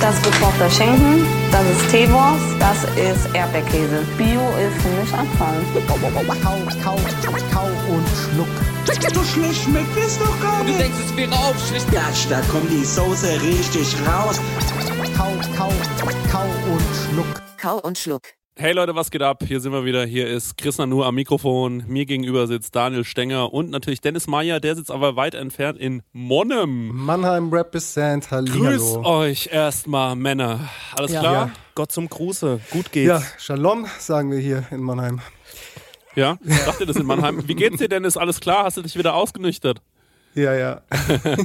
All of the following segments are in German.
Das ist gekochter Schinken, das ist Teewurst, das ist Erdbeerkäse. Bio ist für mich Abfall. Kau, kau, kau und schluck. So schlecht schmeckt es doch gar Und du nicht. denkst, es wäre aufschlicht. Ja, da kommt die Soße richtig raus. Kau, kau, kau und schluck. Kau und Schluck. Hey Leute, was geht ab? Hier sind wir wieder. Hier ist Chris Nanu am Mikrofon. Mir gegenüber sitzt Daniel Stenger und natürlich Dennis Meyer. Der sitzt aber weit entfernt in Monnem. Mannheim Represent, Grüß Hallihallo. euch erstmal, Männer. Alles Ja. klar? Ja. Gott zum Gruße. Gut geht's. Ja, Shalom, sagen wir hier in Mannheim. Ja? Sagt ihr das in Mannheim? Wie geht's dir, Dennis? Alles klar? Hast du dich wieder ausgenüchtert? Ja, ja. ja,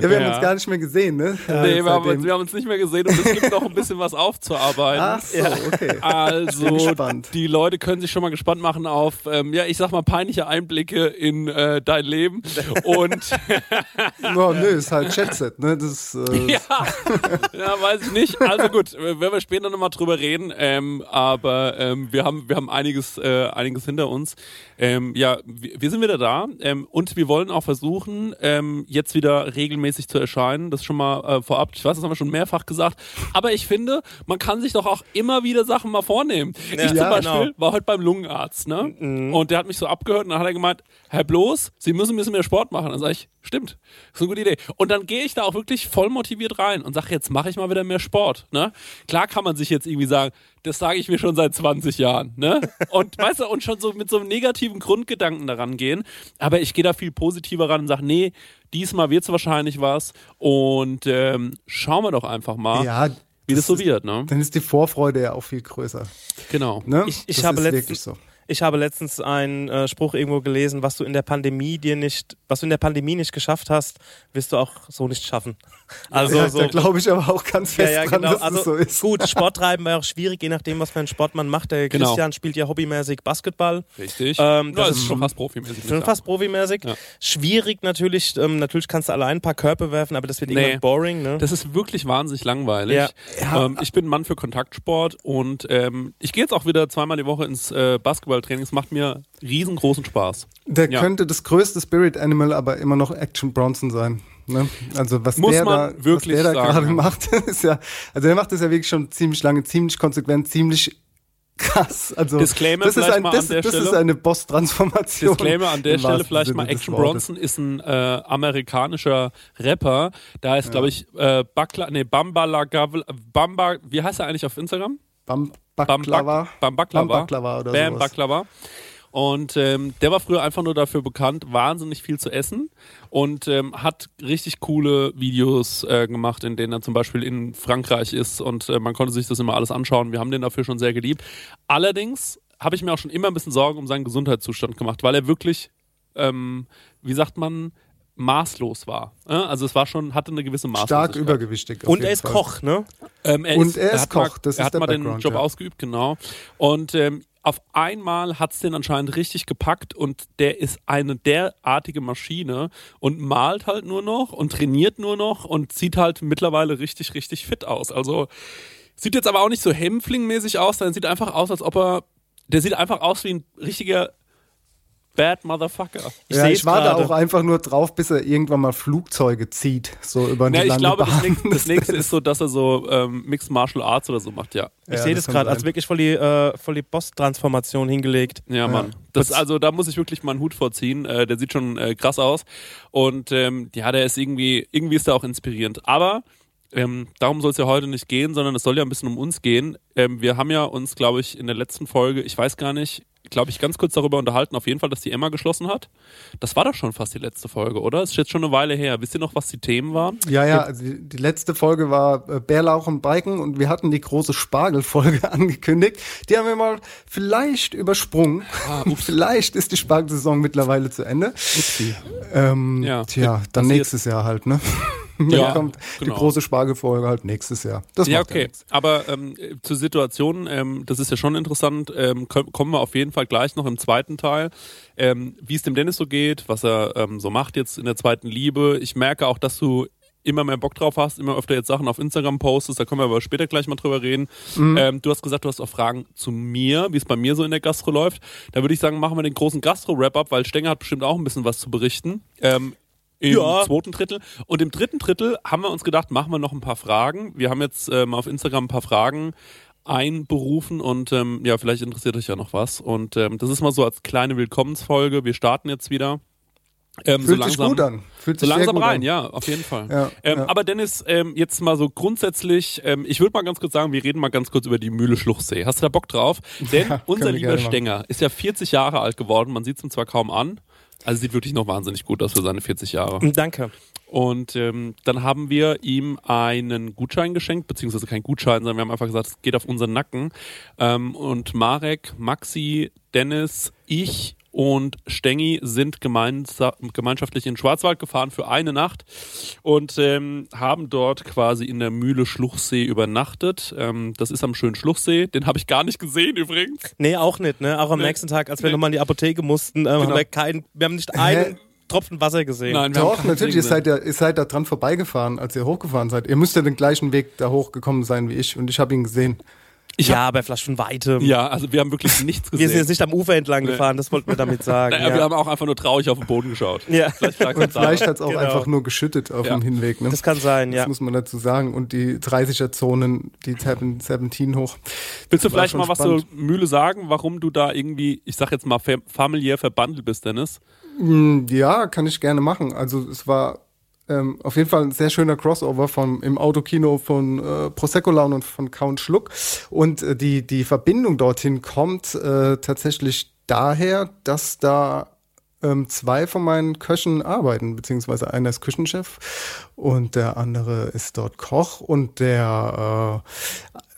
wir haben Ja. uns gar nicht mehr gesehen, ne? Nee, wir haben, wir haben uns nicht mehr gesehen und es gibt noch ein bisschen was aufzuarbeiten. Ach so, okay. Also, die Leute können sich schon mal gespannt machen auf, ähm, ja, ich sag mal, peinliche Einblicke in äh, dein Leben. Und No, nö, ist halt Chatset, ne? Das, äh, ja, ja, weiß ich nicht. Also gut, äh, werden wir später nochmal drüber reden. Ähm, aber ähm, wir haben, wir haben einiges, äh, einiges hinter uns. Ähm, ja, wir, wir sind wieder da ähm, und wir wollen auch versuchen, ähm, jetzt wieder regelmäßig zu erscheinen. Das schon mal äh, vorab. Ich weiß, das haben wir schon mehrfach gesagt. Aber ich finde, man kann sich doch auch immer wieder Sachen mal vornehmen. ich zum Ja, Beispiel genau. war heute beim Lungenarzt, ne? Und der hat mich so abgehört und dann hat er gemeint, Herr Bloß, Sie müssen ein bisschen mehr Sport machen. Dann sage ich, stimmt, ist eine gute Idee. Und dann gehe ich da auch wirklich voll motiviert rein und sage, jetzt mache ich mal wieder mehr Sport. Ne? Klar kann man sich jetzt irgendwie sagen, das sage ich mir schon seit 20 Jahren. Ne? Und weißt du, und schon so mit so einem negativen Grundgedanken daran gehen. Aber ich gehe da viel positiver ran und sage, nee, diesmal wird es wahrscheinlich was. Und ähm, schauen wir doch einfach mal, ja, wie das so ist- wird. Ne? Dann ist die Vorfreude ja auch viel größer. Genau. Ne? Ich, ich, das habe ist letztens, wirklich so. Ich habe letztens einen äh, Spruch irgendwo gelesen, was du in der Pandemie dir nicht, was du in der Pandemie nicht geschafft hast, wirst du auch so nicht schaffen. Also ja, so, da glaube ich aber auch ganz ja, fest ja, dran, genau. dass Also das so ist. gut, Sport treiben war auch schwierig, je nachdem, was für einen Sport man macht. Der Genau. Christian spielt ja hobbymäßig Basketball. Richtig. Ähm, ja, das das ist schon fast profimäßig. Schon fast profimäßig. Ja. Schwierig natürlich. Ähm, natürlich kannst du allein ein paar Körper werfen, aber das wird Nee. irgendwann boring. Ne? Das ist wirklich wahnsinnig langweilig. Ja. Ähm, ich bin ein Mann für Kontaktsport und ähm, ich gehe jetzt auch wieder zweimal die Woche ins äh, Basketballtraining. Es macht mir riesengroßen Spaß. Der Ja. könnte das größte Spirit Animal aber immer noch Action Bronson sein. Ne? Also was Muss der da, wirklich was der da gerade ja. macht, ist ja, also der macht das ja wirklich schon ziemlich lange, ziemlich konsequent, ziemlich krass. Also Disclaimer das ist, ein, mal das, an der das ist eine Boss-Transformation. Disclaimer an der Stelle vielleicht Sinne mal Action. Bronson ist ein äh, amerikanischer Rapper. Da heißt, glaube ich, äh, Bakla, nee, Bambala Gavel, Bamba, wie heißt er eigentlich auf Instagram? Bam Bam Baklava. Bam Baklava. Bam Baklava oder Bam sowas. Baklava. Und ähm, der war früher einfach nur dafür bekannt, wahnsinnig viel zu essen und ähm, hat richtig coole Videos äh, gemacht, in denen er zum Beispiel in Frankreich ist und äh, man konnte sich das immer alles anschauen. Wir haben den dafür schon sehr geliebt. Allerdings habe ich mir auch schon immer ein bisschen Sorgen um seinen Gesundheitszustand gemacht, weil er wirklich, ähm, wie sagt man, maßlos war. Also es war schon, hatte eine gewisse Maßlosigkeit. Stark übergewichtig. Und er ist Fall. Koch, ne? Ähm, er Und er ist hat Koch, mal, das er ist hat mal den Job ja. ausgeübt, genau. Und ähm, auf einmal hat es den anscheinend richtig gepackt und der ist eine derartige Maschine und malt halt nur noch und trainiert nur noch und sieht halt mittlerweile richtig, richtig fit aus. Also sieht jetzt aber auch nicht so Hämpfling-mäßig aus, sondern sieht einfach aus, als ob er, der sieht einfach aus wie ein richtiger Bad Motherfucker. Ich ja, ich war da gerade. auch einfach nur drauf, bis er irgendwann mal Flugzeuge zieht, so über die Ja, ich glaube, das nächste, das nächste ist so, dass er so ähm, Mixed Martial Arts oder so macht, ja. Ich Ja, sehe das das gerade als wirklich voll die, äh, voll die Boss-Transformation hingelegt. Ja, Mann. Das, also da muss ich wirklich mal einen Hut vorziehen. Äh, der sieht schon äh, krass aus. Und ähm, ja, der ist irgendwie, irgendwie ist der auch inspirierend. Aber ähm, darum soll es ja heute nicht gehen, sondern es soll ja ein bisschen um uns gehen. Ähm, wir haben ja uns, glaube ich, in der letzten Folge, ich weiß gar nicht, glaube ich, ganz kurz darüber unterhalten, auf jeden Fall, dass die Emma geschlossen hat. Das war doch schon fast die letzte Folge, oder? Ist jetzt schon eine Weile her. Wisst ihr noch, was die Themen waren? Ja, ja, also die, die letzte Folge war äh, Bärlauch und Biken und wir hatten die große Spargelfolge angekündigt. Die haben wir mal vielleicht übersprungen. Ah, vielleicht ist die Spargelsaison mittlerweile zu Ende. Ähm, Ja, tja, dann nächstes Jahr halt, ne? Ja, kommt die genau. große Spargelfolge halt nächstes Jahr. Das Ja, okay. nichts. Aber ähm, zur Situation, ähm, das ist ja schon interessant, ähm, ko- kommen wir auf jeden Fall gleich noch im zweiten Teil, ähm, wie es dem Dennis so geht, was er ähm, so macht jetzt in der zweiten Liebe. Ich merke auch, dass du immer mehr Bock drauf hast, immer öfter jetzt Sachen auf Instagram postest, da können wir aber später gleich mal drüber reden. Ähm, du hast gesagt, du hast auch Fragen zu mir, wie es bei mir so in der Gastro läuft. Da würde ich sagen, machen wir den großen Gastro-Wrap-Up, weil Stenger hat bestimmt auch ein bisschen was zu berichten. Ähm, im Ja. zweiten Drittel. Und im dritten Drittel haben wir uns gedacht, machen wir noch ein paar Fragen. Wir haben jetzt ähm, auf Instagram ein paar Fragen einberufen und ähm, ja, vielleicht interessiert euch ja noch was. Und ähm, das ist mal so als kleine Willkommensfolge. Wir starten jetzt wieder. Ähm, Fühlt so sich langsam, gut an. Fühlt So sich sehr langsam rein, an. ja, auf jeden Fall. Ja, ähm, ja. Aber Dennis, ähm, jetzt mal so grundsätzlich, ähm, ich würde mal ganz kurz sagen, wir reden mal ganz kurz über die Mühle Schluchsee. Hast du da Bock drauf? Denn Ja, unser lieber. Stenger ist ja 40 Jahre alt geworden, man sieht es ihm zwar kaum an, also sieht wirklich noch wahnsinnig gut aus für seine 40 Jahre. Danke. Und ähm, dann haben wir ihm einen Gutschein geschenkt, beziehungsweise kein Gutschein, sondern wir haben einfach gesagt, es geht auf unseren Nacken. Ähm, und Marek, Maxi, Dennis, ich und Stengi sind gemeinschaftlich in den Schwarzwald gefahren für eine Nacht und ähm, haben dort quasi in der Mühle Schluchsee übernachtet. Ähm, das ist am schönen Schluchsee, den habe ich gar nicht gesehen übrigens. Nee, auch nicht, ne? Auch am Nee. nächsten Tag, als wir Nee. nochmal in die Apotheke mussten, ähm, haben Genau. wir keinen, wir haben nicht einen Tropfen Wasser gesehen. Nein, wir haben Doch, natürlich, ihr seid, ja, ihr seid da dran vorbeigefahren, als ihr hochgefahren seid. Ihr müsst ja den gleichen Weg da hochgekommen sein wie ich und ich habe ihn gesehen. Ich ja, aber vielleicht von weitem. Ja, also wir haben wirklich nichts gesehen. Wir sind jetzt nicht am Ufer entlang Nee. gefahren, das wollten wir damit sagen. Naja, ja. Wir haben auch einfach nur traurig auf den Boden geschaut. Ja. Vielleicht vielleicht hat es auch Genau. einfach nur geschüttet auf Ja. dem Hinweg. Ne? das kann sein, Das ja. muss man dazu sagen. Und die 30er-Zonen, die 17 hoch. Willst du vielleicht mal was spannend. zur Mühle sagen, warum du da irgendwie, ich sag jetzt mal, fam- familiär verbandelt bist, Dennis? Mm, Ja, kann ich gerne machen. Also es war ähm, auf jeden Fall ein sehr schöner Crossover vom, im Autokino von äh, Prosecco Laune und von Count Schluck. Und äh, die, die Verbindung dorthin kommt äh, tatsächlich daher, dass da ähm, zwei von meinen Köchen arbeiten, beziehungsweise einer ist Küchenchef und der andere ist dort Koch und der äh,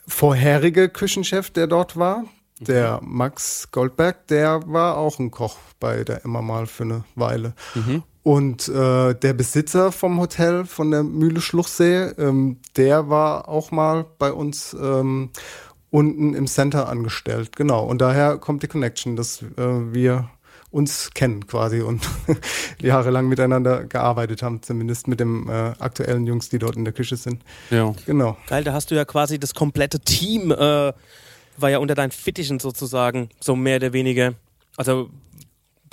vorherige Küchenchef, der dort war, der Max Goldberg, der war auch ein Koch bei der Emma mal für eine Weile. Und äh, der Besitzer vom Hotel von der Mühle Schluchsee, ähm, der war auch mal bei uns ähm, unten im Center angestellt. Genau. Und daher kommt die Connection, dass äh, wir uns kennen quasi und jahrelang miteinander gearbeitet haben, zumindest mit dem äh, aktuellen Jungs, die dort in der Küche sind. Ja. Genau. Geil, da hast du ja quasi das komplette Team, äh, war ja unter deinen Fittichen sozusagen, so mehr oder weniger. Also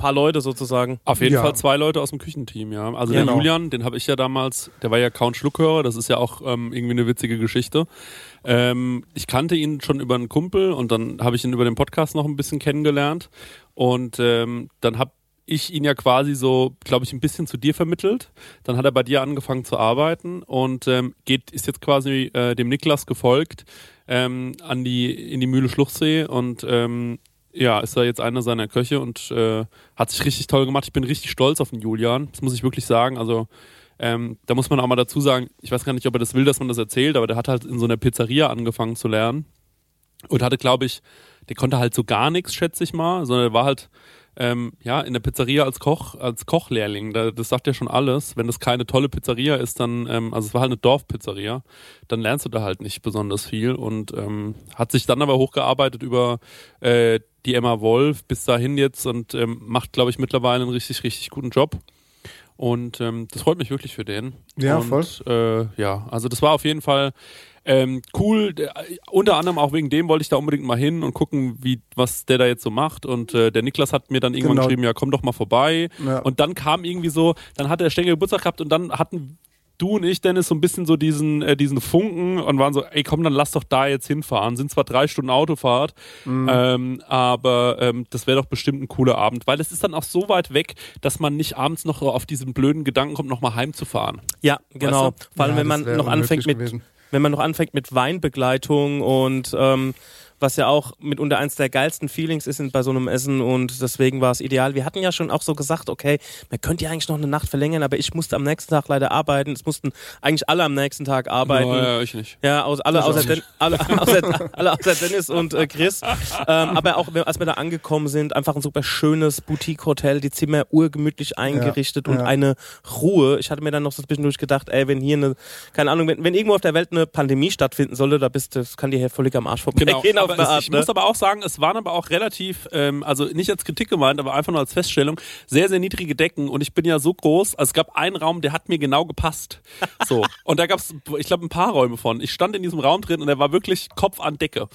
paar Leute sozusagen. Auf jeden Ja. Fall zwei Leute aus dem Küchenteam, ja. Also Genau. der Julian, den habe ich ja damals, der war ja Count Schluckhörer, das ist ja auch ähm, irgendwie eine witzige Geschichte. Ähm, ich kannte ihn schon über einen Kumpel und dann habe ich ihn über den Podcast noch ein bisschen kennengelernt. Und ähm, dann habe ich ihn ja quasi so, glaube ich, ein bisschen zu dir vermittelt. Dann hat er bei dir angefangen zu arbeiten und ähm, geht, ist jetzt quasi äh, dem Niklas gefolgt ähm, an die, in die Mühle Schluchsee und ähm, ja, ist da jetzt einer seiner Köche und äh, hat sich richtig toll gemacht. Ich bin richtig stolz auf den Julian. Das muss ich wirklich sagen. Also ähm, da muss man auch mal dazu sagen, ich weiß gar nicht, ob er das will, dass man das erzählt, aber der hat halt in so einer Pizzeria angefangen zu lernen und hatte, glaube ich, der konnte halt so gar nichts, schätze ich mal, sondern er war halt ähm, ja in der Pizzeria als Koch, als Kochlehrling. Da, das sagt ja schon alles. Wenn das keine tolle Pizzeria ist, dann, ähm, also es war halt eine Dorfpizzeria, dann lernst du da halt nicht besonders viel und ähm, hat sich dann aber hochgearbeitet über äh, die Emma Wolf bis dahin jetzt und ähm, macht, glaube ich, mittlerweile einen richtig, richtig guten Job. Und ähm, das freut mich wirklich für den. Ja, und, voll. Äh, ja, also das war auf jeden Fall ähm, cool. Der, unter anderem auch wegen dem wollte ich da unbedingt mal hin und gucken, wie was der da jetzt so macht. Und äh, der Niklas hat mir dann irgendwann Genau. geschrieben, ja, komm doch mal vorbei. Ja. Und dann kam irgendwie so, dann hat der Stengel Geburtstag gehabt und dann hatten du und ich, Dennis, so ein bisschen so diesen, äh, diesen Funken und waren so, ey komm, dann lass doch da jetzt hinfahren. Sind zwar drei Stunden Autofahrt, Mhm. ähm, aber ähm, das wäre doch bestimmt ein cooler Abend, weil es ist dann auch so weit weg, dass man nicht abends noch auf diesen blöden Gedanken kommt, nochmal heimzufahren. Ja, genau. Vor allem, Ja, wenn man noch anfängt unmöglich mit, gewesen. wenn man noch anfängt mit Weinbegleitung und ähm, was ja auch mitunter eins der geilsten Feelings ist bei so einem Essen und deswegen war es ideal. Wir hatten ja schon auch so gesagt, okay, man könnte ja eigentlich noch eine Nacht verlängern, aber ich musste am nächsten Tag leider arbeiten. Es mussten eigentlich alle am nächsten Tag arbeiten. Ja, ja, ich nicht. Ja, aus, alle, außer Den, alle, außer, alle außer Dennis und äh, Chris. Ähm, aber auch als wir da angekommen sind, einfach ein super schönes Boutique-Hotel, die Zimmer urgemütlich eingerichtet und ja. eine Ruhe. Ich hatte mir dann noch so zwischendurch gedacht, ey, wenn hier eine, keine Ahnung, wenn, wenn irgendwo auf der Welt eine Pandemie stattfinden sollte, da bist du, das kann dir hier völlig am Arsch Genau, vorbeigehen auf aber es, Art. ich Ne? muss aber auch sagen, es waren aber auch relativ, ähm, also nicht als Kritik gemeint, aber einfach nur als Feststellung, sehr, sehr niedrige Decken und ich bin ja so groß, also es gab einen Raum, der hat mir genau gepasst. So. und da gab es, ich glaube, ein paar Räume von. Ich stand in diesem Raum drin und der war wirklich Kopf an Decke.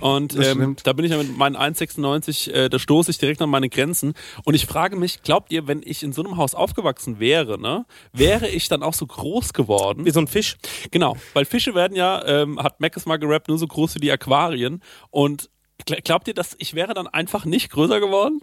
und das ähm, da bin ich ja mit meinen 1,96, äh, da stoße ich direkt an meine Grenzen. Und ich frage mich, glaubt ihr, wenn ich in so einem Haus aufgewachsen wäre, ne, wäre ich dann auch so groß geworden? Wie so ein Fisch. Genau, weil Fische werden ja, ähm, hat Mac es mal gerappt, nur so groß wie die Aquarien. Und gl- glaubt ihr, dass ich wäre dann einfach nicht größer geworden?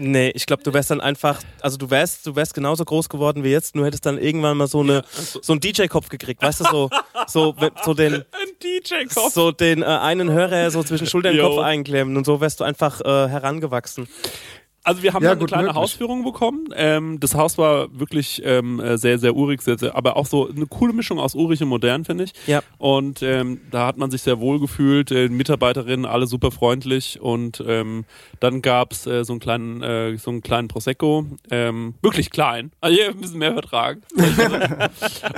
Nee, ich glaube, du wärst dann einfach, also du wärst, du wärst genauso groß geworden wie jetzt, nur hättest dann irgendwann mal so eine, so einen DJ-Kopf gekriegt, weißt du, so, so, so den, Ein DJ-Kopf. so den äh, einen Hörer so zwischen Schulter und. Kopf einklemmen und so wärst du einfach äh, herangewachsen. Also wir haben Ja, dann eine gut kleine möglich. Hausführung bekommen. Ähm, das Haus war wirklich ähm, äh, sehr, sehr urig, sehr, sehr, aber auch so eine coole Mischung aus urig und modern, finde ich. Ja. Und ähm, da hat man sich sehr wohl gefühlt, äh, Mitarbeiterinnen alle super freundlich und ähm, dann gab's äh, so einen kleinen, äh, so einen kleinen Prosecco, ähm, wirklich klein, also ein bisschen mehr vertragen.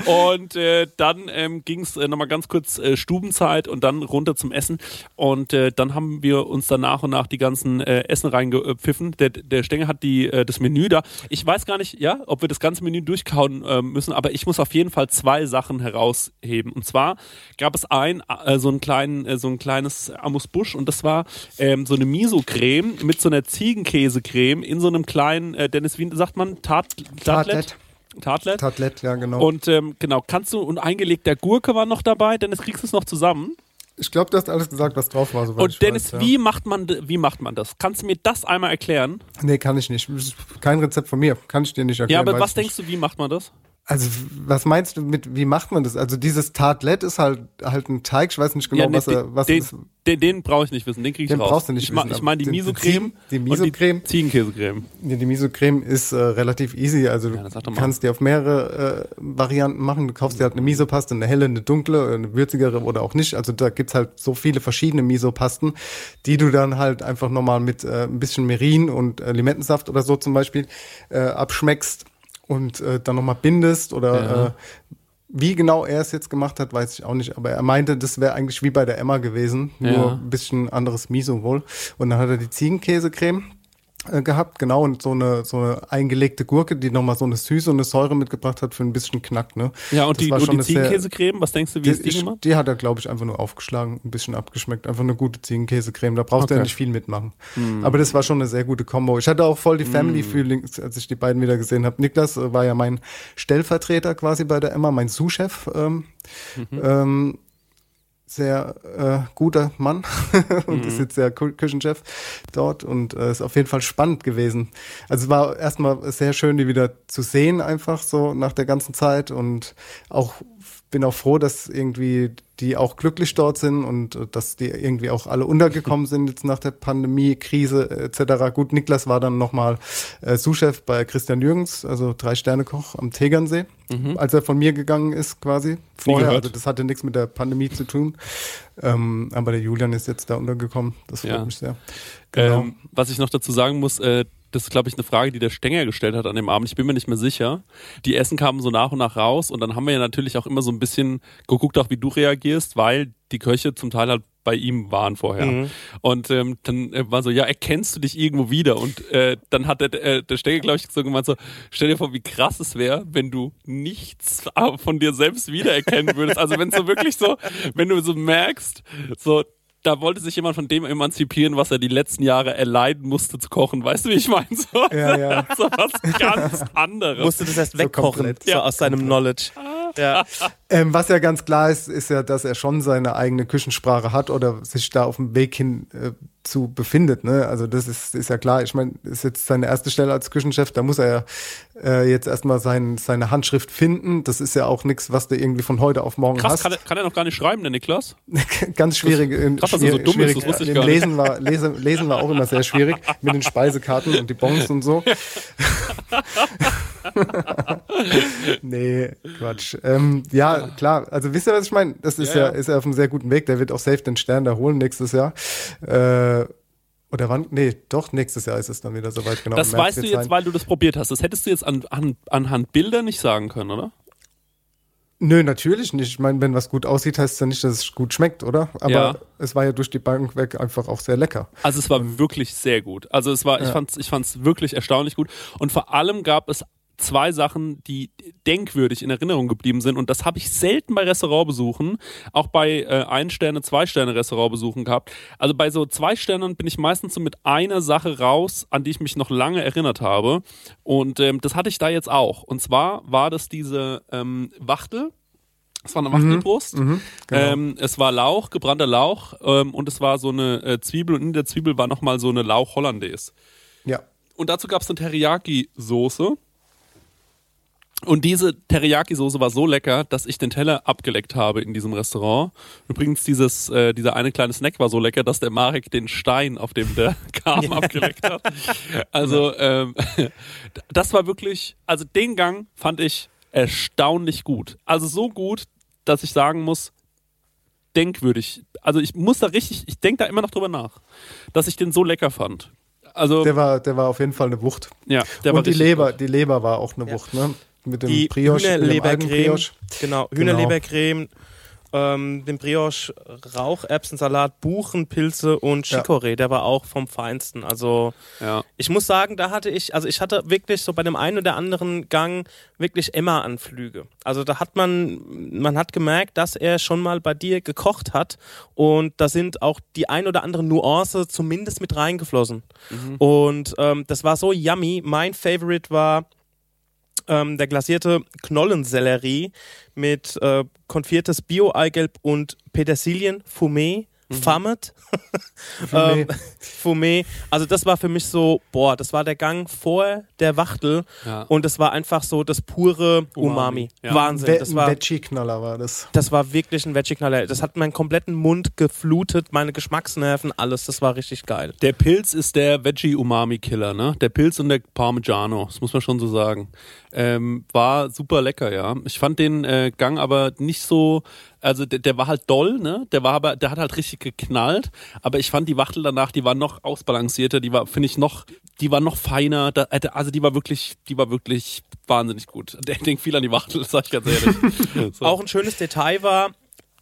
und äh, dann ähm, ging's äh, nochmal ganz kurz äh, Stubenzeit und dann runter zum Essen und dann haben wir uns dann nach und nach die ganzen Essen reingepfiffen. Der, der Stenger hat die, äh, das Menü da. Ich weiß gar nicht, ja, ob wir das ganze Menü durchkauen äh, müssen, aber ich muss auf jeden Fall zwei Sachen herausheben. Und zwar gab es ein, äh, so, einen kleinen, äh, so ein kleines Amus Busch und das war ähm, so eine Miso-Creme mit so einer Ziegenkäsecreme in so einem kleinen, äh, Dennis, wie sagt man? Tart, Tartlet? Tartlet? Tartlet, ja, genau. Und ähm, genau, kannst du, und eingelegter Gurke war noch dabei, Dennis, kriegst du es noch zusammen? Ich glaube, du hast alles gesagt, was drauf war. Und Dennis, weiß, ja. wie macht man wie macht man das? Kannst du mir das einmal erklären? Nee, kann ich nicht. Kein Rezept von mir. Kann ich dir nicht erklären. Ja, aber was denkst du, wie macht man das? Also, was meinst du mit, wie macht man das? Also, dieses Tartlet ist halt, halt ein Teig. Ich weiß nicht genau, ja, nee, was, er, was den, ist. den, den brauche ich nicht wissen, den kriege ich Den raus. brauchst du nicht ich wissen, Ich meine die die- Miso-Creme. die Miso-Creme? Die Ziegenkäsecreme. Nee, die Miso-Creme ist äh, relativ easy. Also, Ja, du kannst dir auf mehrere äh, Varianten machen. Du kaufst dir halt eine Miso-Paste, eine helle, eine dunkle, eine würzigere oder auch nicht. Also, da gibt's halt so viele verschiedene Miso-Pasten, die du dann halt einfach nochmal mit äh, ein bisschen Merin und äh, Limettensaft oder so zum Beispiel äh, abschmeckst und äh, dann nochmal bindest oder Ja. äh, wie genau er es jetzt gemacht hat, weiß ich auch nicht. Aber er meinte, das wäre eigentlich wie bei der Emma gewesen, nur Ja. ein bisschen anderes Miso wohl. Und dann hat er die Ziegenkäsecreme gehabt, genau, und so eine, so eine eingelegte Gurke, die nochmal so eine Süße und eine Säure mitgebracht hat für ein bisschen Knack, ne? Ja, und Das die, war und die Ziegenkäsecreme, was denkst du, wie Die, ist die gemacht? die hat er, glaube ich, einfach nur aufgeschlagen, ein bisschen abgeschmeckt. Einfach eine gute Ziegenkäsecreme. Da brauchst du Okay. ja nicht viel mitmachen. Hm. Aber das war schon eine sehr gute Kombo. Ich hatte auch voll die Family-Feelings, als ich die beiden wieder gesehen habe. Niklas äh, war ja mein Stellvertreter quasi bei der Emma, mein Sous-Chef. Ähm, Mhm. ähm, sehr äh, guter Mann und Mhm. ist jetzt der Kü- Küchenchef dort und äh, ist auf jeden Fall spannend gewesen. Also es war erstmal sehr schön, die wieder zu sehen, einfach so nach der ganzen Zeit und auch bin auch froh, dass irgendwie die auch glücklich dort sind und äh, dass die irgendwie auch alle untergekommen sind jetzt nach der Pandemie, Krise etc. Gut, Niklas war dann nochmal äh, Sous-Chef bei Christian Jürgens, also Drei-Sterne-Koch am Tegernsee, als er von mir gegangen ist quasi vorher. Also das hatte nichts mit der Pandemie zu tun. Ähm, aber der Julian ist jetzt da untergekommen. Das freut Ja. mich sehr. Genau. Ähm, was ich noch dazu sagen muss, äh, das ist, glaube ich, eine Frage, die der Stenger gestellt hat an dem Abend. Ich bin mir nicht mehr sicher. Die Essen kamen so nach und nach raus und dann haben wir ja natürlich auch immer so ein bisschen geguckt, auch wie du reagierst, weil die Köche zum Teil halt bei ihm waren vorher. Mhm. Und ähm, dann äh, war so, ja, erkennst du dich irgendwo wieder? Und äh, dann hat der, äh, der Stenger, glaube ich, so gemeint so, stell dir vor, wie krass es wäre, wenn du nichts von dir selbst wiedererkennen würdest. Also wenn so wirklich so, wenn du so merkst, so, da wollte sich jemand von dem emanzipieren, was er die letzten Jahre erleiden musste zu kochen. Weißt du, wie ich meine? So, Ja, ja. so was ganz anderes. Musste das erst So wegkochen komplett. so Ja. aus seinem Knowledge. Ja. Ähm, was ja ganz klar ist, ist ja, dass er schon seine eigene Küchensprache hat oder sich da auf dem Weg hin äh, zu befindet. Ne? Also das ist, ist ja klar. Ich meine, ist jetzt seine erste Stelle als Küchenchef, da muss er ja äh, jetzt erstmal sein, seine Handschrift finden. Das ist ja auch nichts, was du irgendwie von heute auf morgen Krass, hast. kann er, kann er noch gar nicht schreiben, der Niklas? ganz schwierig. äh, Krass, dass er so schwierig- dumm ist, schwierig. das wusste ich Im gar nicht. Lesen war, lesen, lesen war auch immer sehr schwierig mit den Speisekarten und die Bons und so. nee, Quatsch. Ähm, ja, klar. Also wisst ihr, was ich meine? Das ist Ja, ja, ja. ist er auf einem sehr guten Weg. Der wird auch safe den Stern da holen nächstes Jahr. Äh, oder wann? Nee, doch, nächstes Jahr ist es dann wieder soweit. Genau, Das weißt du jetzt, sein. weil du das probiert hast. Das hättest du jetzt an, an, anhand Bilder nicht sagen können, oder? Nö, natürlich nicht. Ich meine, wenn was gut aussieht, heißt es ja nicht, dass es gut schmeckt, oder? Aber Ja. es war ja durch die Bank weg einfach auch sehr lecker. Also es war wirklich sehr gut. Also es war, ich Ja. fand's, ich fand's wirklich erstaunlich gut. Und vor allem gab es zwei Sachen, die denkwürdig in Erinnerung geblieben sind. Und das habe ich selten bei Restaurantbesuchen, auch bei äh, Ein-Sterne-, Zwei-Sterne-Restaurantbesuchen gehabt. Also bei so zwei Sternen bin ich meistens so mit einer Sache raus, an die ich mich noch lange erinnert habe. Und ähm, das hatte ich da jetzt auch. Und zwar war das diese ähm, Wachtel. Es war eine Wachtelbrust. genau. ähm, es war Lauch, gebrannter Lauch ähm, und es war so eine äh, Zwiebel und in der Zwiebel war nochmal so eine Lauch Hollandaise. Ja. Und dazu gab es eine Teriyaki-Soße. Und diese Teriyaki-Soße war so lecker, dass ich den Teller abgeleckt habe in diesem Restaurant. Übrigens, dieses, äh, dieser eine kleine Snack war so lecker, dass der Marek den Stein, auf dem der kam, abgeleckt hat. Also, ähm, das war wirklich, also den Gang fand ich erstaunlich gut. Also so gut, dass ich sagen muss, denkwürdig. Also ich muss da richtig, ich denke da immer noch drüber nach, dass ich den so lecker fand. Also, Der war, der war auf jeden Fall eine Wucht. ja, der war und die richtig Leber, gut. die Leber war auch eine Wucht, ne? Mit dem Die Brioche, Hühnerlebercreme, genau, Genau. Hühnerlebercreme, ähm, den Brioche, Raucherbsensalat, Buchen, Pilze und Ja. Chicorée, der war auch vom Feinsten. Also Ja. ich muss sagen, da hatte ich, also ich hatte wirklich so bei dem einen oder anderen Gang wirklich Emma-Anflüge. Also da hat man, man hat gemerkt, dass er schon mal bei dir gekocht hat und da sind auch die ein oder andere Nuance zumindest mit reingeflossen. Und ähm, das war so yummy. Mein Favorite war ähm, der glasierte Knollensellerie mit äh, konfiertes Bio-Eigelb und Petersilien, Fumé, Fammet. ähm, Fumé. Also das war für mich so, boah, das war der Gang vor der Wachtel Ja. und das war einfach so das pure Umami. Umami. Ja. Wahnsinn. Das ein war, Veggie-Knaller war das. das war wirklich ein Veggie-Knaller. Das hat meinen kompletten Mund geflutet, meine Geschmacksnerven, alles. Das war richtig geil. Der Pilz ist der Veggie-Umami-Killer, ne? Der Pilz und der Parmigiano, das muss man schon so sagen. Ähm, war super lecker, ja. Ich fand den äh, Gang aber nicht so, also der, der war halt doll, ne? Der war aber, der hat halt richtig geknallt. Aber ich fand die Wachtel danach, die war noch ausbalancierter, die war, finde ich, noch, die war noch feiner. Da, also die war wirklich, die war wirklich wahnsinnig gut. Der denkt viel an die Wachtel, sag ich ganz ehrlich. so. Auch ein schönes Detail war,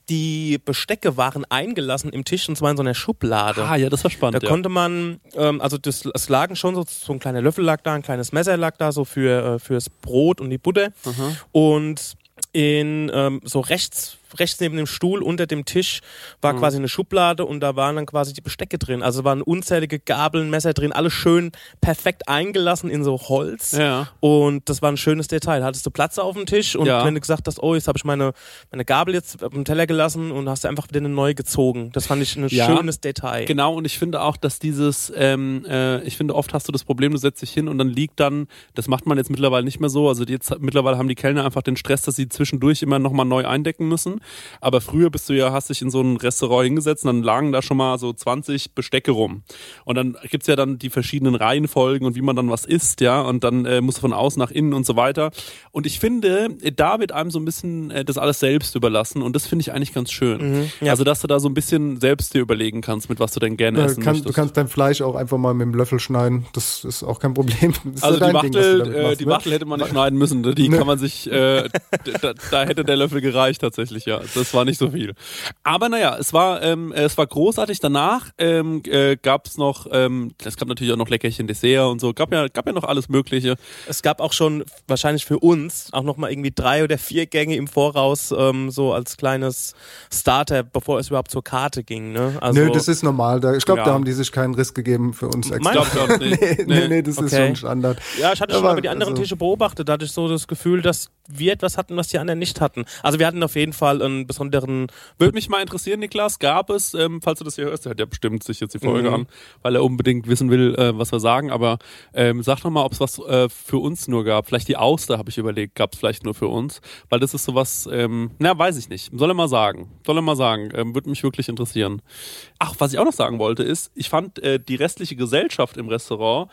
die Bestecke waren eingelassen im Tisch und zwar in so einer Schublade. Ah, ja, das war spannend. Da ja. konnte man, ähm, also das, es lagen schon so, so ein kleiner Löffel lag da, ein kleines Messer lag da, so für äh, fürs Brot und die Butter. Und in ähm, so rechts, rechts neben dem Stuhl unter dem Tisch war Mhm. quasi eine Schublade und da waren dann quasi die Bestecke drin. Also waren unzählige Gabeln, Messer drin, alles schön perfekt eingelassen in so Holz. Ja. Und das war ein schönes Detail. Hattest du Platz auf dem Tisch und Ja. wenn du gesagt hast, oh, jetzt habe ich meine, meine Gabel jetzt auf dem Teller gelassen und hast du einfach wieder eine neue gezogen. Das fand ich ein Ja. schönes Detail. Genau, und ich finde auch, dass dieses, ähm, äh, ich finde, oft hast du das Problem, du setzt dich hin und dann liegt dann, das macht man jetzt mittlerweile nicht mehr so, also jetzt mittlerweile haben die Kellner einfach den Stress, dass sie zwischendurch immer nochmal neu eindecken müssen. Aber früher bist du ja, hast dich in so ein Restaurant hingesetzt und dann lagen da schon mal so 20 Bestecke rum. Und dann gibt's ja dann die verschiedenen Reihenfolgen und wie man dann was isst, ja, und dann äh, musst du von außen nach innen und so weiter. Und ich finde, äh, da wird einem so ein bisschen äh, das alles selbst überlassen und das finde ich eigentlich ganz schön. ja. Also, dass du da so ein bisschen selbst dir überlegen kannst, mit was du denn gerne Ja, essen kann, möchtest. du kannst dein Fleisch auch einfach mal mit dem Löffel schneiden. Das ist auch kein Problem. Das also die Ding, Wachtel, damit äh, machst, die ne? Wachtel hätte man nicht schneiden müssen. Die Ne. kann man sich, äh, da, da hätte der Löffel gereicht tatsächlich, ja. Das war nicht so viel. Aber naja, es war, ähm, es war großartig. Danach ähm, äh, gab es noch, ähm, es gab natürlich auch noch Leckerchen, Dessert und so. Gab ja, gab ja noch alles Mögliche. Es gab auch schon wahrscheinlich für uns auch nochmal irgendwie drei oder vier Gänge im Voraus, ähm, so als kleines Starter, bevor es überhaupt zur Karte ging. Ne? Also, Nö, das ist normal. Da, ich glaube, Ja. da haben die sich keinen Riss gegeben für uns extra. Ich auch nicht. nee, nee, nee, das ist Okay. schon Standard. Ja, ich hatte schon Aber, aber die anderen also- Tische beobachtet, da hatte ich so das Gefühl, dass wir etwas hatten, was die anderen nicht hatten. Also wir hatten auf jeden Fall einen besonderen Würde mich mal interessieren, Niklas, gab es, ähm, falls du das hier hörst, der hört ja bestimmt sich jetzt die Folge Mhm. an, weil er unbedingt wissen will, äh, was wir sagen, aber ähm, sag doch mal, ob es was äh, für uns nur gab. Vielleicht die Auster, habe ich überlegt, gab es vielleicht nur für uns, weil das ist sowas, ähm, na, weiß ich nicht. Soll er mal sagen. Soll er mal sagen. Ähm, Würde mich wirklich interessieren. Ach, was ich auch noch sagen wollte, ist, ich fand äh, die restliche Gesellschaft im Restaurant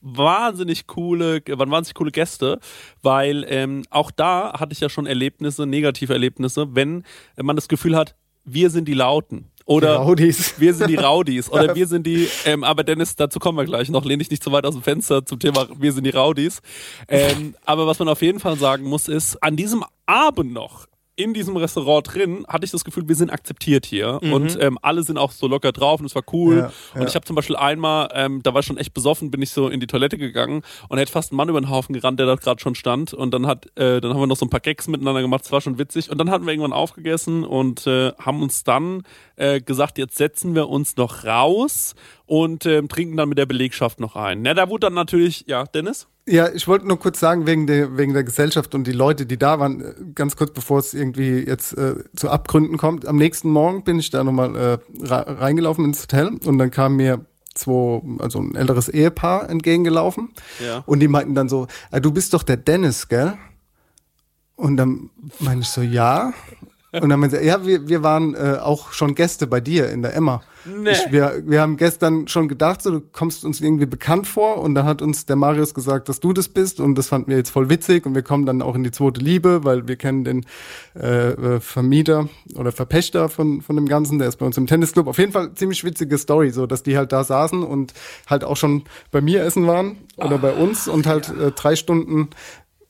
wahnsinnig coole, waren wahnsinnig coole Gäste, weil ähm, auch da hatte ich ja schon Erlebnisse, negative Erlebnisse, wenn man das Gefühl hat, wir sind die Lauten. Oder wir sind die Raudis. Oder wir sind die, ähm, aber Dennis, dazu kommen wir gleich noch, lehne ich nicht zu weit aus dem Fenster zum Thema wir sind die Raudis. Ähm, aber was man auf jeden Fall sagen muss, ist, an diesem Abend noch in diesem Restaurant drin hatte ich das Gefühl, wir sind akzeptiert hier und ähm, alle sind auch so locker drauf und es war cool. Ja, und ja. ich habe zum Beispiel einmal, ähm, da war ich schon echt besoffen, bin ich so in die Toilette gegangen und hätte fast einen Mann über den Haufen gerannt, der da gerade schon stand. Und dann hat, äh, dann haben wir noch so ein paar Gags miteinander gemacht, das war schon witzig. Und dann hatten wir irgendwann aufgegessen und äh, haben uns dann äh, gesagt, jetzt setzen wir uns noch raus und ähm, trinken dann mit der Belegschaft noch ein. Na, da wurde dann natürlich, ja, Dennis? Ja, ich wollte nur kurz sagen, wegen der, wegen der Gesellschaft und die Leute, die da waren, äh, ganz kurz bevor es irgendwie jetzt äh, zu Abgründen kommt. Am nächsten Morgen bin ich da nochmal äh, re- reingelaufen ins Hotel und dann kam mir zwei, also ein älteres Ehepaar entgegengelaufen Ja. und die meinten dann so, ah, du bist doch der Dennis, gell? Und dann meine ich so, ja. Und dann meinte sie, ja, wir, wir waren äh, auch schon Gäste bei dir in der Emma. Nee. Ich, wir, wir haben gestern schon gedacht, so, du kommst uns irgendwie bekannt vor und da hat uns der Marius gesagt, dass du das bist und das fanden wir jetzt voll witzig und wir kommen dann auch in die zweite Liebe, weil wir kennen den äh, äh, Vermieter oder Verpächter von, von dem Ganzen, der ist bei uns im Tennisclub. Auf jeden Fall ziemlich witzige Story, so dass die halt da saßen und halt auch schon bei mir essen waren oder bei uns und halt äh, drei Stunden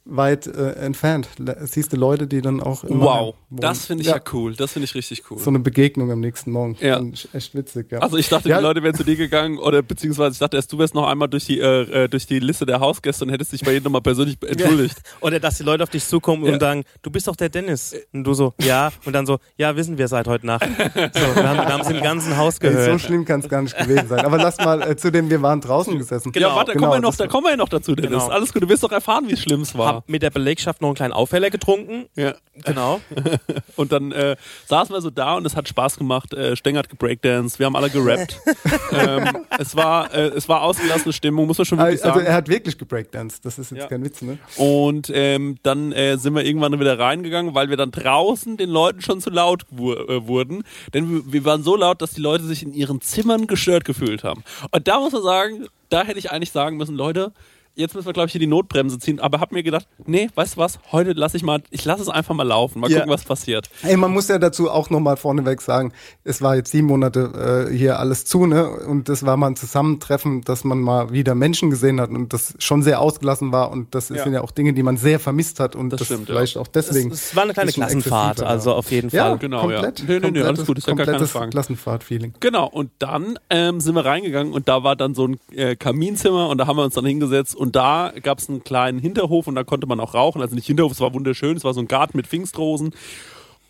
weit äh, entfernt. Siehst du Leute, die dann auch in Wow, das finde ich ja. cool. Das finde ich richtig cool. So eine Begegnung am nächsten Morgen. Ja. Echt witzig, ja. Also ich dachte, Ja. die Leute wären zu dir gegangen oder beziehungsweise ich dachte erst, du wärst noch einmal durch die, äh, äh, durch die Liste der Hausgäste und hättest dich bei jedem nochmal persönlich entschuldigt. Oder dass die Leute auf dich zukommen Ja. und sagen, du bist doch der Dennis. Und du so, ja. Und dann so, ja, wissen wir seit heute Nacht. So, wir haben wir haben es im ganzen Haus Ey, so gehört. schlimm kann es gar nicht gewesen sein. Aber lass mal äh, zu dem, wir waren draußen gesessen. Genau, ja, warte, da genau, kommen wir noch, das da kommen wir ja noch dazu, Dennis. Genau. Alles gut, du wirst doch erfahren, wie schlimm es war. Hab mit der Belegschaft noch einen kleinen Aufheller getrunken. Ja. Genau. Und dann äh, saßen wir so da und es hat Spaß gemacht. Äh, Steng hat gebreakdanced, wir haben alle gerappt. ähm, es, war, äh, es war ausgelassene Stimmung, muss man schon wirklich Also sagen. er hat wirklich gebreakdanced. Das ist jetzt Ja. kein Witz, ne? Und ähm, dann äh, sind wir irgendwann wieder reingegangen, weil wir dann draußen den Leuten schon zu laut wu äh, wurden. Denn wir, wir waren so laut, dass die Leute sich in ihren Zimmern gestört gefühlt haben. Und da muss man sagen, da hätte ich eigentlich sagen müssen, Leute, jetzt müssen wir, glaube ich, hier die Notbremse ziehen. Aber hab mir gedacht, nee, weißt du was, heute lasse ich mal, ich lasse es einfach mal laufen, mal Ja. gucken, was passiert. Ey, man muss ja dazu auch nochmal vorneweg sagen, es war jetzt sieben Monate äh, hier alles zu, ne? Und das war mal ein Zusammentreffen, dass man mal wieder Menschen gesehen hat und das schon sehr ausgelassen war. Und das Ja. sind ja auch Dinge, die man sehr vermisst hat und Das das, stimmt, ja. vielleicht auch deswegen. Es, es war eine kleine Klassenfahrt, also ja. auf jeden Ja, Fall. Genau, komplett. ja. Nee, nee, nee, alles gut, ist ja gar keine komplettes Frage. Klassenfahrt-Feeling. Genau, und dann ähm, sind wir reingegangen und da war dann so ein äh, Kaminzimmer und da haben wir uns dann hingesetzt und da gab es einen kleinen Hinterhof und da konnte man auch rauchen. Also nicht Hinterhof, es war wunderschön, es war so ein Garten mit Pfingstrosen.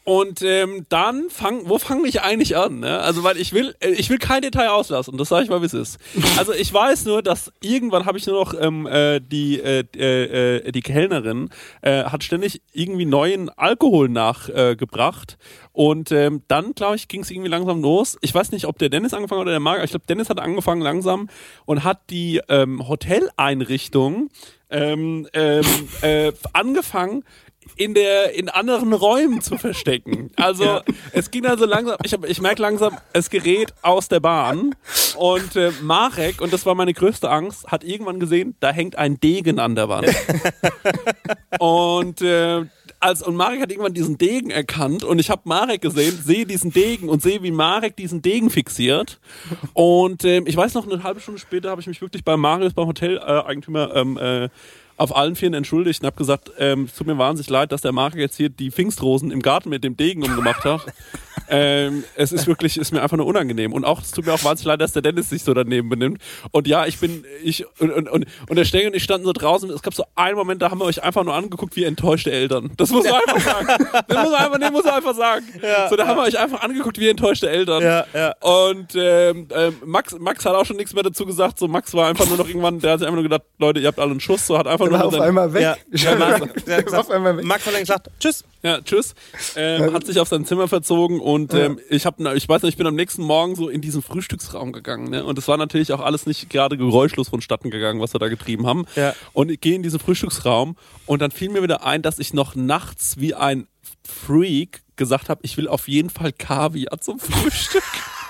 Und ähm, dann fang, wo fange ich eigentlich an? Ne? Also weil ich will, äh, ich will kein Detail auslassen. Das sage ich mal, wie es ist. Also ich weiß nur, dass irgendwann habe ich nur noch ähm, äh, die äh, äh, äh, die Kellnerin äh, hat ständig irgendwie neuen Alkohol nachgebracht äh, und ähm, dann glaube ich ging es irgendwie langsam los. Ich weiß nicht, ob der Dennis angefangen hat oder der Marc. Ich glaube, Dennis hat angefangen langsam und hat die ähm, Hoteleinrichtung ähm, ähm, äh, angefangen in der in anderen Räumen zu verstecken. Also es ging dann so langsam, ich, hab- ich merke langsam, es gerät aus der Bahn und äh, Marek, und das war meine größte Angst, hat irgendwann gesehen, da hängt ein Degen an der Wand. und äh, als, und Marek hat irgendwann diesen Degen erkannt und ich habe Marek gesehen, sehe diesen Degen und sehe, wie Marek diesen Degen fixiert. Und ähm, ich weiß noch, eine halbe Stunde später habe ich mich wirklich bei Marius, beim Hotel-Eigentümer, ähm, äh, auf allen Vieren entschuldigt und habe gesagt, ähm, es tut mir wahnsinnig leid, dass der Marc jetzt hier die Pfingstrosen im Garten mit dem Degen umgemacht hat. Ähm, es ist wirklich, ist mir einfach nur unangenehm. Und auch, es tut mir auch wahnsinnig leid, dass der Dennis sich so daneben benimmt. Und ja, ich bin, ich, und, und, und, und der Stengel und ich standen so draußen. Es gab so einen Moment, da haben wir euch einfach nur angeguckt wie enttäuschte Eltern. Das muss man einfach sagen. Das muss man einfach, nee, muss man einfach sagen. so, da haben wir euch einfach angeguckt wie enttäuschte Eltern. Ja, ja. Und ähm, ähm, Max, Max hat auch schon nichts mehr dazu gesagt. So, Max war einfach nur noch irgendwann, der hat sich einfach nur gedacht, Leute, ihr habt alle einen Schuss. So, hat einfach Der nur war noch auf einmal weg. Ja, ja, Max, der hat der war auf einmal weg. Max hat dann gesagt, tschüss. Ja, tschüss. Ähm, hat sich auf sein Zimmer verzogen und ähm, ich habe, ich weiß nicht, ich bin am nächsten Morgen so in diesen Frühstücksraum gegangen, ne? Und es war natürlich auch alles nicht gerade geräuschlos vonstatten gegangen, was wir da getrieben haben. Ja. Und ich gehe in diesen Frühstücksraum und dann fiel mir wieder ein, dass ich noch nachts wie ein Freak gesagt habe, ich will auf jeden Fall Kaviar zum Frühstück.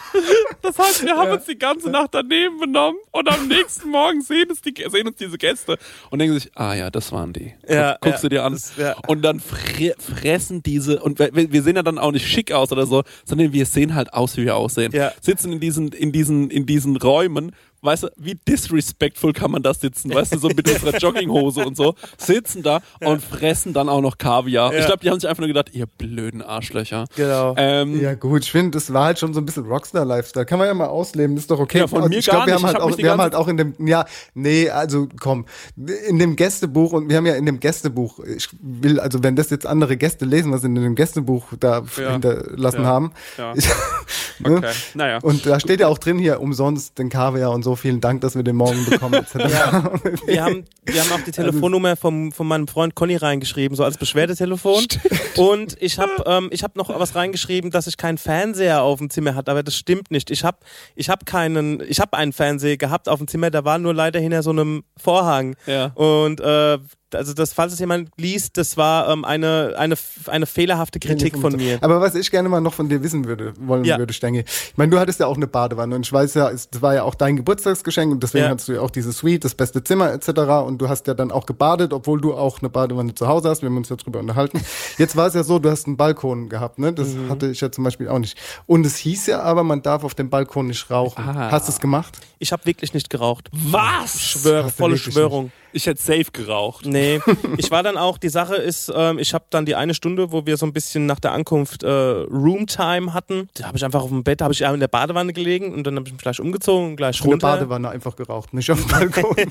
Das heißt, wir haben uns die ganze Nacht daneben benommen und am nächsten Morgen sehen, es die, sehen uns diese Gäste und denken sich, ah ja, das waren die. Ja, Guckst ja, du dir an. das- ja. Und dann fre fressen diese, und wir, wir sehen ja dann auch nicht schick aus oder so, sondern wir sehen halt aus, wie wir aussehen. Ja. Sitzen in diesen, in diesen, in diesen Räumen, weißt du, wie disrespectful kann man da sitzen, weißt du, so mit unserer Jogginghose und so, sitzen da und fressen dann auch noch Kaviar. Ja. Ich glaube, die haben sich einfach nur gedacht, ihr blöden Arschlöcher. Genau. Ähm, Ja gut, ich finde, das war halt schon so ein bisschen Rockstar-Lifestyle. Kann man ja mal ausleben, ist doch okay. Ja, von Und mir ich glaub, gar wir haben halt Ich auch, wir haben halt auch in dem, ja, nee, also komm, in dem Gästebuch und wir haben ja in dem Gästebuch, ich will, also wenn das jetzt andere Gäste lesen, was sie in dem Gästebuch da Ja. hinterlassen Ja. haben. Ja. Ne? Okay, naja. Und da steht ja auch drin hier umsonst den Kaviar und so. Vielen Dank, dass wir den morgen bekommen. etc. Wir haben, wir haben auch die Telefonnummer vom, von meinem Freund Conny reingeschrieben, so als Beschwerdetelefon. Und ich habe ähm, ich hab noch was reingeschrieben, dass ich keinen Fernseher auf dem Zimmer hatte, aber das stimmt nicht. Ich habe ich hab keinen, ich habe einen Fernseher gehabt auf dem Zimmer, der war nur leider hinter so einem Vorhang. Ja. Und äh, also das, falls es jemand liest, das war ähm, eine, eine, eine fehlerhafte Kritik von mir. Aber was ich gerne mal noch von dir wissen würde, wollen Ja. würde, Stengi. Ich meine, du hattest ja auch eine Badewanne und ich weiß ja, es das war ja auch dein Geburtstagsgeschenk und deswegen Ja. hattest du ja auch diese Suite, das beste Zimmer etc. Und du hast ja dann auch gebadet, obwohl du auch eine Badewanne zu Hause hast. Wir haben uns ja drüber unterhalten. Jetzt war es ja so, du hast einen Balkon gehabt, ne? Das Mhm. hatte ich ja zum Beispiel auch nicht. Und es hieß ja aber, man darf auf dem Balkon nicht rauchen. Ah. Hast du es gemacht? Ich habe wirklich nicht geraucht. Was? Du volle Schwörung. Ich hätte safe geraucht. Nee, ich war dann auch, die Sache ist, ähm, ich habe dann die eine Stunde, wo wir so ein bisschen nach der Ankunft äh, Roomtime hatten, da habe ich einfach auf dem Bett, habe ich in der Badewanne gelegen und dann habe ich mich gleich umgezogen und gleich In der runter. Badewanne einfach geraucht, nicht auf dem Balkon.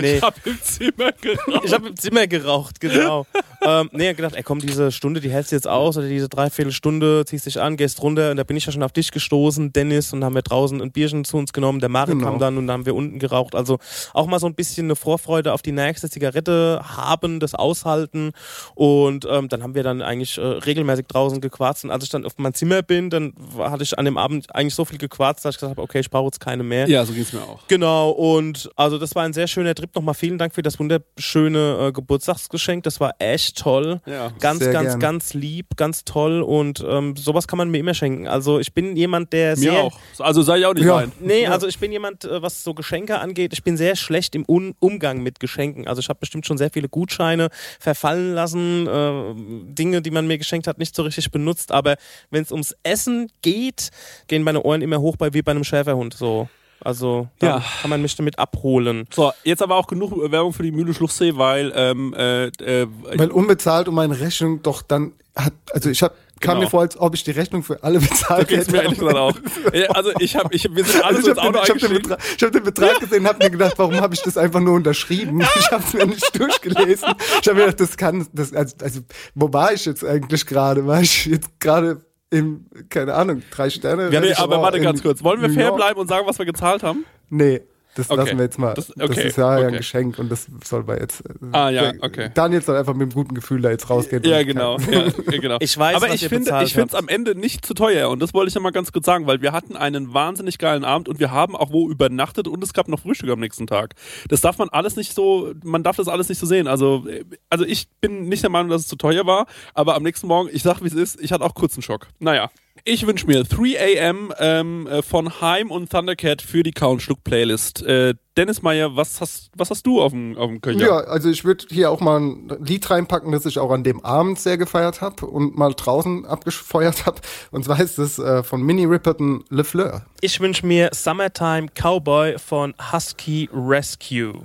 Nee, Ich hab im Zimmer geraucht. ich habe im Zimmer geraucht, genau. ähm, nee, gedacht, ey komm, diese Stunde, die hältst du jetzt aus oder diese Dreiviertelstunde, ziehst dich an, gehst runter und da bin ich ja schon auf dich gestoßen, Dennis, und haben wir draußen ein Bierchen zu uns genommen, der Marek Genau. kam dann und dann haben wir unten geraucht. Also auch mal so ein bisschen eine Vorfreude auf die nächste Zigarette haben, das aushalten und ähm, dann haben wir dann eigentlich äh, regelmäßig draußen gequarzt und als ich dann auf mein Zimmer bin, dann hatte ich an dem Abend eigentlich so viel gequarzt, dass ich gesagt habe, okay, ich brauche jetzt keine mehr. Ja, so ging's mir auch. Genau, und also das war ein sehr schöner Trip. Nochmal vielen Dank für das wunderschöne äh, Geburtstagsgeschenk. Das war echt toll. Ja. Ganz, Sehr ganz, gerne. ganz lieb, ganz toll und ähm, sowas kann man mir immer schenken. Also ich bin jemand, der Mir sehr. auch. Also sei ich auch nicht Ja. rein. Nee, also ich bin jemand, äh, was so Geschenke angeht, ich bin sehr schlecht im Un Umgang mit Geschenken. Also ich habe bestimmt schon sehr viele Gutscheine verfallen lassen, äh, Dinge, die man mir geschenkt hat, nicht so richtig benutzt. Aber wenn es ums Essen geht, gehen meine Ohren immer hoch bei wie bei einem Schäferhund. So. Also da Ja. kann man mich damit abholen. So, jetzt aber auch genug Werbung für die Mühle Schluchsee, weil ähm, äh, äh, Weil unbezahlt und meine Rechnung doch dann hat, also ich hab, kam Genau. mir vor, als ob ich die Rechnung für alle bezahlt geht's mir ehrlich gesagt auch. Also ich habe, ich, wir sind alle Also so ich habe den, hab den. Betrag, ich hab den Betrag gesehen und habe mir gedacht, warum habe ich das einfach nur unterschrieben? Ich habe es mir nicht durchgelesen. Ich habe mir gedacht, das kann, das, also, also wo war ich jetzt eigentlich gerade? War ich jetzt gerade im, keine Ahnung, drei Sterne? Ja, nee, Restaurant aber warte ganz kurz. Wollen wir fair bleiben und sagen, was wir gezahlt haben? Nee. Das Okay. lassen wir jetzt mal. Das- Das, okay, ist ja okay. ein Geschenk und das soll bei jetzt. äh, Ah, ja, okay. Daniel soll einfach mit einem guten Gefühl da jetzt rausgehen. Ja, genau. Ja, ja, genau. Ich weiß, Aber was ich ihr finde, bezahlt ich finde es am Ende nicht zu teuer und das wollte ich ja mal ganz kurz sagen, weil wir hatten einen wahnsinnig geilen Abend und wir haben auch wo übernachtet und es gab noch Frühstück am nächsten Tag. Das darf man alles nicht so, man darf das alles nicht so sehen. Also, äh, also ich bin nicht der Meinung, dass es zu teuer war, aber am nächsten Morgen, ich sag wie es ist, ich hatte auch kurz einen Schock. Naja. Ich wünsche mir 3 AM ähm, äh, von Heim und Thundercat für die Count Schluck Playlist. Äh, Dennis Meyer, was hast, was hast du auf dem, auf dem Köcher? Ja, also ich würde hier auch mal ein Lied reinpacken, das ich auch an dem Abend sehr gefeiert habe und mal draußen abgefeuert habe. Und zwar ist es äh, von Minnie Riperton Le Fleur. Ich wünsche mir Summertime Cowboy von Husky Rescue.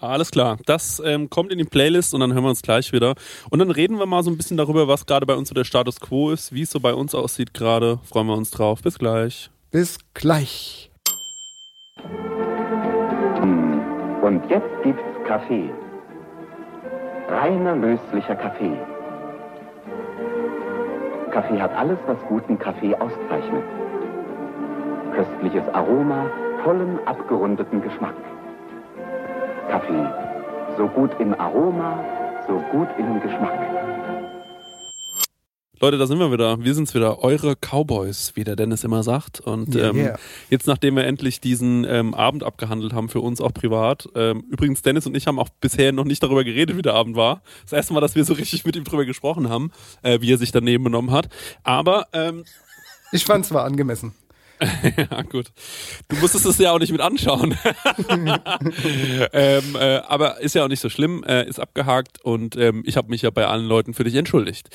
Alles klar. Das ähm, kommt in die Playlist und dann hören wir uns gleich wieder. Und dann reden wir mal so ein bisschen darüber, was gerade bei uns so der Status quo ist, wie es so bei uns aussieht gerade. Freuen wir uns drauf. Bis gleich. Bis gleich. Und jetzt gibt's Kaffee. Reiner löslicher Kaffee. Kaffee hat alles, was guten Kaffee auszeichnet. Köstliches Aroma, vollen, abgerundeten Geschmack. Kaffee. So gut im Aroma, so gut im Geschmack. Leute, da sind wir wieder. Wir sind's wieder. Eure Cowboys, wie der Dennis immer sagt. Und Yeah, ähm, yeah. jetzt, nachdem wir endlich diesen ähm, Abend abgehandelt haben, für uns auch privat. Ähm, übrigens, Dennis und ich haben auch bisher noch nicht darüber geredet, wie der Abend war. Das erste Mal, dass wir so richtig mit ihm drüber gesprochen haben, äh, wie er sich daneben benommen hat. Aber ähm, Ich fand es war angemessen. ja, gut. Du musstest es ja auch nicht mit anschauen. ähm, äh, aber ist ja auch nicht so schlimm, äh, ist abgehakt und ähm, ich habe mich ja bei allen Leuten für dich entschuldigt.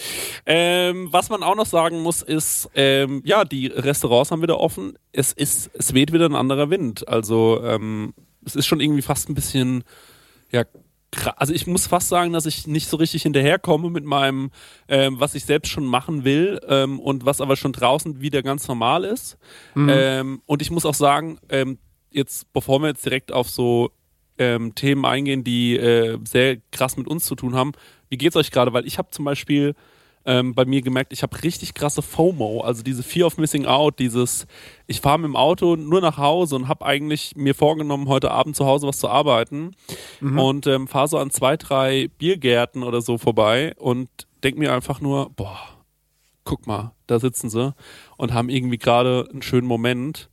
Ähm, was man auch noch sagen muss, ist, ähm, ja, die Restaurants haben wieder offen. Es ist, es weht wieder ein anderer Wind. Also ähm, es ist schon irgendwie fast ein bisschen, ja, also ich muss fast sagen, dass ich nicht so richtig hinterherkomme mit meinem, ähm, was ich selbst schon machen will ähm, und was aber schon draußen wieder ganz normal ist. Ähm, und ich muss auch sagen, ähm, jetzt, bevor wir jetzt direkt auf so ähm, Themen eingehen, die äh, sehr krass mit uns zu tun haben, wie geht's euch gerade? Weil ich habe zum Beispiel ähm, bei mir gemerkt, ich habe richtig krasse FOMO, also diese Fear of Missing Out, dieses, ich fahre mit dem Auto nur nach Hause und habe eigentlich mir vorgenommen, heute Abend zu Hause was zu arbeiten und ähm, fahre so an zwei, drei Biergärten oder so vorbei und denk mir einfach nur, boah, guck mal, da sitzen sie und haben irgendwie gerade einen schönen Moment.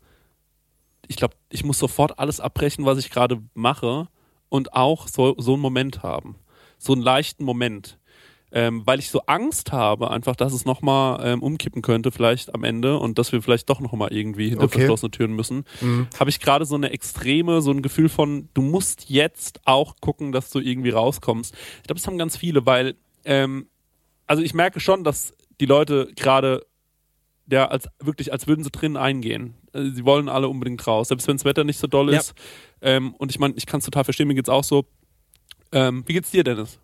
Ich glaube, ich muss sofort alles abbrechen, was ich gerade mache und auch so, so einen Moment haben. So einen leichten Moment. Ähm, weil ich so Angst habe, einfach, dass es nochmal ähm, umkippen könnte, vielleicht am Ende und dass wir vielleicht doch nochmal irgendwie hinter Okay. verschlossene Türen müssen, habe ich gerade so eine extreme, so ein Gefühl von, du musst jetzt auch gucken, dass du irgendwie rauskommst. Ich glaube, das haben ganz viele, weil, ähm, also ich merke schon, dass die Leute gerade ja, als wirklich, als würden sie drin eingehen. Äh, Sie wollen alle unbedingt raus, selbst wenn das Wetter nicht so doll Ja. ist. Ähm, und ich meine, ich kann es total verstehen, mir geht's auch so. Ähm, wie geht's dir, Dennis?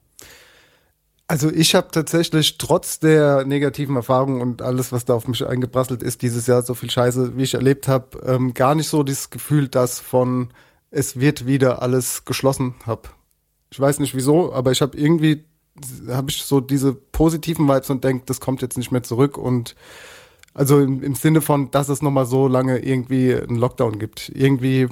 Also ich habe tatsächlich trotz der negativen Erfahrungen und alles, was da auf mich eingeprasselt ist, dieses Jahr so viel Scheiße, wie ich erlebt habe, ähm, gar nicht so dieses Gefühl, dass von es wird wieder alles geschlossen hab. Ich weiß nicht wieso, aber ich habe irgendwie habe ich so diese positiven Vibes und denk, das kommt jetzt nicht mehr zurück und also im, im Sinne von, dass es nochmal so lange irgendwie einen Lockdown gibt. Irgendwie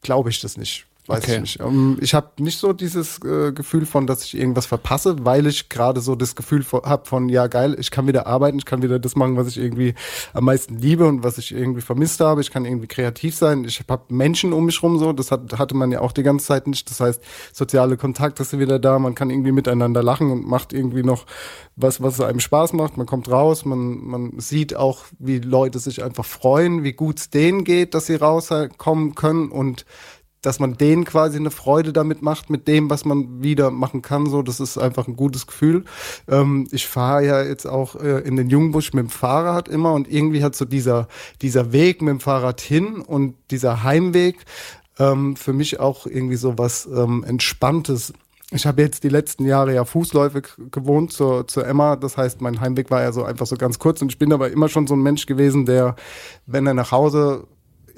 glaube ich das nicht. Weiß Okay. ich nicht. Ähm, ich habe nicht so dieses äh, Gefühl von, dass ich irgendwas verpasse, weil ich gerade so das Gefühl habe von, ja geil, ich kann wieder arbeiten, ich kann wieder das machen, was ich irgendwie am meisten liebe und was ich irgendwie vermisst habe. Ich kann irgendwie kreativ sein. Ich habe Menschen um mich rum so, das hat, hatte man ja auch die ganze Zeit nicht. Das heißt, soziale Kontakte sind wieder da, man kann irgendwie miteinander lachen und macht irgendwie noch was, was einem Spaß macht. Man kommt raus, man, man sieht auch, wie Leute sich einfach freuen, wie gut es denen geht, dass sie rauskommen können und dass man denen quasi eine Freude damit macht, mit dem, was man wieder machen kann. So, das ist einfach ein gutes Gefühl. Ähm, ich fahre ja jetzt auch äh, in den Jungbusch mit dem Fahrrad immer und irgendwie hat so dieser, dieser Weg mit dem Fahrrad hin und dieser Heimweg ähm, für mich auch irgendwie so was ähm, Entspanntes. Ich habe jetzt die letzten Jahre ja fußläufig gewohnt zur, zur Emma. Das heißt, mein Heimweg war ja so einfach so ganz kurz. Und ich bin aber immer schon so ein Mensch gewesen, der, wenn er nach Hause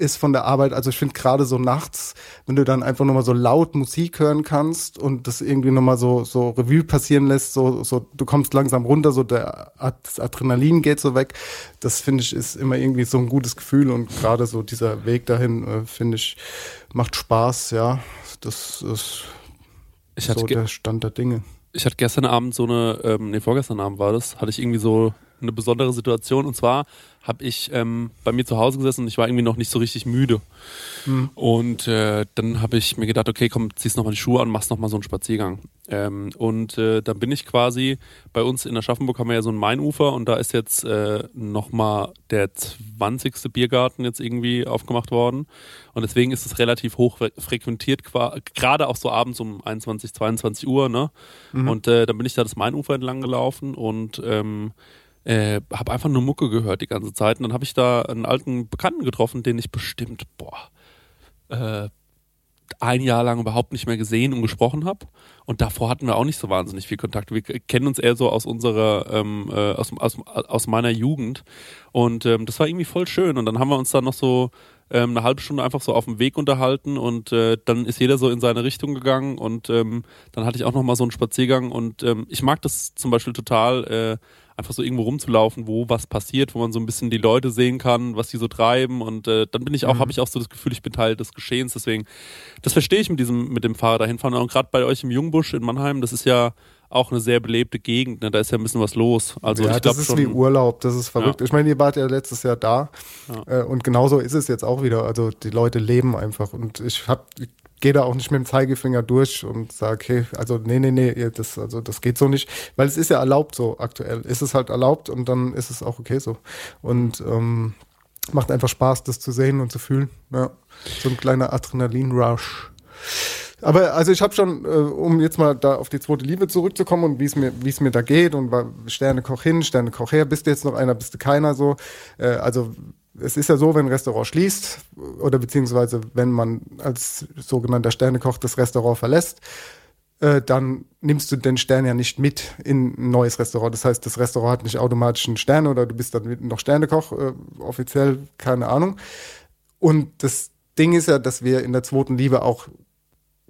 ist von der Arbeit, also ich finde gerade so nachts, wenn du dann einfach nochmal so laut Musik hören kannst und das irgendwie nochmal so, so Revue passieren lässt, so, so, du kommst langsam runter, so der das Adrenalin geht so weg. Das finde ich ist immer irgendwie so ein gutes Gefühl und gerade so dieser Weg dahin, äh, finde ich, macht Spaß, ja. Das ist Ich hatte, so der Stand der Dinge. ich hatte gestern Abend so eine, ähm, nee, vorgestern Abend war das, hatte ich irgendwie so eine besondere Situation und zwar habe ich ähm, bei mir zu Hause gesessen und ich war irgendwie noch nicht so richtig müde. Und äh, dann habe ich mir gedacht, okay, komm, ziehst nochmal die Schuhe an, machst nochmal so einen Spaziergang. Ähm, und äh, dann bin ich quasi, bei uns in Aschaffenburg haben wir ja so ein Mainufer und da ist jetzt äh, nochmal der 20. Biergarten jetzt irgendwie aufgemacht worden. Und deswegen ist es relativ hoch fre- frequentiert, gerade auch so abends um 21, 22 Uhr. Ne? Und äh, dann bin ich da das Mainufer entlang gelaufen und ähm, äh, habe einfach nur Mucke gehört die ganze Zeit. Und dann habe ich da einen alten Bekannten getroffen, den ich bestimmt, boah, äh, ein Jahr lang überhaupt nicht mehr gesehen und gesprochen habe. Und davor hatten wir auch nicht so wahnsinnig viel Kontakt. Wir kennen uns eher so aus unserer, ähm, äh, aus, aus, aus meiner Jugend. Und ähm, das war irgendwie voll schön. Und dann haben wir uns dann noch so ähm, eine halbe Stunde einfach so auf dem Weg unterhalten und äh, dann ist jeder so in seine Richtung gegangen und ähm, dann hatte ich auch noch mal so einen Spaziergang und ähm, ich mag das zum Beispiel total, äh, einfach so irgendwo rumzulaufen, wo was passiert, wo man so ein bisschen die Leute sehen kann, was die so treiben und äh, dann bin ich auch, mhm. habe ich auch so das Gefühl, ich bin Teil des Geschehens, deswegen, das verstehe ich mit diesem, mit dem Fahrrad dahin fahren und gerade bei euch im Jungbusch in Mannheim, das ist ja auch eine sehr belebte Gegend. Ne? Da ist ja ein bisschen was los. Also ja, ich das ist schon, wie Urlaub. Das ist verrückt. Ja. Ich meine, ihr wart ja letztes Jahr da ja. äh, und genauso ist es jetzt auch wieder. Also die Leute leben einfach und ich habe gehe da auch nicht mit dem Zeigefinger durch und sage, hey, also nee, nee, nee, das, also das geht so nicht, weil es ist ja erlaubt so aktuell. Ist es halt erlaubt und dann ist es auch okay so. Und ähm, macht einfach Spaß, das zu sehen und zu fühlen. Ja. So ein kleiner Adrenalin-Rush. Aber also ich habe schon, äh, um jetzt mal da auf die zweite Liebe zurückzukommen und wie es mir, mir da geht und Sterne Koch hin, Sterne Koch her, bist du jetzt noch einer, bist du keiner so. Äh, also es ist ja so, wenn ein Restaurant schließt oder beziehungsweise wenn man als sogenannter Sternekoch das Restaurant verlässt, äh, dann nimmst du den Stern ja nicht mit in ein neues Restaurant. Das heißt, das Restaurant hat nicht automatisch einen Stern oder du bist dann noch Sternekoch, äh, offiziell, keine Ahnung. Und das Ding ist ja, dass wir in der zweiten Liebe auch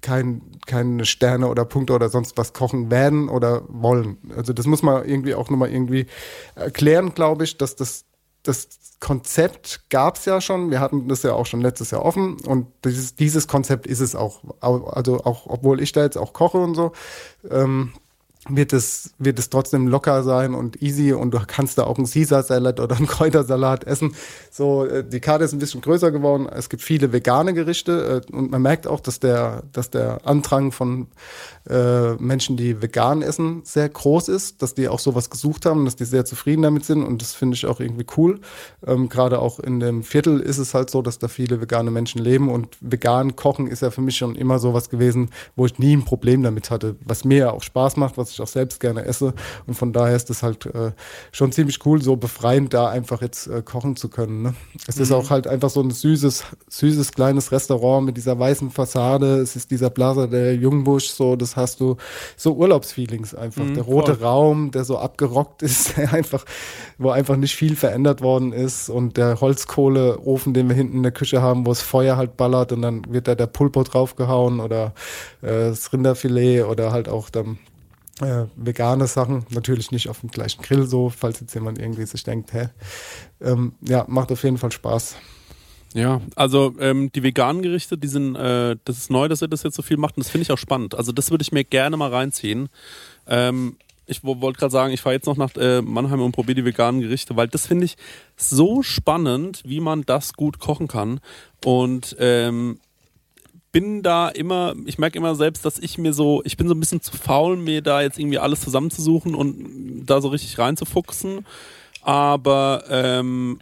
kein, keine Sterne oder Punkte oder sonst was kochen werden oder wollen. Also das muss man irgendwie auch nochmal irgendwie erklären, glaube ich, dass das, das Konzept gab es ja schon. Wir hatten das ja auch schon letztes Jahr offen und dieses, dieses Konzept ist es auch. Also auch, obwohl ich da jetzt auch koche und so, ähm, wird es, wird es trotzdem locker sein und easy und du kannst da auch einen Caesar-Salat oder einen Kräutersalat essen. So, äh, die Karte ist ein bisschen größer geworden. Es gibt viele vegane Gerichte äh, und man merkt auch, dass der, dass der Andrang von äh, Menschen, die vegan essen, sehr groß ist, dass die auch sowas gesucht haben, dass die sehr zufrieden damit sind und das finde ich auch irgendwie cool. Ähm, Gerade auch in dem Viertel ist es halt so, dass da viele vegane Menschen leben und vegan kochen ist ja für mich schon immer sowas gewesen, wo ich nie ein Problem damit hatte, was mir ja auch Spaß macht, was ich auch selbst gerne esse und von daher ist es halt äh, schon ziemlich cool, so befreiend da einfach jetzt äh, kochen zu können. Ne? Es mhm. ist auch halt einfach so ein süßes, süßes kleines Restaurant mit dieser weißen Fassade. Es ist dieser Plaza der Jungbusch, so das hast du so Urlaubsfeelings einfach. Mhm, der rote voll. Raum, der so abgerockt ist, der einfach, wo einfach nicht viel verändert worden ist und der Holzkohleofen, den wir hinten in der Küche haben, wo das Feuer halt ballert und dann wird da der Pulpo draufgehauen oder äh, das Rinderfilet oder halt auch dann äh, vegane Sachen, natürlich nicht auf dem gleichen Grill so, falls jetzt jemand irgendwie sich denkt, hä, ähm, ja, macht auf jeden Fall Spaß. Ja, also ähm, die veganen Gerichte, die sind, äh, das ist neu, dass ihr das jetzt so viel macht und das finde ich auch spannend. Also das würde ich mir gerne mal reinziehen. Ähm, ich wollte gerade sagen, ich fahre jetzt noch nach äh, Mannheim und probiere die veganen Gerichte, weil das finde ich so spannend, wie man das gut kochen kann. Und ähm, bin da immer, ich merke immer selbst, dass ich mir so, ich bin so ein bisschen zu faul, mir da jetzt irgendwie alles zusammenzusuchen und da so richtig reinzufuchsen. Aber ähm,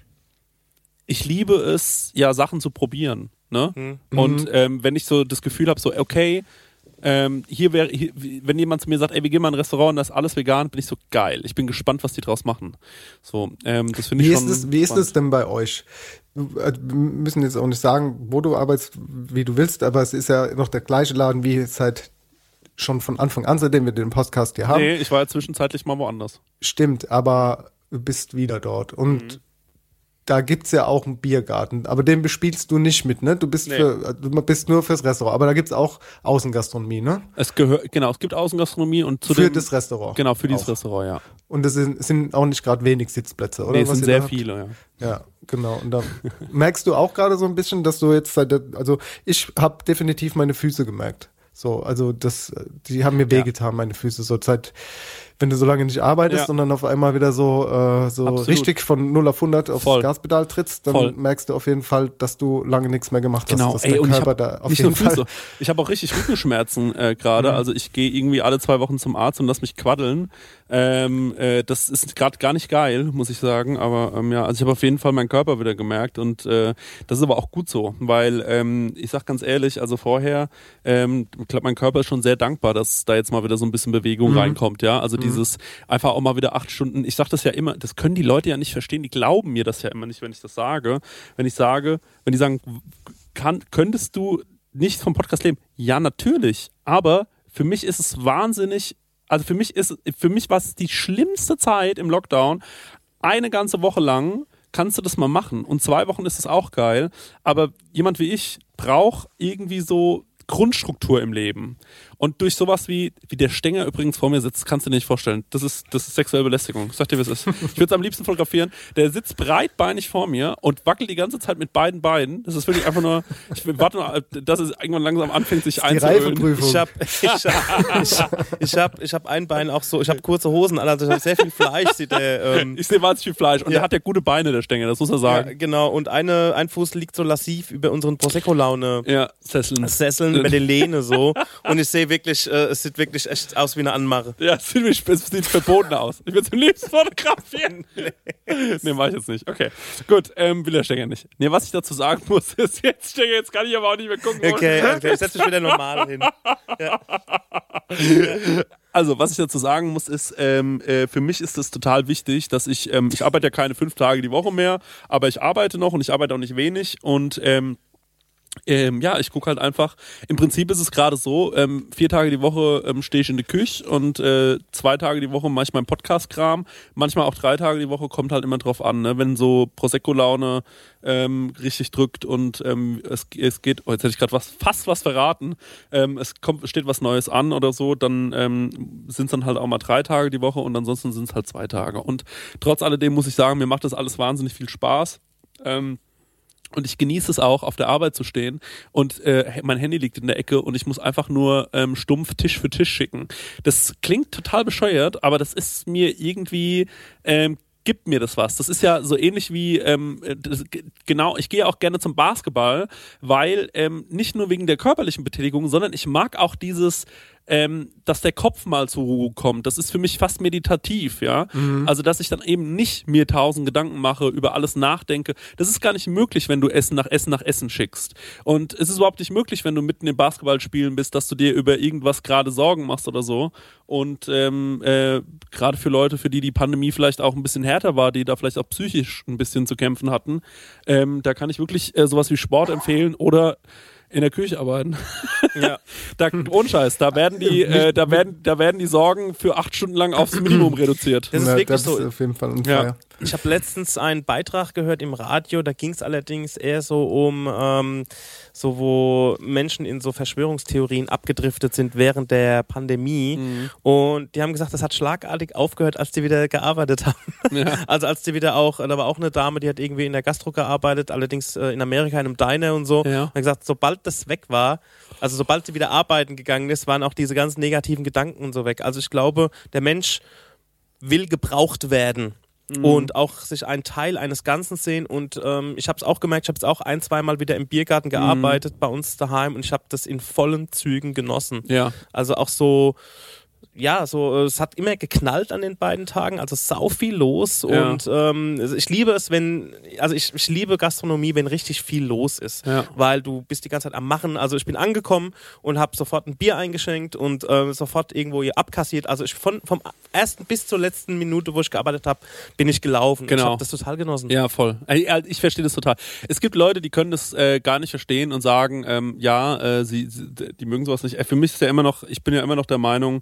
ich liebe es, ja, Sachen zu probieren. Ne? Mhm. Und ähm, wenn ich so das Gefühl habe, so, okay, ähm, hier wäre, wenn jemand zu mir sagt, ey, wir gehen mal in ein Restaurant und da ist alles vegan, bin ich so geil. Ich bin gespannt, was die draus machen. So, ähm, das finde ich wie schon. Ist es, wie ist es denn bei euch? Äh, wir müssen jetzt auch nicht sagen, wo du arbeitest, wie du willst, aber es ist ja noch der gleiche Laden wie seit schon von Anfang an, seitdem wir den Podcast hier haben. Nee, ich war ja zwischenzeitlich mal woanders. Stimmt, aber du bist wieder dort. Und mhm da gibt's ja auch einen Biergarten, aber den bespielst du nicht mit, ne? Du bist nee. für, du bist nur fürs Restaurant, aber da gibt's auch Außengastronomie, ne? Es gehört, genau, es gibt Außengastronomie und zu Für das Restaurant. Genau, für dieses auch. Restaurant, ja. Und es sind, sind auch nicht gerade wenig Sitzplätze, oder? Nee, es sind sehr viele, ja. Ja, genau. Und da merkst du auch gerade so ein bisschen, dass du jetzt seit, also ich habe definitiv meine Füße gemerkt. So, also das, die haben mir wehgetan, ja. meine Füße, so seit wenn du so lange nicht arbeitest ja. und dann auf einmal wieder so, äh, so richtig von 0 auf 100 aufs Voll. Gaspedal trittst, dann Voll. merkst du auf jeden Fall, dass du lange nichts mehr gemacht genau. hast. Genau, ey, und Körper ich hab, nicht nur Füße. Ich habe auch richtig Rückenschmerzen äh, gerade. Mhm. Also ich gehe irgendwie alle zwei Wochen zum Arzt und lass mich quaddeln. Ähm, äh, das ist gerade gar nicht geil, muss ich sagen. Aber ähm, ja, also ich habe auf jeden Fall meinen Körper wieder gemerkt und äh, das ist aber auch gut so, weil ähm, ich sag ganz ehrlich, also vorher, ähm, ich glaube, mein Körper ist schon sehr dankbar, dass da jetzt mal wieder so ein bisschen Bewegung mhm. reinkommt. Ja, also mhm. Dieses einfach auch mal wieder acht Stunden. Ich sag das ja immer, das können die Leute ja nicht verstehen. Die glauben mir das ja immer nicht, wenn ich das sage. Wenn ich sage, wenn die sagen, kann, könntest du nicht vom Podcast leben. Ja, natürlich. Aber für mich ist es wahnsinnig, also für mich ist, für mich war es die schlimmste Zeit im Lockdown. Eine ganze Woche lang kannst du das mal machen. Und zwei Wochen ist es auch geil. Aber jemand wie ich braucht irgendwie so Grundstruktur im Leben. Und durch sowas wie, wie der Stänger übrigens vor mir sitzt, kannst du dir nicht vorstellen. Das ist, das ist sexuelle Belästigung. Sag dir, wie es ist. Ich würde es am liebsten fotografieren. Der sitzt breitbeinig vor mir und wackelt die ganze Zeit mit beiden Beinen. Das ist wirklich einfach nur, ich warte nur, dass es irgendwann langsam anfängt, sich einzuölen. Ich habe ich hab, ich, ich hab, ich hab ein Bein auch so, ich habe kurze Hosen, an, also ich habe sehr viel Fleisch, sieht der. Ähm, Ich sehe wahnsinnig viel Fleisch und Ja. der hat ja gute Beine, der Stänger, das muss er ja, sagen. genau, und eine, ein Fuß liegt so lassiv über unseren Prosecco-Laune. Ja, Sesseln. Sesseln über die Lehne so und ich sehe wirklich, äh, es sieht wirklich echt aus wie eine Anmache. Ja, es sieht, wie- es sieht verboten aus. Ich will es am liebsten fotografieren. nee, mach ich jetzt nicht. Okay, gut, ähm, will der Stenger nicht. Nee, was ich dazu sagen muss, ist jetzt, Stenger, jetzt kann ich aber auch nicht mehr gucken. Okay, okay, ich setze mich wieder normal hin. Also, was ich dazu sagen muss, ist, ähm, äh, für mich ist es total wichtig, dass ich, ähm, ich arbeite ja keine fünf Tage die Woche mehr, aber ich arbeite noch und ich arbeite auch nicht wenig und ähm, ähm, ja, ich gucke halt einfach. Im Prinzip ist es gerade so, ähm, vier Tage die Woche ähm, stehe ich in der Küche und äh, zwei Tage die Woche mache ich meinen Podcast-Kram. Manchmal auch drei Tage die Woche, kommt halt immer drauf an, ne? wenn so Prosecco-Laune ähm, richtig drückt und ähm, es, es geht, oh, jetzt hätte ich gerade was, fast was verraten, ähm, es kommt, steht was Neues an oder so, dann sind es dann halt auch mal drei Tage die Woche und ansonsten sind es halt zwei Tage. Und trotz alledem muss ich sagen, mir macht das alles wahnsinnig viel Spaß. Ähm, und ich genieße es auch, auf der Arbeit zu stehen und äh, mein Handy liegt in der Ecke und ich muss einfach nur ähm, stumpf Tisch für Tisch schicken. Das klingt total bescheuert, aber das ist mir irgendwie, ähm, gibt mir das was. Das ist ja so ähnlich wie, ähm, das, g- genau, ich gehe auch gerne zum Basketball, weil ähm, nicht nur wegen der körperlichen Betätigung, sondern ich mag auch dieses, ähm, dass der Kopf mal zur Ruhe kommt. Das ist für mich fast meditativ, ja. Also, dass ich dann eben nicht mir tausend Gedanken mache, über alles nachdenke. Das ist gar nicht möglich, wenn du Essen nach Essen nach Essen schickst. Und es ist überhaupt nicht möglich, wenn du mitten im Basketballspielen bist, dass du dir über irgendwas gerade Sorgen machst oder so. Und ähm, äh, gerade für Leute, für die die Pandemie vielleicht auch ein bisschen härter war, die da vielleicht auch psychisch ein bisschen zu kämpfen hatten, ähm, da kann ich wirklich äh, sowas wie Sport empfehlen oder in der Küche arbeiten. Ja. Da, ohne Scheiß, da werden die, äh, da werden, da werden die Sorgen für acht Stunden lang aufs Minimum reduziert. Das ist Na, wirklich das so. ist auf jeden Fall ein Ja. Ich habe letztens einen Beitrag gehört im Radio, da ging es allerdings eher so um, ähm, so wo Menschen in so Verschwörungstheorien abgedriftet sind während der Pandemie. Und die haben gesagt, das hat schlagartig aufgehört, als die wieder gearbeitet haben. Ja. Also als die wieder auch, da war auch eine Dame, die hat irgendwie in der Gastro gearbeitet, allerdings äh, in Amerika in einem Diner und so. Ja. Und hat gesagt, sobald das weg war, also sobald sie wieder arbeiten gegangen ist, waren auch diese ganzen negativen Gedanken und so weg. Also ich glaube, der Mensch will gebraucht werden und auch sich einen Teil eines Ganzen sehen. Und ähm, ich habe es auch gemerkt, ich habe es auch ein, zweimal wieder im Biergarten gearbeitet bei uns daheim und ich habe das in vollen Zügen genossen. Ja. Also auch so, ja, so, äh, es hat immer geknallt an den beiden Tagen, also sau viel los Ja. und ähm, ich liebe es, wenn, also ich, ich liebe Gastronomie, wenn richtig viel los ist, Ja. weil du bist die ganze Zeit am Machen, also ich bin angekommen und habe sofort ein Bier eingeschenkt und äh, sofort irgendwo hier abkassiert, also ich von, vom ersten bis zur letzten Minute, wo ich gearbeitet habe, bin ich gelaufen. Ich Genau. habe das total genossen. Ja, voll. Ich verstehe das total. Es gibt Leute, die können das äh, gar nicht verstehen und sagen, ähm, ja, äh, sie, sie, die mögen sowas nicht. Für mich ist ja immer noch, ich bin ja immer noch der Meinung,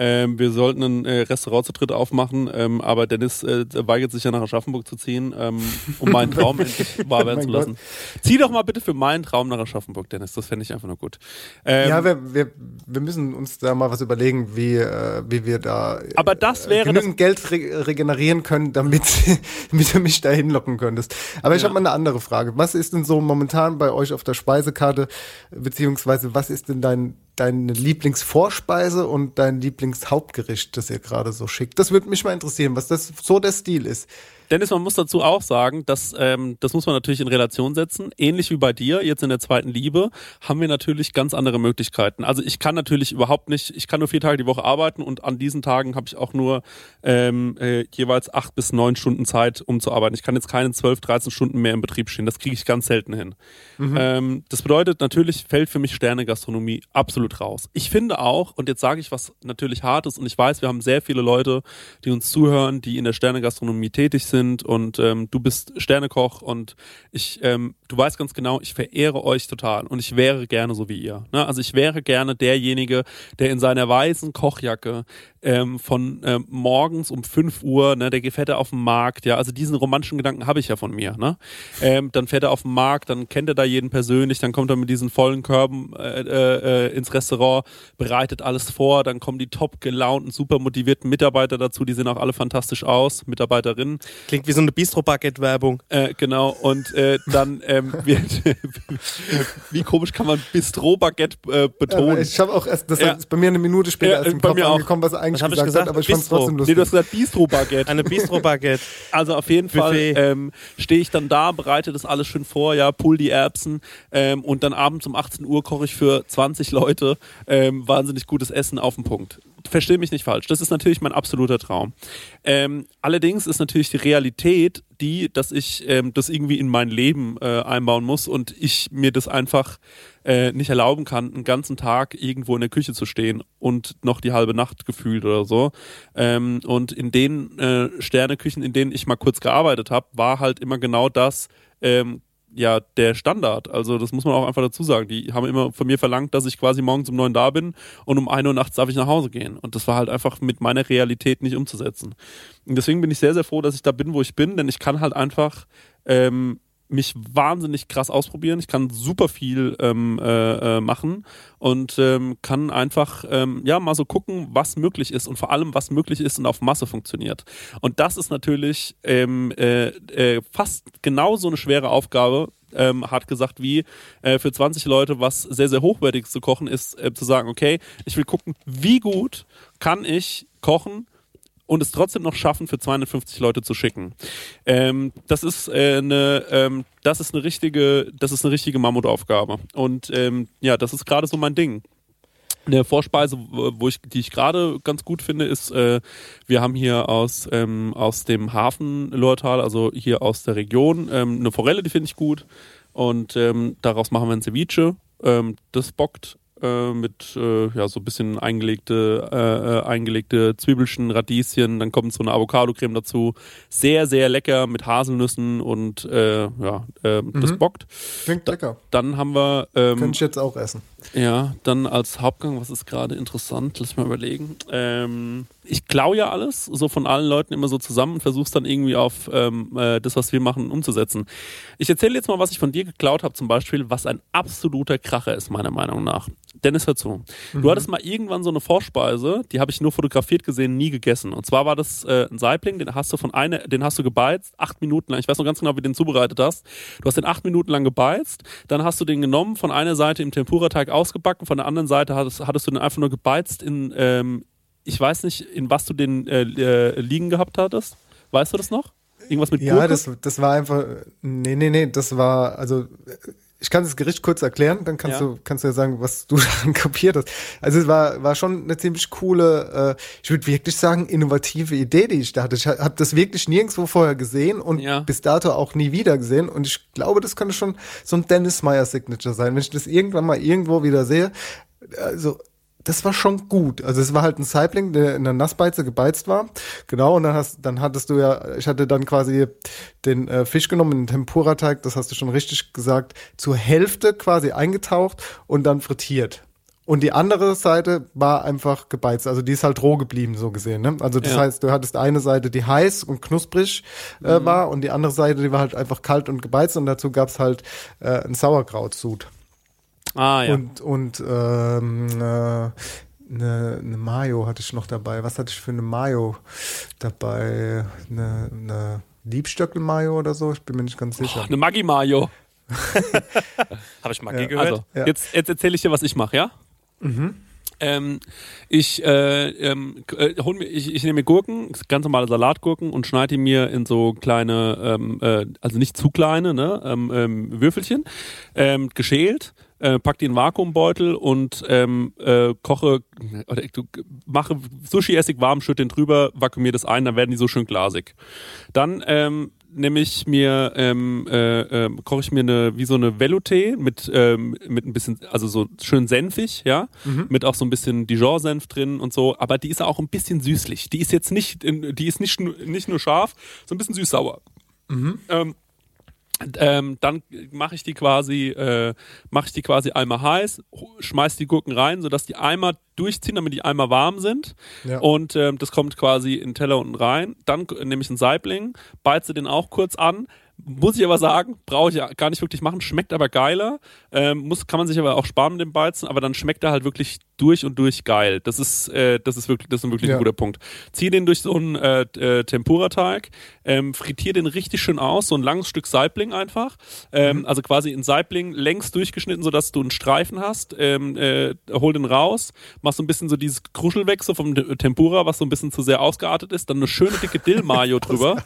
ähm, wir sollten ein äh, Restaurant zu dritt aufmachen, ähm, aber Dennis äh, weigert sich ja nach Aschaffenburg zu ziehen, ähm, um meinen Traum endlich wahr werden zu Gott. lassen. Zieh doch mal bitte für meinen Traum nach Aschaffenburg, Dennis. Das fände ich einfach nur gut. Ähm, ja, wir, wir, wir müssen uns da mal was überlegen, wie, äh, wie wir da äh, Aber das wäre genügend Geld re regenerieren können, damit, damit du mich da hinlocken könntest. Aber ich Ja. habe mal eine andere Frage. Was ist denn so momentan bei euch auf der Speisekarte, beziehungsweise was ist denn dein, deine Lieblingsvorspeise und dein Lieblingshauptgericht, das ihr gerade so schickt? Das würde mich mal interessieren, was das so der Stil ist. Dennis, man muss dazu auch sagen, dass ähm, das muss man natürlich in Relation setzen. Ähnlich wie bei dir, jetzt in der zweiten Liebe, haben wir natürlich ganz andere Möglichkeiten. Also ich kann natürlich überhaupt nicht, ich kann nur vier Tage die Woche arbeiten und an diesen Tagen habe ich auch nur ähm, äh, jeweils acht bis neun Stunden Zeit, um zu arbeiten. Ich kann jetzt keine zwölf, dreizehn Stunden mehr im Betrieb stehen. Das kriege ich ganz selten hin. Ähm, das bedeutet, natürlich fällt für mich Sterne-Gastronomie absolut raus. Ich finde auch, und jetzt sage ich was natürlich Hartes, und ich weiß, wir haben sehr viele Leute, die uns zuhören, die in der Sterne-Gastronomie tätig sind und ähm, du bist Sternekoch und ich ähm, du weißt ganz genau, ich verehre euch total und ich wäre gerne so wie ihr. Ne? Also ich wäre gerne derjenige, der in seiner weißen Kochjacke ähm, von ähm, morgens um 5 Uhr, ne, der fährt er auf den Markt, ja, also diesen romantischen Gedanken habe ich ja von mir, ne? Ähm, dann fährt er auf den Markt, dann kennt er da jeden persönlich, dann kommt er mit diesen vollen Körben äh, äh, ins Restaurant, bereitet alles vor, dann kommen die top gelaunten, super motivierten Mitarbeiter dazu, die sehen auch alle fantastisch aus, Mitarbeiterinnen. Klingt wie so eine Bistro-Baguette-Werbung. Äh, genau, und äh, dann ähm, wird, wie komisch kann man Bistro-Baguette äh, betonen? Ja, ich habe auch erst, das Ja. ist bei mir eine Minute später Ja, erst im bei Kopf mir auch. angekommen, was er eigentlich Was hab ich gesagt, gesagt? hat, aber ich fand es Bistro. trotzdem nee, lustig. du hast gesagt Bistro-Baguette. Eine Bistro-Baguette. Also auf jeden Fall ähm, stehe ich dann da, bereite das alles schön vor, ja, pull die Erbsen ähm, und dann abends um 18 Uhr koche ich für 20 Leute ähm, wahnsinnig gutes Essen auf den Punkt. Verstehe mich nicht falsch. Das ist natürlich mein absoluter Traum. Ähm, allerdings ist natürlich die Realität die, dass ich ähm, das irgendwie in mein Leben äh, einbauen muss und ich mir das einfach äh, nicht erlauben kann, einen ganzen Tag irgendwo in der Küche zu stehen und noch die halbe Nacht gefühlt oder so. Ähm, und in den äh, Sterneküchen, in denen ich mal kurz gearbeitet habe, war halt immer genau das, ähm, ja, der Standard. Also das muss man auch einfach dazu sagen. Die haben immer von mir verlangt, dass ich quasi morgens um neun da bin und um ein Uhr nachts darf ich nach Hause gehen. Und das war halt einfach mit meiner Realität nicht umzusetzen. Und deswegen bin ich sehr, sehr froh, dass ich da bin, wo ich bin, denn ich kann halt einfach ähm, mich wahnsinnig krass ausprobieren. Ich kann super viel ähm, äh, äh, machen und ähm, kann einfach ähm, ja mal so gucken, was möglich ist und vor allem was möglich ist und auf Masse funktioniert. Und das ist natürlich ähm, äh, äh, fast genauso eine schwere Aufgabe. Ähm, hart gesagt, wie äh, für 20 Leute was sehr, sehr hochwertiges zu kochen ist, äh, zu sagen, okay, ich will gucken, wie gut kann ich kochen, und es trotzdem noch schaffen, für 250 Leute zu schicken. Ähm, das ist äh, eine, ähm, das ist eine richtige, das ist eine richtige Mammutaufgabe. Und ähm, ja, das ist gerade so mein Ding. Eine Vorspeise, wo ich, die ich gerade ganz gut finde, ist, äh, wir haben hier aus, ähm, aus dem Hafen Lohrtal, also hier aus der Region, ähm, eine Forelle, die finde ich gut. Und ähm, daraus machen wir ein Ceviche. Ähm, das bockt äh, mit äh, ja, so ein bisschen eingelegte, äh, äh, eingelegte Zwiebelchen, Radieschen, dann kommt so eine Avocado-Creme dazu. Sehr, sehr lecker mit Haselnüssen und äh, ja, äh, das bockt. Klingt lecker. Dann haben wir ähm, Könnte ich jetzt auch essen. ja, dann als Hauptgang, was ist gerade interessant? Lass mal überlegen. Ähm, ich klaue ja alles, so von allen Leuten immer so zusammen und versuche es dann irgendwie auf ähm, äh, das, was wir machen, umzusetzen. Ich erzähle jetzt mal, was ich von dir geklaut habe, zum Beispiel, was ein absoluter Kracher ist, meiner Meinung nach. Dennis, hör zu. Du hattest mal irgendwann so eine Vorspeise, die habe ich nur fotografiert gesehen, nie gegessen. Und zwar war das äh, ein Saibling, den hast du von einer, den hast du gebeizt, acht Minuten lang. Ich weiß noch ganz genau, wie du den zubereitet hast. Du hast den acht Minuten lang gebeizt, dann hast du den genommen, von einer Seite im Tempura-Teig ausgebacken, von der anderen Seite hattest, hattest du den einfach nur gebeizt in, ähm, ich weiß nicht, in was du den äh, äh, liegen gehabt hattest. Weißt du das noch? Irgendwas mit Ja, Gurke? das, das war einfach. Nee, nee, nee, das war. Also, ich kann das Gericht kurz erklären, dann kannst, Ja. du, kannst du ja sagen, was du daran kapiert hast. Also, es war, war schon eine ziemlich coole, äh, ich würde wirklich sagen, innovative Idee, die ich da hatte. Ich habe das wirklich nirgendwo vorher gesehen und Ja. bis dato auch nie wieder gesehen. Und ich glaube, das könnte schon so ein Dennis Meyer Signature sein. Wenn ich das irgendwann mal irgendwo wieder sehe, also das war schon gut. Also es war halt ein Saibling, der in der Nassbeize gebeizt war. Genau, und dann hast, dann hattest du ja, ich hatte dann quasi den äh, Fisch genommen, den Tempura-Teig, das hast du schon richtig gesagt, zur Hälfte quasi eingetaucht und dann frittiert. Und die andere Seite war einfach gebeizt, also die ist halt roh geblieben, so gesehen. Ne? Also das Ja. heißt, du hattest eine Seite, die heiß und knusprig äh, war und die andere Seite, die war halt einfach kalt und gebeizt und dazu gab's halt äh, ein Sauerkrautsud. Ah, ja. Und, und ähm, äh, eine, eine Mayo hatte ich noch dabei. Was hatte ich für eine Mayo dabei? Eine, eine Liebstöckel-Mayo oder so? Ich bin mir nicht ganz sicher. Eine Maggi Mayo. Habe ich Maggi Ja, gehört? Also, Ja. jetzt, jetzt erzähle ich dir, was ich mache, ja? Ähm, ich, äh, ähm, äh, hol mir, ich, ich nehme mir Gurken, ganz normale Salatgurken und schneide die mir in so kleine, ähm, äh, also nicht zu kleine, ne, ähm, ähm, Würfelchen, ähm, geschält, äh, pack die in einen Vakuumbeutel und ähm, äh, koche, oder du, mache Sushi-Essig warm, schütte den drüber, vakuumiere das ein, dann werden die so schön glasig. Dann ähm, nehme ich mir, ähm, äh, ähm, koche ich mir eine, wie so eine Velouté mit, ähm, mit ein bisschen, also so schön senfig, ja, mit auch so ein bisschen Dijon-Senf drin und so, aber die ist auch ein bisschen süßlich. Die ist jetzt nicht, die ist nicht, nur- nicht nur scharf, so ein bisschen süß-sauer. Ähm, Ähm, dann mache ich die quasi, äh, mache ich die quasi einmal heiß, schmeiß die Gurken rein, sodass die einmal durchziehen, damit die einmal warm sind. Ja. Und ähm, das kommt quasi in den Teller unten rein. Dann nehme ich einen Saibling, beize den auch kurz an. Muss ich aber sagen, brauche ich ja gar nicht wirklich machen, schmeckt aber geiler. Ähm, muss, kann man sich aber auch sparen mit dem Beizen, aber dann schmeckt er halt wirklich durch und durch geil. Das ist, äh, das ist wirklich, das ist wirklich Ja. ein guter Punkt. Zieh den durch so einen äh, äh, Tempura-Teig, ähm, frittier den richtig schön aus, so ein langes Stück Saibling einfach. Ähm, Also quasi in Saibling längs durchgeschnitten, sodass du einen Streifen hast. Ähm, äh, hol den raus, mach so ein bisschen so dieses Kruschel weg, so vom T- Tempura, was so ein bisschen zu sehr ausgeartet ist. Dann eine schöne dicke Dill-Mayo drüber.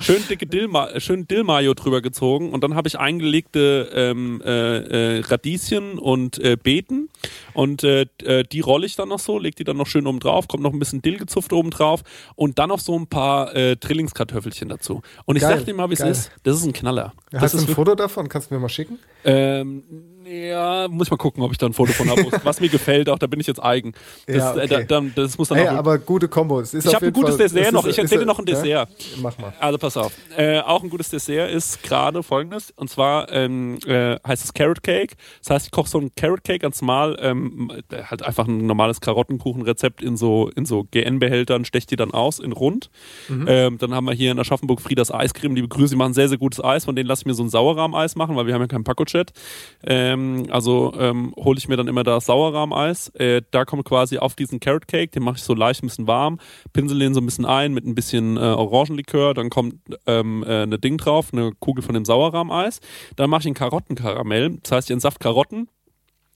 Schön dicke äh, Dill-Mayo drüber gezogen. Und dann habe ich eingelegte ähm, äh, äh, Radieschen und äh, Beeten. Und äh, die rolle ich dann noch so, leg die dann noch schön oben drauf, kommt noch ein bisschen Dill gezupft oben drauf und dann noch so ein paar äh, Trillingskartoffelchen dazu. Und ich Geil, sag dir mal, wie es ist. Das ist ein Knaller. das Hast du ein Foto davon? Kannst du mir mal schicken? ähm, ja, muss ich mal gucken, ob ich da ein Foto von habe. Was mir gefällt, auch da bin ich jetzt eigen. Das, Ja, okay. äh, da, dann, das muss dann Hey, aber gute Kombo. Ich habe ein gutes Fall- Dessert es noch. ist- Ich erzähle ist- noch ein ja? Dessert. Mach mal. Also pass auf. Äh, auch ein gutes Dessert ist gerade folgendes. Und zwar ähm, äh, heißt es Carrot Cake. Das heißt, ich koche so ein Carrot Cake ganz normal, ähm, äh, halt einfach ein normales Karottenkuchenrezept in so, in so GN-Behältern, stecht die dann aus in rund. Ähm, dann haben wir hier in Aschaffenburg Friedas Eiscreme. Liebe Grüße, die machen sehr, sehr gutes Eis. Von denen lasse ich mir so ein Sauerrahmeis machen, weil wir haben ja keinen Paco-Chat. Ähm, also ähm, hole ich mir dann immer das Sauerrahmeis. Äh, da kommt quasi auf diesen Carrot Cake, den mache ich so leicht ein bisschen warm, pinsel den so ein bisschen ein mit ein bisschen äh, Orangenlikör, dann kommt ähm, äh, eine Ding drauf, eine Kugel von dem Sauerrahmeis. Dann mache ich einen Karottenkaramell, das heißt, ich entsaft Karotten,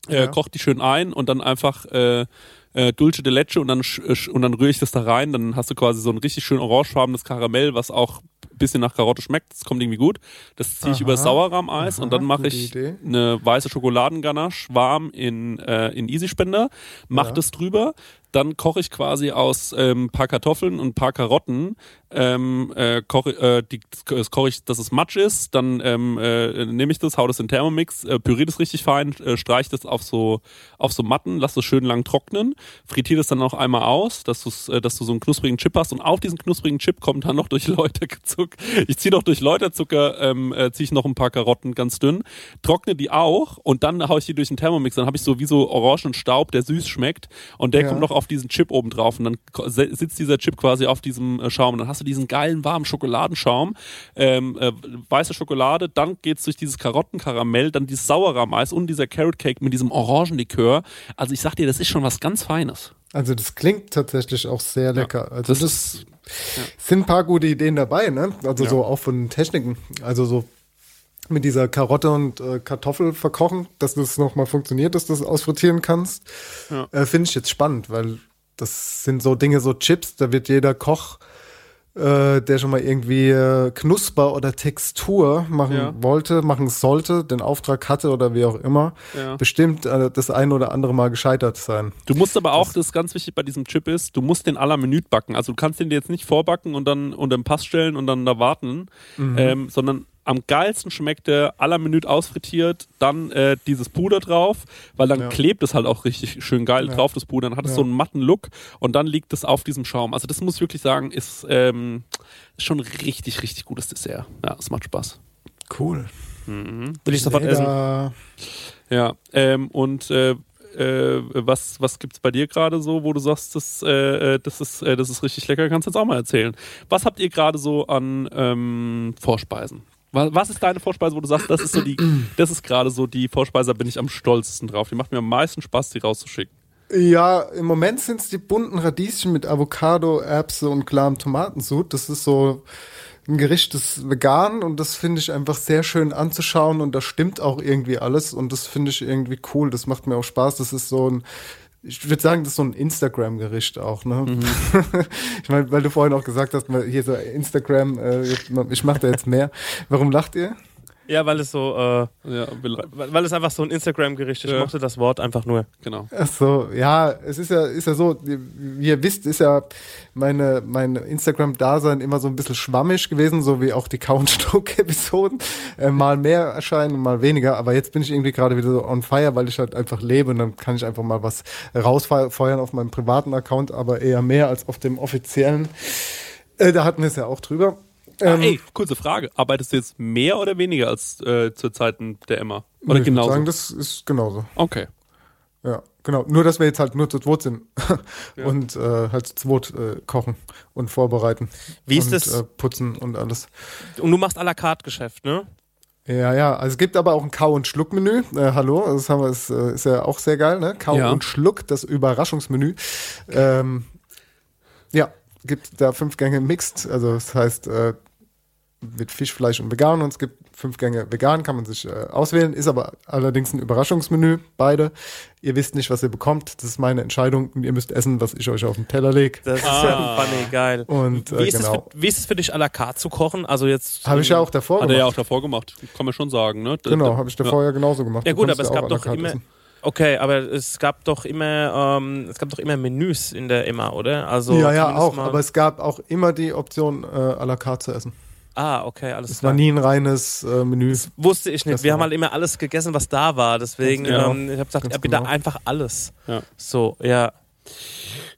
äh, Ja. koche die schön ein und dann einfach äh, äh, Dulce de Leche und dann, sch- und dann rühre ich das da rein. Dann hast du quasi so ein richtig schön orangefarbenes Karamell, was auch bisschen nach Karotte schmeckt. Das kommt irgendwie gut. Das ziehe ich Aha. über Sauerrahmeis und dann mache ich Idee. eine weiße Schokoladenganache warm in, äh, in Easy-Spender, mach Ja. das drüber. Dann koche ich quasi aus ähm, paar Kartoffeln und ein paar Karotten, ähm, äh, koche, äh, die, das koche ich, dass es Matsch ist, dann ähm, äh, nehme ich das, hau das in Thermomix, äh, püriere das richtig fein, äh, streich das auf so, auf so Matten, lass das schön lang trocknen, frittiere das dann noch einmal aus, dass, du's, äh, dass du so einen knusprigen Chip hast und auf diesen knusprigen Chip kommt dann noch durch Läuterzucker, ich ziehe noch durch Läuterzucker, ähm, äh, ziehe ich noch ein paar Karotten ganz dünn, trockne die auch und dann haue ich die durch den Thermomix, dann habe ich so wie so Orangenstaub, der süß schmeckt und der Ja. kommt noch auf diesen Chip oben drauf und dann sitzt dieser Chip quasi auf diesem äh, Schaum und dann hast du diesen geilen warmen Schokoladenschaum, ähm, äh, weiße Schokolade, dann geht's durch dieses Karottenkaramell, dann dieses Sauerrahmeis und dieser Carrot Cake mit diesem Orangenlikör. Also ich sag dir, das ist schon was ganz Feines. Also das klingt tatsächlich auch sehr lecker. Also das das, ist- sind ein paar gute Ideen dabei, ne? Also Ja. so auch von Techniken. Also so mit dieser Karotte und äh, Kartoffel verkochen, dass das nochmal funktioniert, dass du das ausfrittieren kannst, Ja. äh, finde ich jetzt spannend, weil das sind so Dinge, so Chips, da wird jeder Koch, äh, der schon mal irgendwie äh, Knusper oder Textur machen Ja. wollte, machen sollte, den Auftrag hatte oder wie auch immer, Ja. bestimmt äh, das ein oder andere Mal gescheitert sein. Du musst aber auch, das ist ganz wichtig bei diesem Chip ist, du musst den à la Minute backen. Also du kannst den dir jetzt nicht vorbacken und dann unter den Pass stellen und dann da warten, ähm, sondern am geilsten schmeckt der à la Minute ausfrittiert, dann äh, dieses Puder drauf, weil dann Ja. klebt es halt auch richtig schön geil Ja. drauf, das Puder. Dann hat es Ja. so einen matten Look und dann liegt es auf diesem Schaum. Also das muss ich wirklich sagen, ist, ähm, schon richtig, richtig gutes Dessert. Ja, es macht Spaß. Cool. Will ich sofort essen. Leder. Ja, ähm, und äh, äh, was, was gibt's bei dir gerade so, wo du sagst, das, äh, äh, das, ist, äh, das ist richtig lecker? Kannst du jetzt auch mal erzählen. Was habt ihr gerade so an ähm, Vorspeisen? Was, ist deine Vorspeise, wo du sagst, das ist so die, das ist gerade so die Vorspeise, da bin ich am stolzesten drauf. Die macht mir am meisten Spaß, die rauszuschicken. Ja, im Moment sind es die bunten Radieschen mit Avocado, Erbse und klarem Tomatensud. Das ist so ein Gericht, das ist vegan und das finde ich einfach sehr schön anzuschauen und da stimmt auch irgendwie alles und das finde ich irgendwie cool. Das macht mir auch Spaß. Das ist so ein, ich würde sagen, das ist so ein Instagram-Gericht auch. Ne? ich meine, weil du vorhin auch gesagt hast, hier so Instagram, äh, ich mache da jetzt mehr. Warum lacht ihr? Ja, weil es so, äh, Ja, weil weil es einfach so ein Instagram-Gericht ist. Ich Ja. mochte das Wort einfach nur. genau. Ach so, ja, es ist ja, ist ja so, wie ihr wisst, ist ja meine, mein Instagram-Dasein immer so ein bisschen schwammig gewesen, so wie auch die Countstock-Episoden. Äh, mal mehr erscheinen und mal weniger, aber jetzt bin ich irgendwie gerade wieder so on fire, weil ich halt einfach lebe und dann kann ich einfach mal was rausfeuern auf meinem privaten Account, aber eher mehr als auf dem offiziellen. Äh, da hatten wir es ja auch drüber. Ah, Ähm, ey, kurze Frage. Arbeitest du jetzt mehr oder weniger als äh, zu Zeiten der Emma? Oder ich genauso? würde sagen, das ist genauso. okay. Ja, genau. Nur, dass wir jetzt halt nur zu zweit sind und äh, halt zu zweit äh, kochen und vorbereiten. Wie ist und, das- Äh, putzen und alles. Und du machst à la carte Geschäft, ne? Ja, ja. Also es gibt aber auch ein Kau- und Schluck-Menü. Äh, hallo, das haben wir, ist, äh, ist ja auch sehr geil, ne? Kau Ja. und Schluck, das Überraschungsmenü. Ähm, ja, gibt da fünf Gänge mixed. Also das heißt äh, mit Fisch, Fleisch und vegan. Und es gibt fünf Gänge vegan, kann man sich äh, auswählen. Ist aber allerdings ein Überraschungsmenü, beide. Ihr wisst nicht, was ihr bekommt. Das ist meine Entscheidung. Und ihr müsst essen, was ich euch auf den Teller lege. Das ist Ah. ja funny, geil. Und Wie äh, ist, es genau. für, wie ist es für dich à la carte zu kochen? Also jetzt. Habe ich ja auch davor Hat er ja auch gemacht. davor gemacht. Kann man schon sagen, ne? Genau, habe ich davor ja. genauso gemacht. Ja gut, aber es ja gab doch immer. essen. Okay, aber es gab doch immer, ähm, es gab doch immer Menüs in der Emma, oder? Also ja, ja, auch. Aber es gab auch immer die Option, äh, à la carte zu essen. Ah, okay, alles Es klar. war nie ein reines äh, Menü. Wusste ich nicht. Das Wir war- haben halt immer alles gegessen, was da war. Deswegen, genau. ähm, ich habe gesagt, Ganz ja, bitte genau. einfach alles. Ja. So, ja.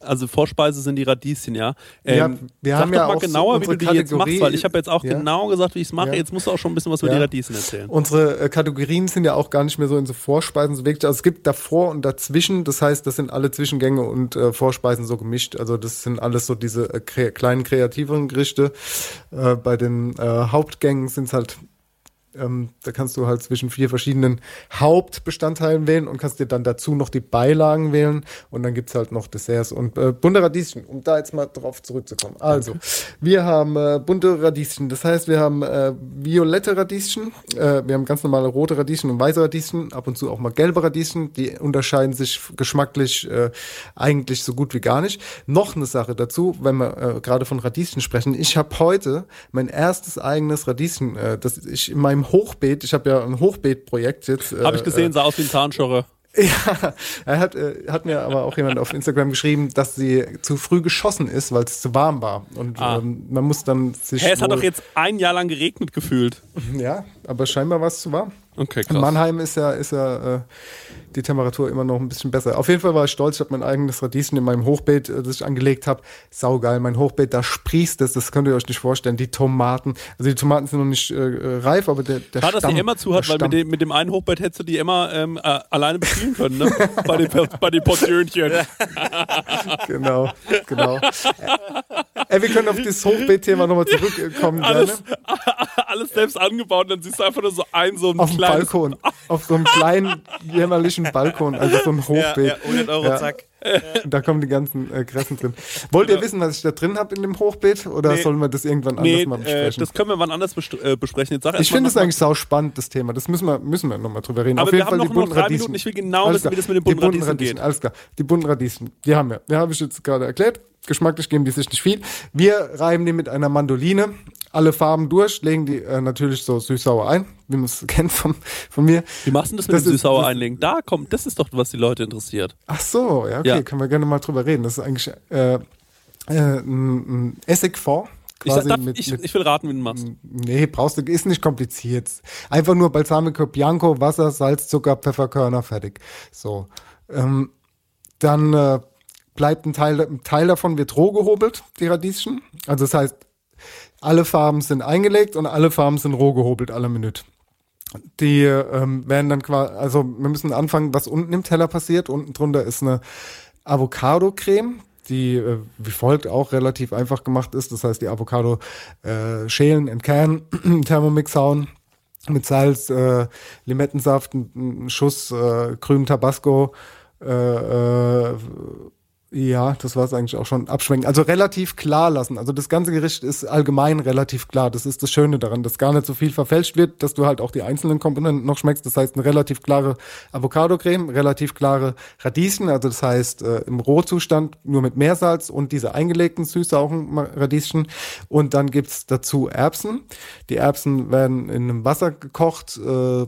Also Vorspeise sind die Radieschen, ja. Ähm, Ja, wir sag haben doch ja mal auch so genauer, wie du die jetzt machst, Kategorie- weil ich habe jetzt auch Ja. genau gesagt, wie ich es mache. Ja. Jetzt musst du auch schon ein bisschen was über die Radieschen erzählen. Unsere äh, Kategorien sind ja auch gar nicht mehr so in so Vorspeisen so wirklich. Also es gibt davor und dazwischen. Das heißt, das sind alle Zwischengänge und äh, Vorspeisen so gemischt. Also das sind alles so diese äh, kre kleinen kreativeren Gerichte. Äh, bei den äh, Hauptgängen sind es halt ähm, da kannst du halt zwischen vier verschiedenen Hauptbestandteilen wählen und kannst dir dann dazu noch die Beilagen wählen. Und dann gibt's halt noch Desserts und äh, bunte Radieschen, um da jetzt mal drauf zurückzukommen. Also, wir haben äh, bunte Radieschen, das heißt, wir haben äh, violette Radieschen, äh, wir haben ganz normale rote Radieschen und weiße Radieschen, ab und zu auch mal gelbe Radieschen, die unterscheiden sich geschmacklich äh, eigentlich so gut wie gar nicht. Noch eine Sache dazu, wenn wir äh, gerade von Radieschen sprechen, ich habe heute mein erstes eigenes Radieschen, das ich in meinem Hochbeet, ich habe ja ein Hochbeetprojekt jetzt. Äh, Habe ich gesehen, sah aus wie ein Zahnschorre. ja, er hat, äh, hat mir aber auch jemand auf Instagram geschrieben, dass sie zu früh geschossen ist, weil es zu warm war. Und Ah. ähm, man muss dann sich. Hä, es hat doch jetzt ein Jahr lang geregnet gefühlt. Ja, aber scheinbar war es zu warm. Okay, In krass. Mannheim ist ja, ist ja äh, die Temperatur immer noch ein bisschen besser. Auf jeden Fall war ich stolz, ich habe mein eigenes Radieschen in meinem Hochbeet, äh, das ich angelegt habe. Saugeil, mein Hochbeet, da sprießt es, das könnt ihr euch nicht vorstellen. Die Tomaten, also die Tomaten sind noch nicht äh, äh, reif, aber der, der Schade, dass Stamm, die Emma zu hat, weil mit dem, mit dem einen Hochbett hättest du die Emma ähm, äh, alleine bespielen können, ne? bei, den, bei den Portionchen. Genau, genau. Ey, wir können auf das Hochbeet-Thema nochmal zurückkommen. Alles, alles selbst angebaut und dann siehst du einfach nur so ein, so ein kleines Balkon, auf so einem kleinen jämmerlichen Balkon, also so ein Hochbeet. Ja, ja, 100 Euro, Ja. zack. Da kommen die ganzen äh, Kressen drin. Wollt ihr wissen, was ich da drin habe in dem Hochbeet oder Nee. sollen wir das irgendwann anders Nee, mal äh, besprechen? das können wir wann anders äh, besprechen. Jetzt sag ich finde es eigentlich sau spannend, das Thema. Das müssen wir, müssen wir nochmal drüber reden. Aber Auf wir jeden haben Fall noch die bunten Radieschen. Minuten. Ich will genau Alles wissen, wie klar. das mit den Die bunten Radieschen geht. Alles klar. Die bunten Radieschen, die haben wir. Ja, habe ich jetzt gerade erklärt. Geschmacklich geben die sich nicht viel. Wir reiben die mit einer Mandoline alle Farben durch, legen die äh, natürlich so süß-sauer ein, wie man es kennt von, von mir. Wie machst du das mit Das dem Süßsauer einlegen? Da kommt, das ist doch, was die Leute interessiert. Ach so, ja, okay, Ja. können wir gerne mal drüber reden. Das ist eigentlich äh, äh, ein, ein Essigfond. Ich, darf, mit, ich, mit, ich will raten, wie du machst. nee, brauchst du, ist nicht kompliziert. Einfach nur Balsamico Bianco, Wasser, Salz, Zucker, Pfefferkörner, fertig. So. Ähm, dann äh, bleibt ein Teil, ein Teil davon wird roh gehobelt, die Radieschen. Also das heißt, alle Farben sind eingelegt und alle Farben sind roh gehobelt, alle Minute. Die ähm, werden dann quasi, also wir müssen anfangen, was unten im Teller passiert. Unten drunter ist eine Avocado-Creme, die äh, wie folgt auch relativ einfach gemacht ist. Das heißt, die Avocado äh, schälen, entkernen, Thermomix hauen, mit Salz, äh, Limettensaft, ein, ein Schuss äh, grünen Tabasco, äh, äh, ja, das war es eigentlich auch schon. Abschwenken. Also relativ klar lassen. Also das ganze Gericht ist allgemein relativ klar. Das ist das Schöne daran, dass gar nicht so viel verfälscht wird, dass du halt auch die einzelnen Komponenten noch schmeckst. Das heißt, eine relativ klare Avocado-Creme, relativ klare Radieschen, also das heißt äh, im Rohzustand nur mit Meersalz und diese eingelegten süß-sauren Radieschen. Und dann gibt's dazu Erbsen. Die Erbsen werden in einem Wasser gekocht, äh,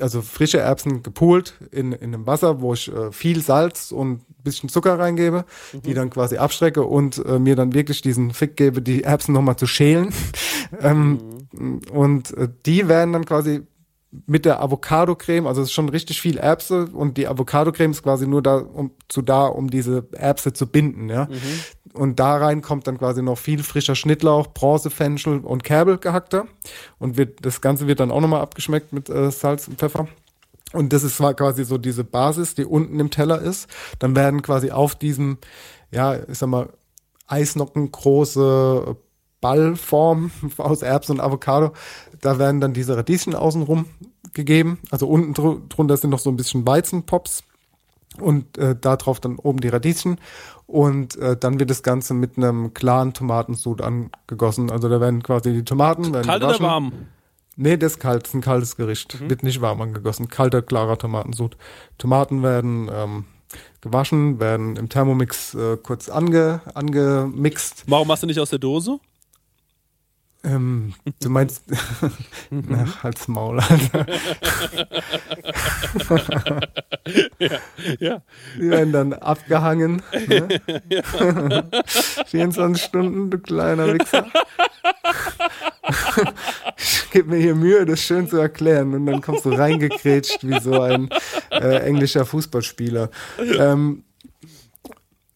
also frische Erbsen gepoolt in, in einem Wasser, wo ich äh, viel Salz und ein bisschen Zucker reingebe, die dann quasi abstrecke und äh, mir dann wirklich diesen Fick gebe, die Erbsen nochmal zu schälen. ähm, Und äh, die werden dann quasi mit der Avocado-Creme, also es ist schon richtig viel Erbse und die Avocado-Creme ist quasi nur da, um, zu da, um diese Erbse zu binden, ja. Und da rein kommt dann quasi noch viel frischer Schnittlauch, Bronzefenchel und Kerbel gehackter. Und wird, das Ganze wird dann auch nochmal abgeschmeckt mit äh, Salz und Pfeffer. Und das ist zwar quasi so diese Basis, die unten im Teller ist. Dann werden quasi auf diesem, ja, ich sag mal, Eisnocken große Ballform aus Erbsen und Avocado. Da werden dann diese Radieschen außenrum gegeben. Also unten dr drunter sind noch so ein bisschen Weizenpops und äh, da drauf dann oben die Radieschen. Und äh, dann wird das Ganze mit einem klaren Tomatensud angegossen. Also da werden quasi die Tomaten werden Kalt oder warm? Nee, das ist kalt, das ist ein kaltes Gericht. Wird nicht warm angegossen. Kalter, klarer Tomatensud. Tomaten werden ähm, gewaschen, werden im Thermomix äh, kurz ange, angemixt. Warum machst du nicht aus der Dose? Ähm, du meinst, ach, halt's Maul, Alter. Ja. Die werden dann abgehangen. Ne? 24 Stunden, du kleiner Wichser. ich gebe mir hier Mühe, das schön zu erklären. Und dann kommst du reingekrätscht wie so ein äh, englischer Fußballspieler. Ähm,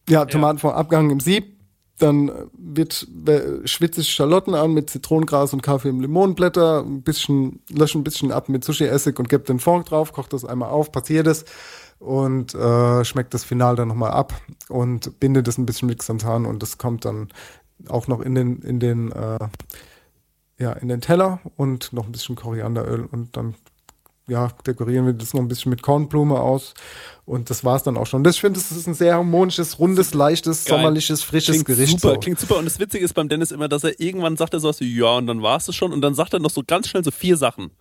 ja, Tomaten vor Abgang im Sieb. Dann wird schwitze ich Schalotten an mit Zitronengras und Kaffee im Limonenblätter, ein bisschen, lösche ein bisschen ab mit Sushi-Essig und gebe den Fond drauf, koche das einmal auf, passiert es und äh, schmeckt das Final dann nochmal ab und binde das ein bisschen mit Xanthan und das kommt dann auch noch in den, in den, äh, ja, in den Teller und noch ein bisschen Korianderöl und dann ja, dekorieren wir das noch ein bisschen mit Kornblume aus. Und das war's dann auch schon. Das, ich finde, das ist ein sehr harmonisches, rundes, leichtes, Geil. sommerliches, frisches Klingt Gericht. super, so. klingt super. Und das Witzige ist beim Dennis immer, dass er irgendwann sagt er sowas wie, ja, und dann war es schon. Und dann sagt er noch so ganz schnell so vier Sachen.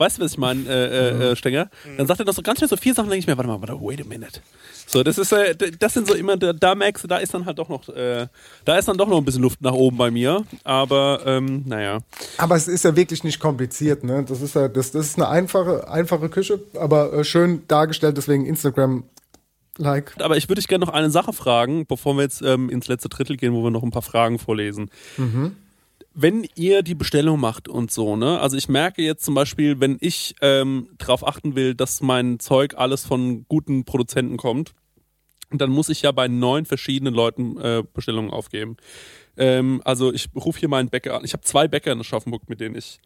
Weißt du, was ich meine, äh, Mhm. äh, äh, Stenger? Dann sagt er noch so ganz schnell so vier Sachen, denke ich mir, warte mal, warte, wait a minute. So, das ist, äh, das sind so immer, da, merkst du, da ist dann halt doch noch, äh, da ist dann doch noch ein bisschen Luft nach oben bei mir. Aber, ähm, naja. Aber es ist ja wirklich nicht kompliziert, ne? Das ist ja, das, das ist eine einfache, einfache Küche, aber äh, schön dargestellt, deswegen Instagram like. Aber ich würde dich gerne noch eine Sache fragen, bevor wir jetzt ähm, ins letzte Drittel gehen, wo wir noch ein paar Fragen vorlesen. Wenn ihr die Bestellung macht und so, ne? Also ich merke jetzt zum Beispiel, wenn ich ähm, darauf achten will, dass mein Zeug alles von guten Produzenten kommt, dann muss ich ja bei neun verschiedenen Leuten äh, Bestellungen aufgeben. Ähm, also ich rufe hier meinen Bäcker an. Ich habe zwei Bäcker in Aschaffenburg, mit denen ich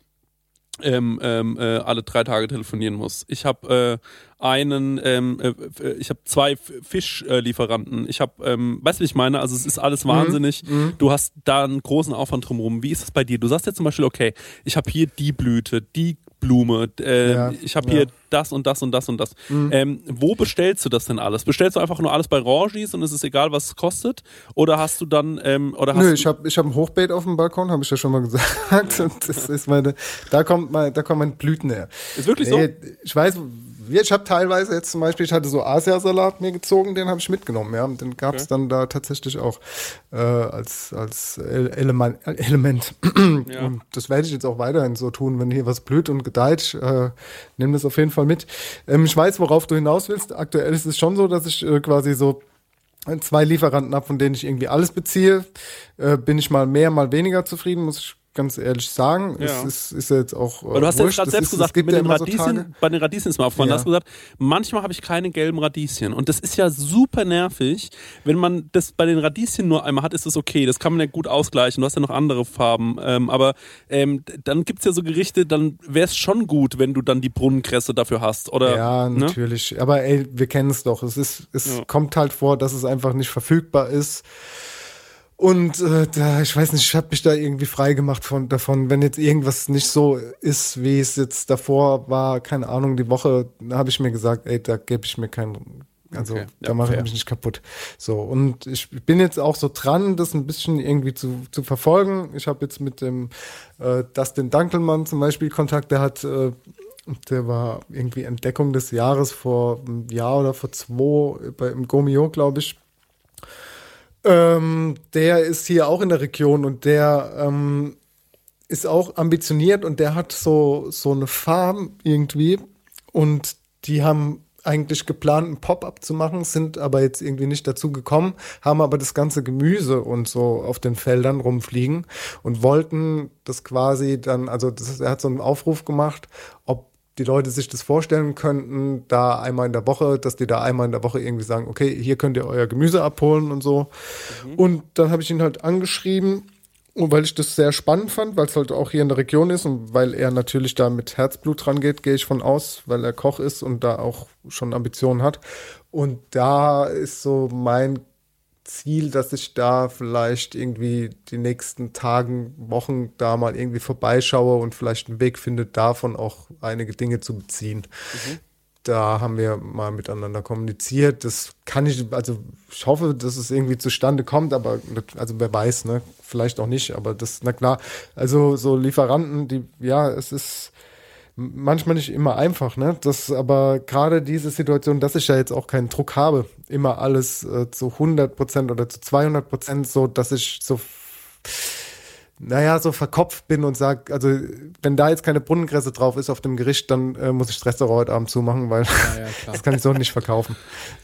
ähm, ähm, äh, alle drei Tage telefonieren muss. Ich habe äh, einen, ähm, äh, äh, ich habe zwei Fischlieferanten. Ich habe, ähm, weißt du, wie ich meine? Also es ist alles wahnsinnig. Du hast da einen großen Aufwand drumherum. Wie ist das bei dir? Du sagst jetzt zum Beispiel, okay, ich habe hier die Blüte, die Blume, äh, Ja, ich habe ja. hier das und das und das und das. Ähm, wo bestellst du das denn alles? Bestellst du einfach nur alles bei Rangis und es ist egal, was es kostet? Oder hast du dann, ähm, oder hast Nö, ich habe ich hab ein Hochbeet auf dem Balkon, habe ich ja schon mal gesagt. Und das ist meine, da kommt mein, da kommen meine Blüten her. Ist wirklich so? Nee, ich weiß, ich habe teilweise jetzt zum Beispiel, ich hatte so Asiasalat mir gezogen, den habe ich mitgenommen, ja. Und den gab es dann da tatsächlich auch äh, als, als El- Element. Element. Ja. Und das werde ich jetzt auch weiterhin so tun, wenn hier was blüht und gedeiht, äh, nimm das auf jeden Fall mit. Ähm, ich weiß, worauf du hinaus willst. Aktuell ist es schon so, dass ich äh, quasi so zwei Lieferanten habe, von denen ich irgendwie alles beziehe, äh, bin ich mal mehr, mal weniger zufrieden, muss ich ganz ehrlich sagen. Ja. Es ist, ist ja jetzt auch. Äh, Weil du hast ja gerade selbst ist, es gesagt, gibt mit ja den so Radieschen, Tage. bei den Radieschen ist mir aufgefallen, Ja. du hast gesagt, manchmal habe ich keine gelben Radieschen. Und das ist ja super nervig. Wenn man das bei den Radieschen nur einmal hat, ist das okay. Das kann man ja gut ausgleichen. Du hast ja noch andere Farben. Ähm, aber ähm, dann gibt's ja so Gerichte, dann wäre es schon gut, wenn du dann die Brunnenkresse dafür hast. Oder, Ja, ne? natürlich. Aber ey, wir kennen es doch. Es ist, es kommt halt vor, dass es einfach nicht verfügbar ist. Und äh, da, ich weiß nicht, ich habe mich da irgendwie frei gemacht von davon, wenn jetzt irgendwas nicht so ist, wie es jetzt davor war, keine Ahnung, die Woche, da habe ich mir gesagt, ey, da gebe ich mir keinen, also Okay, da ja, mache ich mich nicht kaputt. So, und ich bin jetzt auch so dran, das ein bisschen irgendwie zu, zu verfolgen. Ich habe jetzt mit dem äh, Dustin Dankelmann zum Beispiel Kontakt, der hat äh, der war irgendwie Entdeckung des Jahres vor einem Jahr oder vor zwei bei, im Gomio, glaube ich. Ähm, der ist hier auch in der Region und der ähm, ist auch ambitioniert und der hat so, so eine Farm irgendwie und die haben eigentlich geplant, einen Pop-up zu machen, sind aber jetzt irgendwie nicht dazu gekommen, haben aber das ganze Gemüse und so auf den Feldern rumfliegen und wollten das quasi dann, also das, er hat so einen Aufruf gemacht, ob die Leute sich das vorstellen könnten, da einmal in der Woche, dass die da einmal in der Woche irgendwie sagen, okay, hier könnt ihr euer Gemüse abholen und so. Und dann habe ich ihn halt angeschrieben, weil ich das sehr spannend fand, weil es halt auch hier in der Region ist und weil er natürlich da mit Herzblut dran geht, gehe ich von aus, weil er Koch ist und da auch schon Ambitionen hat. Und da ist so mein Ziel, dass ich da vielleicht irgendwie die nächsten Tagen, Wochen da mal irgendwie vorbeischaue und vielleicht einen Weg finde, davon auch einige Dinge zu beziehen. Da haben wir mal miteinander kommuniziert. Das kann ich, also ich hoffe, dass es irgendwie zustande kommt, aber also wer weiß, ne? Vielleicht auch nicht, aber das, na klar, also so Lieferanten, die, ja, es ist manchmal nicht immer einfach, ne? Das aber gerade diese Situation, dass ich ja jetzt auch keinen Druck habe, immer alles äh, zu 100 Prozent oder zu 200 Prozent so, dass ich so, naja, so verkopft bin und sag, also wenn da jetzt keine Brunnenkresse drauf ist auf dem Gericht, dann äh, muss ich das Restaurant heute Abend zumachen, weil das kann ich so nicht verkaufen.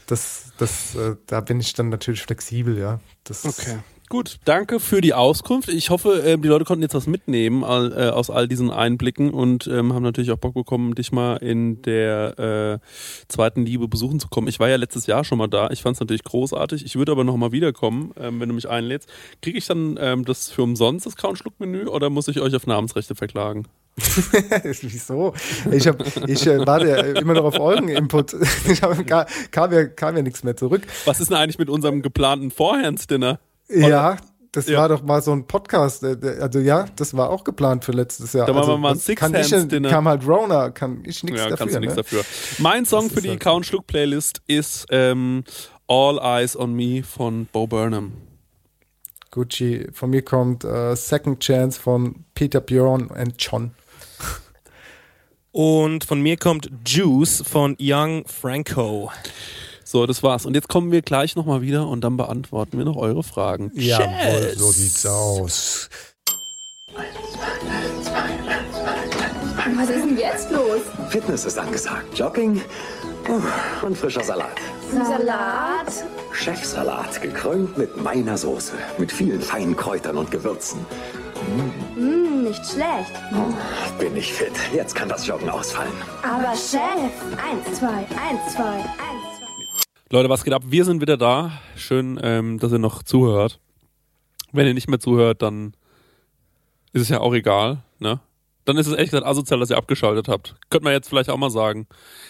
Das, das, äh, da bin ich dann natürlich flexibel, ja. Das, Okay. Gut, danke für die Auskunft. Ich hoffe, äh, die Leute konnten jetzt was mitnehmen äh, aus all diesen Einblicken und ähm, haben natürlich auch Bock bekommen, dich mal in der äh, zweiten Liebe besuchen zu kommen. Ich war ja letztes Jahr schon mal da. Ich fand es natürlich großartig. Ich würde aber noch mal wiederkommen, ähm, wenn du mich einlädst. Kriege ich dann ähm, das für umsonst, das Kauen-Schluck-Menü, oder muss ich euch auf Namensrechte verklagen? Wieso? Ich, hab, ich äh, warte ja immer noch auf euren Input. Ich hab, kam, kam, ja, kam ja nichts mehr zurück. Was ist denn eigentlich mit unserem geplanten Vorhands-Dinner? Ja, das Ja. war doch mal so ein Podcast. äh, Also ja, das war auch geplant für letztes Jahr. Da machen also, wir mal ein das kann ich, Six-Hands-Dinner. kam halt Rona, kann ich nichts Ja, dafür. kannst du nichts ne? dafür. Mein Song Das für die halt- Kauen Schluck Playlist ist ähm, All Eyes on Me von Bo Burnham. Gucci, von mir kommt äh, Second Chance von Peter Bjorn und John. Und von mir kommt Juice von Young Franco. So, das war's. Und jetzt kommen wir gleich nochmal wieder und dann beantworten wir noch eure Fragen. Jawohl, so sieht's aus. Was ist denn jetzt los? Fitness ist angesagt. Jogging und frischer Salat. Salat? Chefsalat, gekrönt mit meiner Soße. Mit vielen feinen Kräutern und Gewürzen. Hm, nicht schlecht. Bin ich fit. Jetzt kann das Joggen ausfallen. Aber Chef, eins, zwei, eins, zwei, eins. Leute, was geht ab? Wir sind wieder da. Schön, ähm, dass ihr noch zuhört. Wenn ihr nicht mehr zuhört, dann ist es ja auch egal, ne? Dann ist es ehrlich gesagt asozial, dass ihr abgeschaltet habt. Könnte man jetzt vielleicht auch mal sagen.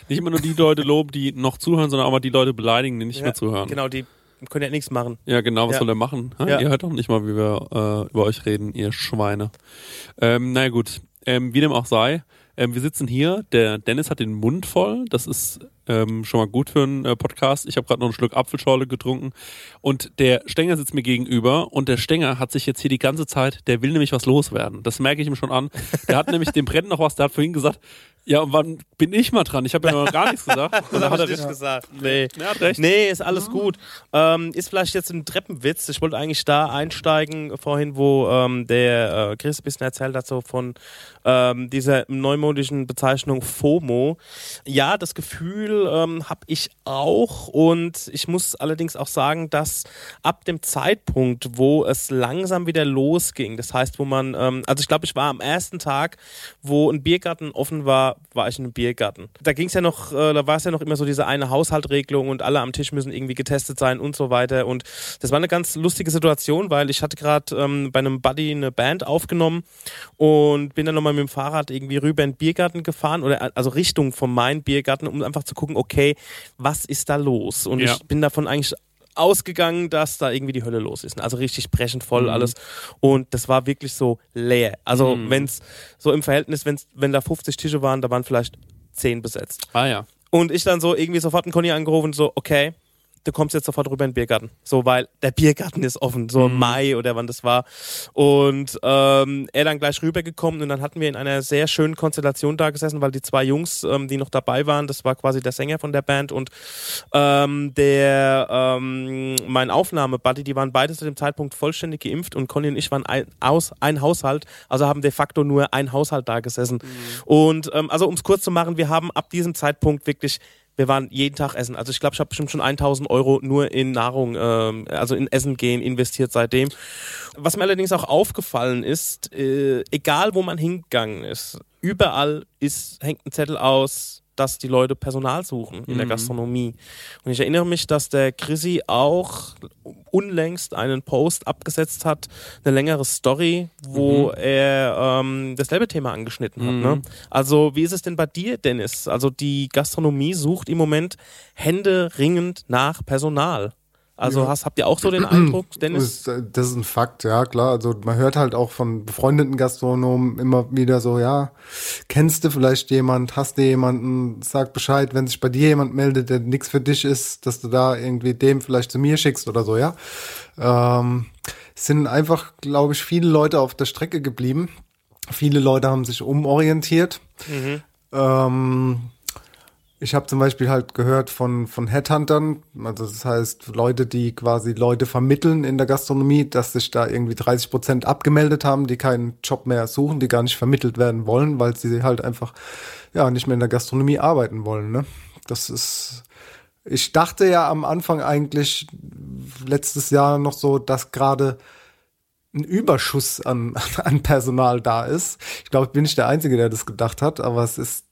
Nicht immer nur die Leute loben, die noch zuhören, sondern auch mal die Leute beleidigen, die nicht mehr zuhören. Genau, die können ja nichts machen. Ja, genau, was Ja. soll er machen? Ha? Ja. Ihr hört doch nicht mal, wie wir äh, über euch reden, ihr Schweine. Ähm, naja gut, ähm, wie dem auch sei, ähm, wir sitzen hier, der Dennis hat den Mund voll, das ist ähm, schon mal gut für einen äh, Podcast. Ich habe gerade noch einen Schluck Apfelschorle getrunken und der Stenger sitzt mir gegenüber und der Stenger hat sich jetzt hier die ganze Zeit, der will nämlich was loswerden. Das merke ich ihm schon an. Der hat nämlich, dem brennt noch was, der hat vorhin gesagt, ja, und wann bin ich mal dran? Ich habe ja noch gar nichts gesagt. Dann hat er nicht gesagt. Nee. Er hat recht. Nee, ist alles gut. Ähm, ist vielleicht jetzt ein Treppenwitz. Ich wollte eigentlich da einsteigen, vorhin, wo ähm, der äh, Chris ein bisschen erzählt hat, so von ähm, dieser neumodischen Bezeichnung FOMO. Ja, das Gefühl ähm, habe ich auch und ich muss allerdings auch sagen, dass ab dem Zeitpunkt, wo es langsam wieder losging, das heißt, wo man, ähm, also ich glaube, ich war am ersten Tag, wo ein Biergarten offen war, war ich in einem Biergarten. Da ging es ja noch, äh, da war es ja noch immer so diese eine Haushaltregelung und alle am Tisch müssen irgendwie getestet sein und so weiter. Und das war eine ganz lustige Situation, weil ich hatte gerade ähm, bei einem Buddy eine Band aufgenommen und bin dann nochmal mit dem Fahrrad irgendwie rüber in den Biergarten gefahren oder also Richtung von meinem Biergarten, um einfach zu gucken, okay, was ist da los? Und Ja. ich bin davon eigentlich ausgegangen, dass da irgendwie die Hölle los ist. Also richtig brechend voll alles. Und das war wirklich so leer. Also wenn es so im Verhältnis, wenn's, wenn da 50 Tische waren, da waren vielleicht 10 besetzt. Ah ja. Und ich dann so irgendwie sofort einen Conny angerufen, so, okay, du kommst jetzt sofort rüber in den Biergarten. So, weil der Biergarten ist offen, so im Mai oder wann das war. Und ähm, er dann gleich rübergekommen und dann hatten wir in einer sehr schönen Konstellation da gesessen, weil die zwei Jungs, ähm, die noch dabei waren, das war quasi der Sänger von der Band und ähm, der ähm, mein Aufnahmebuddy, die waren beide zu dem Zeitpunkt vollständig geimpft und Conny und ich waren ein, aus, ein Haushalt, also haben de facto nur ein Haushalt da gesessen. Und ähm, also um es kurz zu machen, wir haben ab diesem Zeitpunkt wirklich wir waren jeden Tag essen. Also ich glaube, ich habe bestimmt schon 1000 Euro nur in Nahrung, ähm, also in Essen gehen investiert seitdem. Was mir allerdings auch aufgefallen ist, äh, egal wo man hingegangen ist, überall ist, hängt ein Zettel aus, dass die Leute Personal suchen in der Mhm. Gastronomie. Und ich erinnere mich, dass der Chrissy auch unlängst einen Post abgesetzt hat, eine längere Story, wo Mhm. er ähm, dasselbe Thema angeschnitten hat. Mhm. Ne? Also wie ist es denn bei dir, Dennis? Also die Gastronomie sucht im Moment händeringend nach Personal. Also hast, habt ihr auch so den Eindruck, Dennis? Das, ist- das ist ein Fakt, ja klar. Also man hört halt auch von befreundeten Gastronomen immer wieder so, ja, kennst du vielleicht jemand, hast du jemanden, sag Bescheid, wenn sich bei dir jemand meldet, der nichts für dich ist, dass du da irgendwie dem vielleicht zu mir schickst oder so, ja. Ähm, es sind einfach, glaube ich, viele Leute auf der Strecke geblieben. Viele Leute haben sich umorientiert. Ähm, ich habe zum Beispiel halt gehört von, von Headhuntern, also das heißt Leute, die quasi Leute vermitteln in der Gastronomie, dass sich da irgendwie 30 Prozent abgemeldet haben, die keinen Job mehr suchen, die gar nicht vermittelt werden wollen, weil sie halt einfach ja nicht mehr in der Gastronomie arbeiten wollen. Ne? Das ist, ich dachte ja am Anfang eigentlich letztes Jahr noch so, dass gerade ein Überschuss an, an Personal da ist. Ich glaube, ich bin nicht der Einzige, der das gedacht hat, aber es ist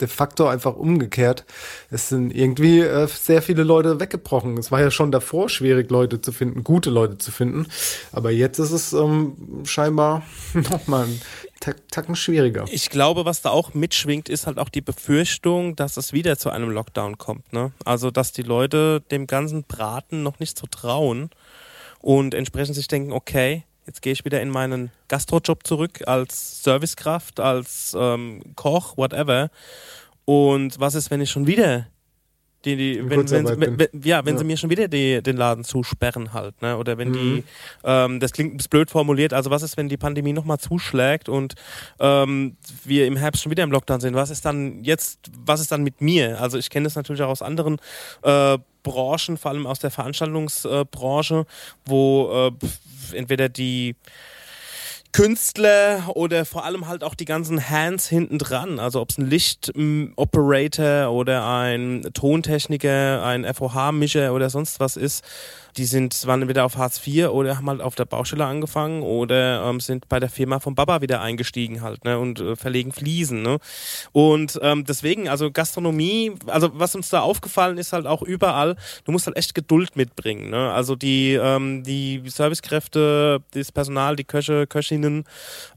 de facto einfach umgekehrt. Es sind irgendwie äh, sehr viele Leute weggebrochen. Es war ja schon davor schwierig, Leute zu finden, gute Leute zu finden. Aber jetzt ist es ähm, scheinbar nochmal ein Tack- Tacken schwieriger. Ich glaube, was da auch mitschwingt, ist halt auch die Befürchtung, dass es wieder zu einem Lockdown kommt. Ne? Also, dass die Leute dem ganzen Braten noch nicht so trauen und entsprechend sich denken, okay, jetzt gehe ich wieder in meinen Gastrojob zurück als Servicekraft, als ähm, Koch, whatever. Und was ist, wenn ich schon wieder die, die, wenn, wenn, wenn, ja, wenn Ja. sie mir schon wieder die, den Laden zusperren halt, ne? Oder wenn Mhm. die, ähm, das klingt ein bisschen blöd formuliert, also was ist, wenn die Pandemie nochmal zuschlägt und ähm, wir im Herbst schon wieder im Lockdown sind? Was ist dann jetzt, was ist dann mit mir? Also ich kenne das natürlich auch aus anderen äh, Branchen, vor allem aus der Veranstaltungsbranche, wo äh, entweder die Künstler oder vor allem halt auch die ganzen Hands hinten dran. Also ob es ein Lichtoperator oder ein Tontechniker, ein FOH-Mischer oder sonst was ist, die sind, waren entweder auf Hartz IV oder haben halt auf der Baustelle angefangen oder ähm, sind bei der Firma von Baba wieder eingestiegen halt ne, und äh, verlegen Fliesen. Ne? Und ähm, deswegen, also Gastronomie, also was uns da aufgefallen ist halt auch überall, du musst halt echt Geduld mitbringen. Ne? Also die, ähm, die Servicekräfte, das Personal, die Köche, Köchinnen,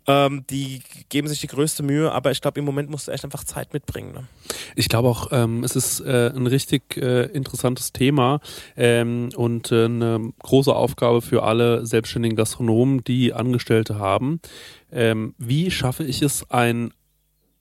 ähm, die geben sich die größte Mühe, aber ich glaube, im Moment musst du echt einfach Zeit mitbringen. Ne? Ich glaube auch, ähm, es ist äh, ein richtig äh, interessantes Thema ähm, und äh, eine große Aufgabe für alle selbstständigen Gastronomen, die Angestellte haben. Ähm, wie schaffe ich es, ein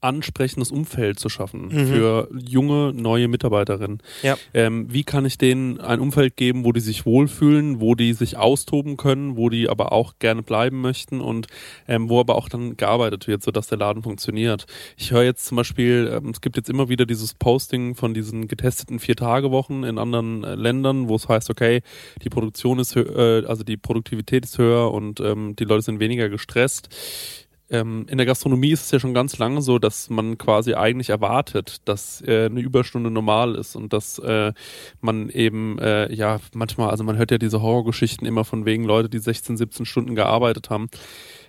ansprechendes Umfeld zu schaffen Mhm. für junge, neue Mitarbeiterinnen? Ja. Ähm, wie kann ich denen ein Umfeld geben, wo die sich wohlfühlen, wo die sich austoben können, wo die aber auch gerne bleiben möchten und ähm, wo aber auch dann gearbeitet wird, sodass der Laden funktioniert. Ich höre jetzt zum Beispiel, ähm, es gibt jetzt immer wieder dieses Posting von diesen getesteten Vier-Tage-Wochen in anderen äh, Ländern, wo es heißt, okay, die Produktion ist, äh, also die Produktivität ist höher und ähm, die Leute sind weniger gestresst. Ähm, in der Gastronomie ist es ja schon ganz lange so, dass man quasi eigentlich erwartet, dass äh, eine Überstunde normal ist und dass äh, man eben, äh, ja, manchmal, also man hört ja diese Horrorgeschichten immer von wegen Leute, die 16, 17 Stunden gearbeitet haben.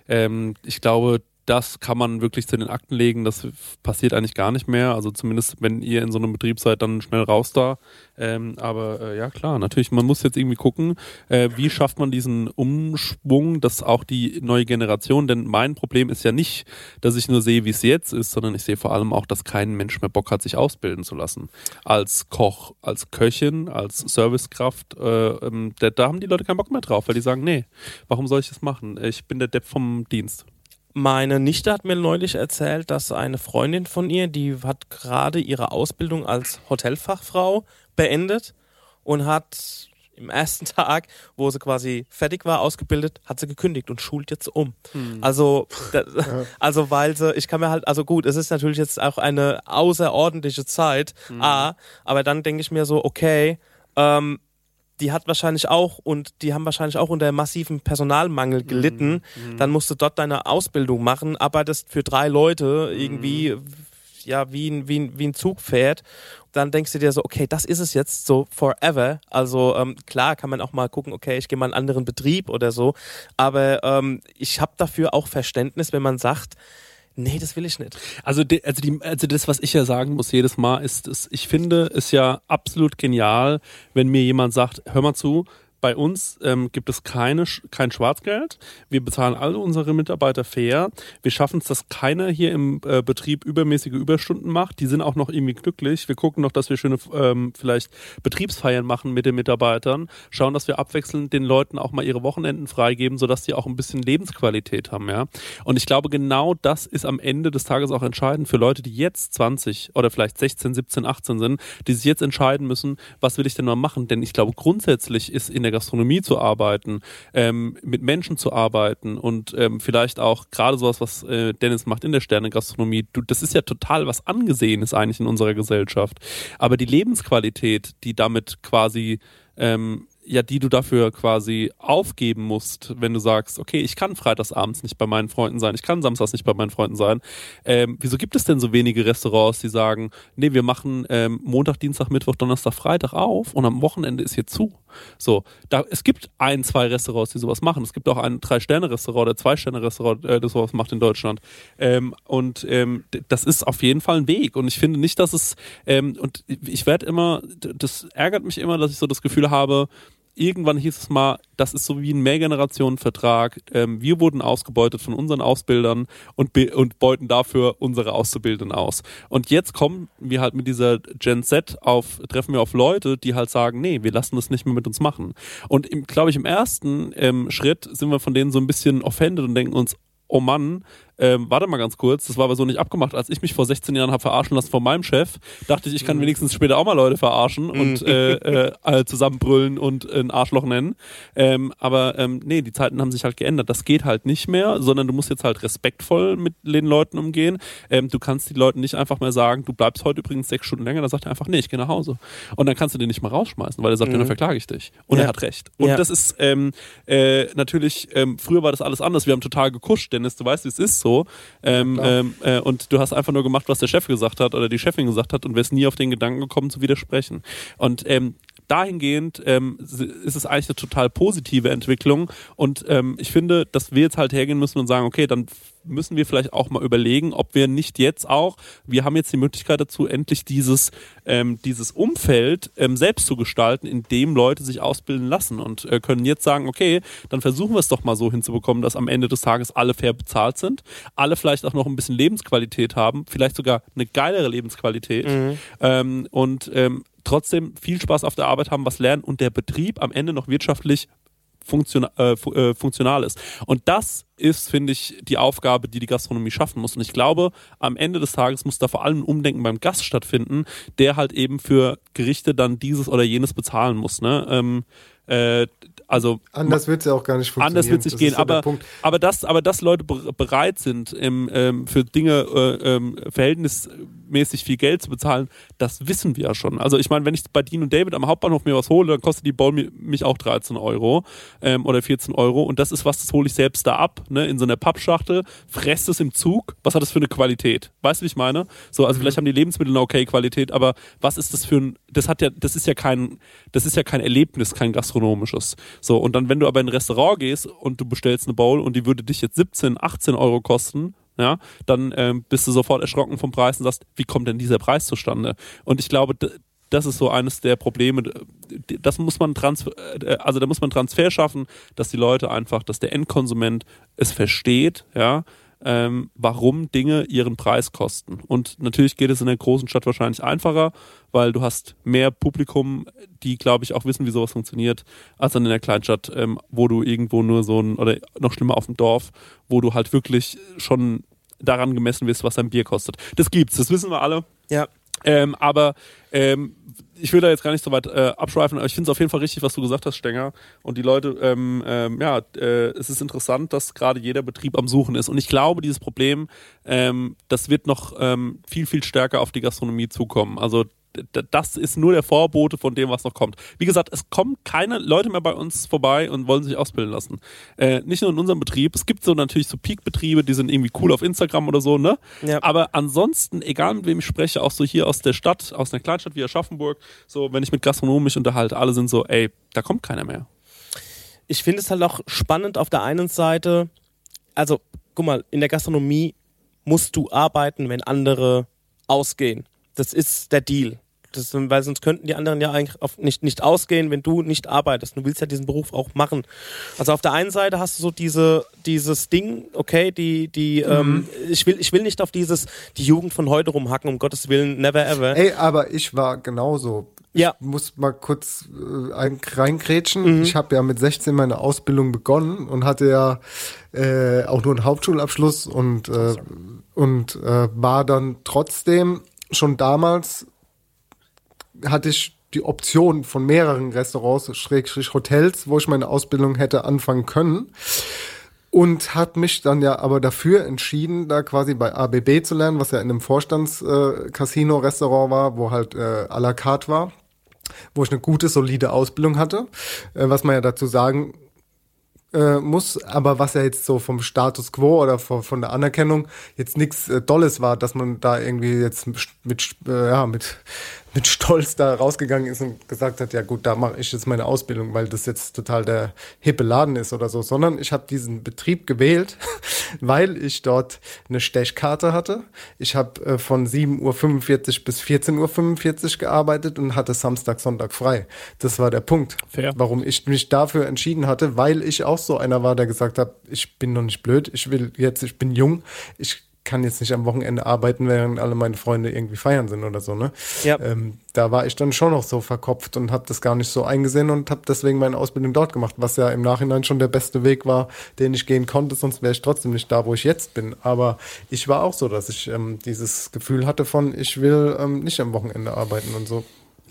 Ähm, ich glaube, das kann man wirklich zu den Akten legen. Das passiert eigentlich gar nicht mehr. Also zumindest, wenn ihr in so einem Betrieb seid, dann schnell raus da. Ähm, aber äh, ja, klar, natürlich, man muss jetzt irgendwie gucken, äh, wie schafft man diesen Umschwung, dass auch die neue Generation, denn mein Problem ist ja nicht, dass ich nur sehe, wie es jetzt ist, sondern ich sehe vor allem auch, dass kein Mensch mehr Bock hat, sich ausbilden zu lassen. Als Koch, als Köchin, als Servicekraft, äh, ähm, da, da haben die Leute keinen Bock mehr drauf, weil die sagen, nee, warum soll ich das machen? Ich bin der Depp vom Dienst. Meine Nichte hat mir neulich erzählt, dass eine Freundin von ihr, die hat gerade ihre Ausbildung als Hotelfachfrau beendet und hat im ersten Tag, wo sie quasi fertig war, ausgebildet, hat sie gekündigt und schult jetzt um. Also, da, also weil sie, ich kann mir halt, also gut, es ist natürlich jetzt auch eine außerordentliche Zeit, A, aber dann denke ich mir so, okay, ähm, die hat wahrscheinlich auch und die haben wahrscheinlich auch unter massiven Personalmangel gelitten. Dann musst du dort deine Ausbildung machen, arbeitest für drei Leute irgendwie, ja, wie ein, wie, ein, wie ein Zugpferd. Dann denkst du dir so, okay, das ist es jetzt so forever. Also ähm, klar kann man auch mal gucken, okay, ich gehe mal in einen anderen Betrieb oder so. Aber ähm, ich habe dafür auch Verständnis, wenn man sagt, Nee, das will ich nicht. Also, de, also, die, also das, was ich ja sagen muss jedes Mal, ist, ist, ich finde es ja absolut genial, wenn mir jemand sagt, hör mal zu, bei uns ähm, gibt es keine, kein Schwarzgeld. Wir bezahlen alle unsere Mitarbeiter fair. Wir schaffen es, dass keiner hier im äh, Betrieb übermäßige Überstunden macht. Die sind auch noch irgendwie glücklich. Wir gucken noch, dass wir schöne ähm, vielleicht Betriebsfeiern machen mit den Mitarbeitern. Schauen, dass wir abwechselnd den Leuten auch mal ihre Wochenenden freigeben, sodass sie auch ein bisschen Lebensqualität haben. Ja. Und ich glaube, genau das ist am Ende des Tages auch entscheidend für Leute, die jetzt 20 oder vielleicht 16, 17, 18 sind, die sich jetzt entscheiden müssen, was will ich denn mal machen? Denn ich glaube, grundsätzlich ist in der der Gastronomie zu arbeiten, ähm, mit Menschen zu arbeiten und ähm, vielleicht auch gerade sowas, was äh, Dennis macht in der Sterne-Gastronomie, das ist ja total was Angesehenes eigentlich in unserer Gesellschaft. Aber die Lebensqualität, die damit quasi ähm, ja, die du dafür quasi aufgeben musst, wenn du sagst, okay, ich kann freitagsabends nicht bei meinen Freunden sein, ich kann samstags nicht bei meinen Freunden sein. Ähm, wieso gibt es denn so wenige Restaurants, die sagen, nee, wir machen ähm, Montag, Dienstag, Mittwoch, Donnerstag, Freitag auf und am Wochenende ist hier zu. So, da, es gibt ein, zwei Restaurants, die sowas machen. Es gibt auch ein Drei-Sterne-Restaurant oder Zwei-Sterne-Restaurant, äh, das sowas macht in Deutschland. Ähm, und ähm, das ist auf jeden Fall ein Weg. Und ich finde nicht, dass es, ähm, und ich werde immer, das ärgert mich immer, dass ich so das Gefühl habe, irgendwann hieß es mal, das ist so wie ein Mehrgenerationenvertrag. Ähm, wir wurden ausgebeutet von unseren Ausbildern und, und beuten dafür unsere Auszubildenden aus. Und jetzt kommen wir halt mit dieser Gen Z auf, treffen wir auf Leute, die halt sagen, nee, wir lassen das nicht mehr mit uns machen. Und glaube ich, im ersten ähm, Schritt sind wir von denen so ein bisschen offended und denken uns, oh Mann, ähm, warte mal ganz kurz, das war aber so nicht abgemacht. Als ich mich vor 16 Jahren habe verarschen lassen von meinem Chef, dachte ich, ich kann mhm. wenigstens später auch mal Leute verarschen und mhm. äh, äh, zusammenbrüllen und ein Arschloch nennen. Ähm, aber ähm, nee, die Zeiten haben sich halt geändert. Das geht halt nicht mehr, sondern du musst jetzt halt respektvoll mit den Leuten umgehen. Ähm, du kannst die Leuten nicht einfach mehr sagen, du bleibst heute übrigens sechs Stunden länger. Da sagt er einfach, nee, ich gehe nach Hause. Und dann kannst du den nicht mal rausschmeißen, weil er sagt, mhm. dann verklage ich dich. Und ja. er hat recht. Und ja. das ist ähm, äh, natürlich, ähm, früher war das alles anders. Wir haben total gekuscht, Dennis, du weißt, wie es ist so. Ähm, ähm, ähm, äh, und du hast einfach nur gemacht, was der Chef gesagt hat oder die Chefin gesagt hat und wärst nie auf den Gedanken gekommen zu widersprechen. Und ähm, dahingehend ähm, ist es eigentlich eine total positive Entwicklung. Und ähm, ich finde, dass wir jetzt halt hergehen müssen und sagen, okay, dann müssen wir vielleicht auch mal überlegen, ob wir nicht jetzt auch, wir haben jetzt die Möglichkeit dazu, endlich dieses, ähm, dieses Umfeld ähm, selbst zu gestalten, in dem Leute sich ausbilden lassen und äh, können jetzt sagen, okay, dann versuchen wir es doch mal so hinzubekommen, dass am Ende des Tages alle fair bezahlt sind, alle vielleicht auch noch ein bisschen Lebensqualität haben, vielleicht sogar eine geilere Lebensqualität mhm. ähm, und ähm, trotzdem viel Spaß auf der Arbeit haben, was lernen und der Betrieb am Ende noch wirtschaftlich funktional, äh, äh, funktional ist. Und das ist, finde ich, die Aufgabe, die die Gastronomie schaffen muss. Und ich glaube, am Ende des Tages muss da vor allem ein Umdenken beim Gast stattfinden, der halt eben für Gerichte dann dieses oder jenes bezahlen muss. Ne? Ähm, äh, also anders wird es ja auch gar nicht funktionieren. Anders wird es gehen, so aber, aber, dass, aber dass Leute bereit sind, im, ähm, für Dinge äh, ähm, verhältnismäßig viel Geld zu bezahlen, das wissen wir ja schon. Also ich meine, wenn ich bei Dean und David am Hauptbahnhof mir was hole, dann kostet die Bowl mich auch 13 Euro ähm, oder 14 Euro und das ist was, das hole ich selbst da ab, ne, in so einer Pappschachtel, fresse es im Zug. Was hat das für eine Qualität? Weißt du, wie ich meine? So, also mhm. vielleicht haben die Lebensmittel eine okay Qualität, aber was ist das für ein, das hat ja, das ist ja kein, das ist ja kein Erlebnis, kein gastronomisches. So, und dann, wenn du aber in ein Restaurant gehst und du bestellst eine Bowl und die würde dich jetzt 17, 18 Euro kosten, ja, dann ähm, bist du sofort erschrocken vom Preis und sagst, wie kommt denn dieser Preis zustande? Und ich glaube, das ist so eines der Probleme. Das muss man Transfer, äh, also da muss man Transfer schaffen, dass die Leute einfach, dass der Endkonsument es versteht, ja, ähm, warum Dinge ihren Preis kosten. Und natürlich geht es in der großen Stadt wahrscheinlich einfacher, weil du hast mehr Publikum, die, glaube ich, auch wissen, wie sowas funktioniert, als dann in der Kleinstadt, ähm, wo du irgendwo nur so ein, oder noch schlimmer auf dem Dorf, wo du halt wirklich schon daran gemessen wirst, was dein Bier kostet. Das gibt's, das wissen wir alle. Ja. Ähm, aber ähm, ich will da jetzt gar nicht so weit äh, abschweifen, aber ich finde es auf jeden Fall richtig, was du gesagt hast, Stenger. Und die Leute, ähm, ähm, ja, äh, es ist interessant, dass gerade jeder Betrieb am Suchen ist. Und ich glaube, dieses Problem, ähm, das wird noch ähm, viel, viel stärker auf die Gastronomie zukommen. Also das ist nur der Vorbote von dem, was noch kommt. Wie gesagt, es kommen keine Leute mehr bei uns vorbei und wollen sich ausbilden lassen. Äh, nicht nur in unserem Betrieb. Es gibt so natürlich so Peak-Betriebe, die sind irgendwie cool auf Instagram oder so, ne? Ja. Aber ansonsten, egal mit wem ich spreche, auch so hier aus der Stadt, aus einer Kleinstadt wie Aschaffenburg, so wenn ich mit Gastronomen mich unterhalte, alle sind so, ey, da kommt keiner mehr. Ich finde es halt auch spannend auf der einen Seite, also guck mal, in der Gastronomie musst du arbeiten, wenn andere ausgehen. Das ist der Deal. Das, weil sonst könnten die anderen ja eigentlich nicht, nicht ausgehen, wenn du nicht arbeitest. Du willst ja diesen Beruf auch machen. Also auf der einen Seite hast du so diese, dieses Ding, okay, die, die, Mhm. ähm, ich will, ich will nicht auf dieses, die Jugend von heute rumhacken, um Gottes Willen, never ever. Ey, aber ich war genauso. Ja. Ich muss mal kurz äh, ein- reingrätschen. Ich habe ja mit 16 meine Ausbildung begonnen und hatte ja äh, auch nur einen Hauptschulabschluss und, äh, und äh, war dann trotzdem schon damals hatte ich die Option von mehreren Restaurants, Schrägstrich Hotels, wo ich meine Ausbildung hätte anfangen können. Und hat mich dann ja aber dafür entschieden, da quasi bei ABB zu lernen, was ja in einem Vorstands-Casino-Restaurant war, wo halt äh, à la carte war, wo ich eine gute, solide Ausbildung hatte, äh, was man ja dazu sagen äh, muss, aber was ja jetzt so vom Status quo oder von, von der Anerkennung jetzt nichts äh, Dolles war, dass man da irgendwie jetzt mit, äh, ja, mit, mit Stolz da rausgegangen ist und gesagt hat, ja gut, da mache ich jetzt meine Ausbildung, weil das jetzt total der hippe Laden ist oder so, sondern ich habe diesen Betrieb gewählt, weil ich dort eine Stechkarte hatte. Ich habe äh, von 7.45 Uhr bis 14.45 Uhr gearbeitet und hatte Samstag, Sonntag frei. Das war der Punkt, Fair. warum ich mich dafür entschieden hatte, weil ich auch so einer war, der gesagt hat, ich bin noch nicht blöd, ich will jetzt, ich bin jung, ich kann jetzt nicht am Wochenende arbeiten, während alle meine Freunde irgendwie feiern sind oder so, ne? Ja. Ähm, da war ich dann schon noch so verkopft und habe das gar nicht so eingesehen und habe deswegen meine Ausbildung dort gemacht, was ja im Nachhinein schon der beste Weg war, den ich gehen konnte, sonst wäre ich trotzdem nicht da, wo ich jetzt bin. Aber ich war auch so, dass ich ähm, dieses Gefühl hatte von, ich will ähm, nicht am Wochenende arbeiten und so.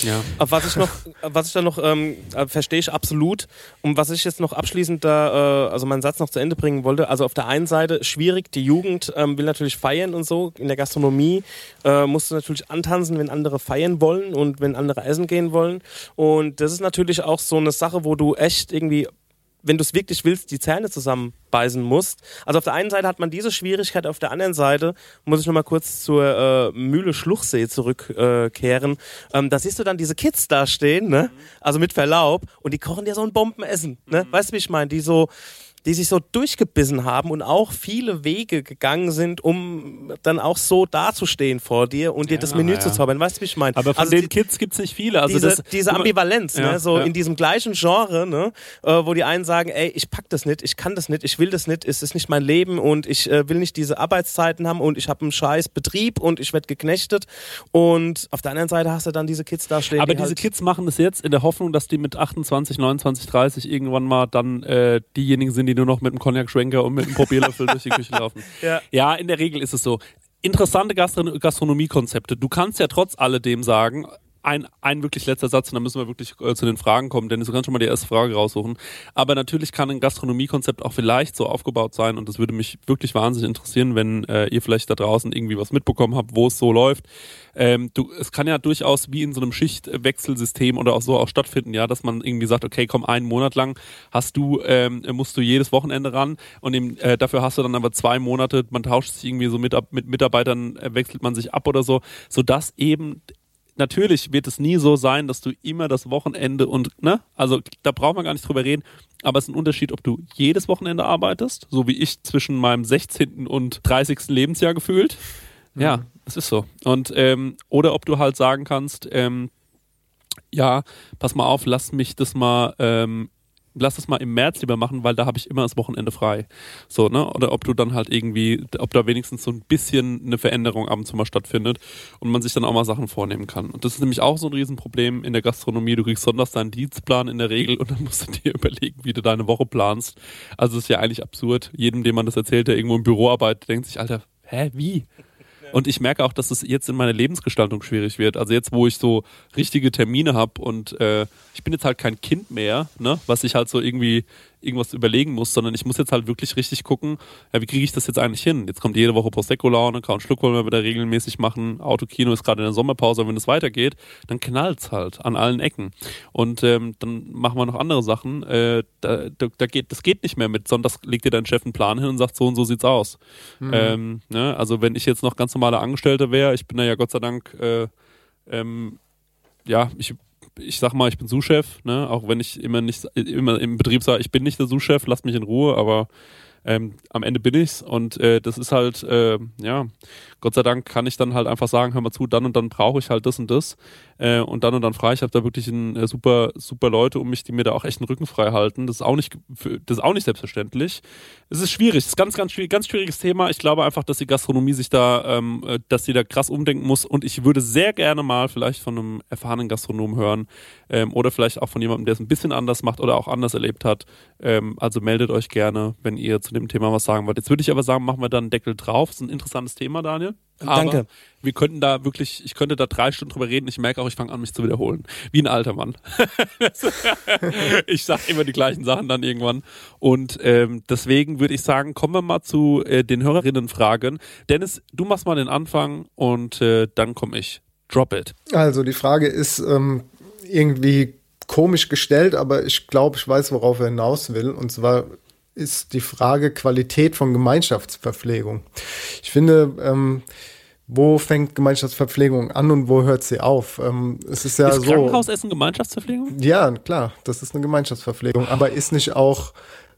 Ja. Auf was ich noch, auf was ich da noch ähm, äh, verstehe ich absolut. Und was ich jetzt noch abschließend da, äh, also meinen Satz noch zu Ende bringen wollte. Also auf der einen Seite schwierig, die Jugend ähm, will natürlich feiern und so. In der Gastronomie äh, musst du natürlich antanzen, wenn andere feiern wollen und wenn andere essen gehen wollen. Und das ist natürlich auch so eine Sache, wo du echt irgendwie wenn du es wirklich willst, die Zähne zusammenbeißen musst. Also auf der einen Seite hat man diese Schwierigkeit, auf der anderen Seite muss ich nochmal kurz zur äh, Mühle Schluchsee zurückkehren. Äh, ähm, da siehst du dann diese Kids da stehen, ne? also mit Verlaub, und die kochen dir so ein Bombenessen. Ne? Weißt du, wie ich meine? Die so die sich so durchgebissen haben und auch viele Wege gegangen sind, um dann auch so dazustehen vor dir und dir das Menü ja. zu zaubern. Weißt du, wie ich meine? Aber von Also den die- Kids gibt's nicht viele. Also diese, das, diese Ambivalenz, Ja, ne? so ja. in diesem gleichen Genre, ne? äh, wo die einen sagen, ey, ich pack das nicht, ich kann das nicht, ich will das nicht, es ist nicht mein Leben und ich äh, will nicht diese Arbeitszeiten haben und ich habe einen scheiß Betrieb und ich werde geknechtet und auf der anderen Seite hast du dann diese Kids da stehen. Aber die diese halt, Kids machen das jetzt in der Hoffnung, dass die mit 28, 29, 30 irgendwann mal dann äh, diejenigen sind, die nur noch mit einem Cognac-Schwenker und mit einem Probierlöffel durch die Küche laufen. Ja. ja, in der Regel ist es so. Interessante Gastro Gastronomiekonzepte. Du kannst ja trotz alledem sagen, ein, ein wirklich letzter Satz, und dann müssen wir wirklich äh, zu den Fragen kommen, Dennis, du kannst schon mal die erste Frage raussuchen. Aber natürlich kann ein Gastronomiekonzept auch vielleicht so aufgebaut sein, und das würde mich wirklich wahnsinnig interessieren, wenn äh, ihr vielleicht da draußen irgendwie was mitbekommen habt, wo es so läuft. Ähm, du, es kann ja durchaus wie in so einem Schichtwechselsystem oder auch so auch stattfinden, ja, dass man irgendwie sagt, okay, komm, einen Monat lang hast du, ähm, musst du jedes Wochenende ran und eben, äh, dafür hast du dann aber zwei Monate, man tauscht sich irgendwie so mit, mit Mitarbeitern, äh, wechselt man sich ab oder so, sodass eben natürlich wird es nie so sein, dass du immer das Wochenende und, ne, also da braucht man gar nicht drüber reden, aber es ist ein Unterschied, ob du jedes Wochenende arbeitest, so wie ich zwischen meinem 16. und 30. Lebensjahr gefühlt. Ja, es ist so. Und, ähm, oder ob du halt sagen kannst, ähm, ja, pass mal auf, lass mich das mal, ähm, lass das mal im März lieber machen, weil da habe ich immer das Wochenende frei. So, ne? Oder ob du dann halt irgendwie, ob da wenigstens so ein bisschen eine Veränderung ab und zu mal stattfindet und man sich dann auch mal Sachen vornehmen kann. Und das ist nämlich auch so ein Riesenproblem in der Gastronomie. Du kriegst sonntags deinen Dienstplan in der Regel und dann musst du dir überlegen, wie du deine Woche planst. Also es ist ja eigentlich absurd. Jedem, dem man das erzählt, der irgendwo im Büro arbeitet, denkt sich, Alter, hä, wie? Und ich merke auch, dass es jetzt in meiner Lebensgestaltung schwierig wird. Also jetzt, wo ich so richtige Termine habe und äh, ich bin jetzt halt kein Kind mehr, ne, was ich halt so irgendwie irgendwas überlegen muss, sondern ich muss jetzt halt wirklich richtig gucken, ja, wie kriege ich das jetzt eigentlich hin? Jetzt kommt jede Woche Prosecco-Laune, Count Schluck wollen wir wieder regelmäßig machen, Autokino ist gerade in der Sommerpause, aber wenn es weitergeht, dann knallt's halt an allen Ecken. Und ähm, dann machen wir noch andere Sachen. Äh, da, da, da geht, das geht nicht mehr mit, sondern das legt dir dein Chef einen Plan hin und sagt, so und so sieht's aus. Ähm, ne? Also wenn ich jetzt noch ganz normaler Angestellter wäre, ich bin da ja Gott sei Dank, äh, ähm, ja, ich ich sag mal, ich bin Sous-Chef, ne? auch wenn ich immer nicht immer im Betrieb sage, ich bin nicht der Sous-Chef, lasst mich in Ruhe, aber ähm, am Ende bin ich's und äh, das ist halt, äh, ja, Gott sei Dank kann ich dann halt einfach sagen, hör mal zu, dann und dann brauche ich halt das und das äh, und dann und dann frei. Ich habe da wirklich ein, äh, super, super Leute um mich, die mir da auch echt einen Rücken frei halten. Das ist auch nicht, das ist auch nicht selbstverständlich. Es ist schwierig, es ist ganz, ganz schwierig, ganz schwieriges Thema. Ich glaube einfach, dass die Gastronomie sich da, ähm, äh, dass sie da krass umdenken muss und ich würde sehr gerne mal vielleicht von einem erfahrenen Gastronom hören ähm, oder vielleicht auch von jemandem, der es ein bisschen anders macht oder auch anders erlebt hat. Ähm, also meldet euch gerne, wenn ihr zu dem Thema was sagen wollt. Jetzt würde ich aber sagen, machen wir da einen Deckel drauf. Das ist ein interessantes Thema, Daniel. Aber Danke. Wir könnten da wirklich, ich könnte da drei Stunden drüber reden. Ich merke auch, ich fange an, mich zu wiederholen. Wie ein alter Mann. ich sag immer die gleichen Sachen dann irgendwann. Und ähm, deswegen würde ich sagen, kommen wir mal zu äh, den Hörerinnenfragen. Dennis, du machst mal den Anfang und äh, dann komme ich. Drop it. Also die Frage ist ähm, irgendwie komisch gestellt, aber ich glaube, ich weiß, worauf er hinaus will. Und zwar ist die Frage Qualität von Gemeinschaftsverpflegung. Ich finde, ähm, wo fängt Gemeinschaftsverpflegung an und wo hört sie auf? Ähm, es ist ja ist so. Krankenhausessen Gemeinschaftsverpflegung? Ja, klar, das ist eine Gemeinschaftsverpflegung. Aber ist nicht auch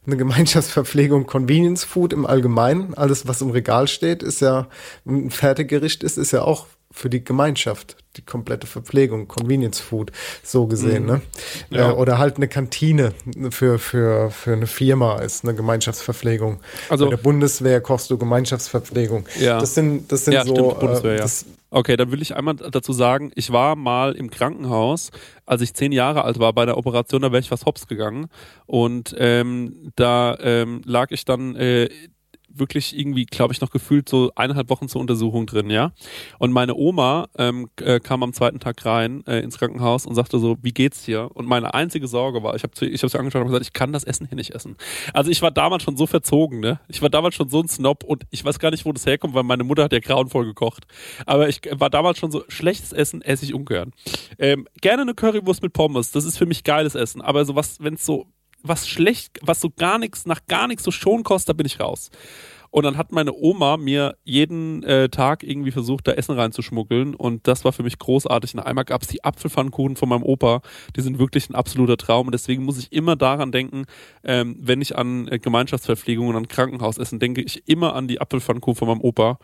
eine Gemeinschaftsverpflegung Convenience Food im Allgemeinen? Alles, was im Regal steht, ist ja ein Fertiggericht ist, ist ja auch für die Gemeinschaft, die komplette Verpflegung, Convenience Food, so gesehen, Mhm. ne? Ja. Äh, oder halt eine Kantine für, für, für eine Firma ist eine Gemeinschaftsverpflegung. Also- Bei der Bundeswehr kochst du Gemeinschaftsverpflegung. Ja. Das sind, das sind ja, so, stimmt, Bundeswehr, äh, ja. Okay, dann will ich einmal dazu sagen, ich war mal im Krankenhaus, als ich zehn Jahre alt war, bei einer Operation, da wäre ich fast hops gegangen. Und ähm, da ähm, lag ich dann äh, wirklich irgendwie, glaube ich, noch gefühlt so eineinhalb Wochen zur Untersuchung drin, ja. Und meine Oma ähm, äh, kam am zweiten Tag rein äh, ins Krankenhaus und sagte so, wie geht's dir? Und meine einzige Sorge war, ich habe ich sie angeschaut und gesagt, ich kann das Essen hier nicht essen. Also ich war damals schon so verzogen, ne? Ich war damals schon so ein Snob und ich weiß gar nicht, wo das herkommt, weil meine Mutter hat ja grauenvoll gekocht. Aber ich war damals schon so, schlechtes Essen esse ich ungern. Ähm, gerne eine Currywurst mit Pommes, das ist für mich geiles Essen. Aber so was, wenn es so was schlecht, was so gar nichts, nach gar nichts so schon kostet, da bin ich raus. Und dann hat meine Oma mir jeden äh, Tag irgendwie versucht, da Essen reinzuschmuggeln. Und das war für mich großartig. Und einmal gab es die Apfelpfannkuchen von meinem Opa. Die sind wirklich ein absoluter Traum. Und deswegen muss ich immer daran denken, ähm, wenn ich an äh, Gemeinschaftsverpflegung und an Krankenhausessen denke, ich immer an die Apfelpfannkuchen von meinem Opa,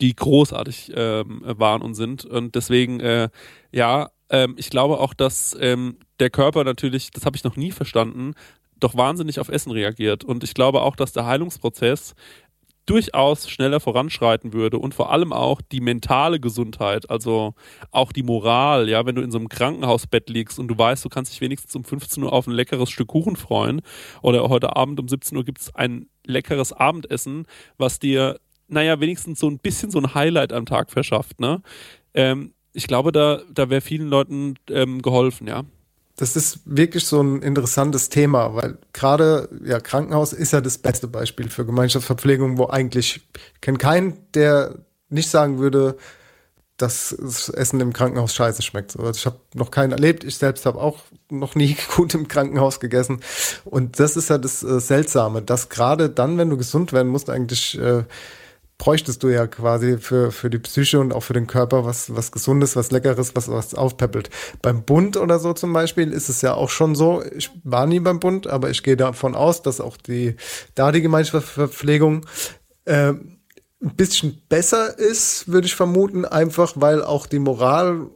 die großartig ähm, waren und sind. Und deswegen, äh, ja, ähm, ich glaube auch, dass ähm, der Körper natürlich, das habe ich noch nie verstanden, doch wahnsinnig auf Essen reagiert. Und ich glaube auch, dass der Heilungsprozess durchaus schneller voranschreiten würde und vor allem auch die mentale Gesundheit, also auch die Moral, ja, wenn du in so einem Krankenhausbett liegst und du weißt, du kannst dich wenigstens um 15 Uhr auf ein leckeres Stück Kuchen freuen oder heute Abend um 17 Uhr gibt es ein leckeres Abendessen, was dir, naja, wenigstens so ein bisschen so ein Highlight am Tag verschafft, ne? Ähm, ich glaube, da, da wäre vielen Leuten ähm, geholfen, ja. Das ist wirklich so ein interessantes Thema, weil gerade ja Krankenhaus ist ja das beste Beispiel für Gemeinschaftsverpflegung, wo eigentlich ich kenne keinen, der nicht sagen würde, dass das Essen im Krankenhaus scheiße schmeckt. Also ich habe noch keinen erlebt. Ich selbst habe auch noch nie gut im Krankenhaus gegessen. Und das ist ja das äh, Seltsame, dass gerade dann, wenn du gesund werden musst, eigentlich äh, bräuchtest du ja quasi für, für die Psyche und auch für den Körper was, was Gesundes, was Leckeres, was, was aufpeppelt. Beim Bund oder so zum Beispiel ist es ja auch schon so, ich war nie beim Bund, aber ich gehe davon aus, dass auch die, da die Gemeinschaftsverpflegung äh, ein bisschen besser ist, würde ich vermuten, einfach weil auch die Moral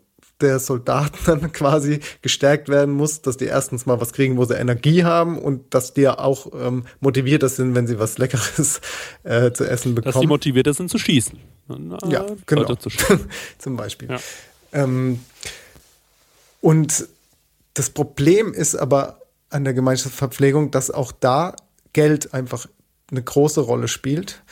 der Soldaten dann quasi gestärkt werden muss, dass die erstens mal was kriegen, wo sie Energie haben und dass die ja auch ähm, motivierter sind, wenn sie was Leckeres äh, zu essen bekommen. Dass die motivierter sind zu schießen. Na, Ja, genau. Schießen. Zum Beispiel. Ja. Ähm, und das Problem ist aber an der Gemeinschaftsverpflegung, dass auch da Geld einfach eine große Rolle spielt.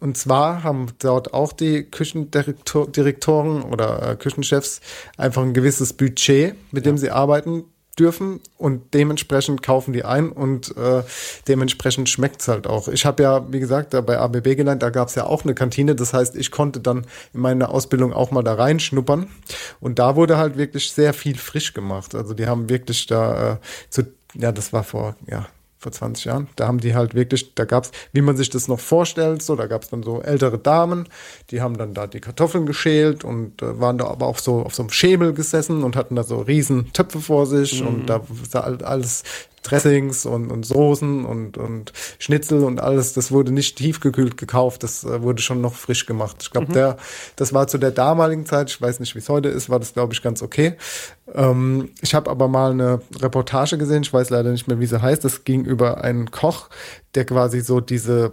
Und zwar haben dort auch die Küchendirektoren oder äh, Küchenchefs einfach ein gewisses Budget, mit dem sie arbeiten dürfen und dementsprechend kaufen die ein und äh, dementsprechend schmeckt's halt auch. Ich habe ja, wie gesagt, da bei ABB gelernt, da gab's ja auch eine Kantine, das heißt, ich konnte dann in meiner Ausbildung auch mal da reinschnuppern und da wurde halt wirklich sehr viel frisch gemacht. Also die haben wirklich da äh, zu, ja, das war vor, ja, vor 20 Jahren. Da haben die halt wirklich, da gab's, wie man sich das noch vorstellt, so, da gab's dann so ältere Damen, die haben dann da die Kartoffeln geschält und äh, waren da aber auch so auf so einem Schemel gesessen und hatten da so riesen Töpfe vor sich und da sah alles Dressings und, und Soßen und, und Schnitzel und alles, das wurde nicht tiefgekühlt gekauft, das äh, wurde schon noch frisch gemacht. Ich glaube, Mhm. der, das war zu der damaligen Zeit, ich weiß nicht, wie es heute ist, war das, glaube ich, ganz okay. Ähm, ich habe aber mal eine Reportage gesehen, ich weiß leider nicht mehr, wie sie heißt, das ging über einen Koch, der quasi so diese,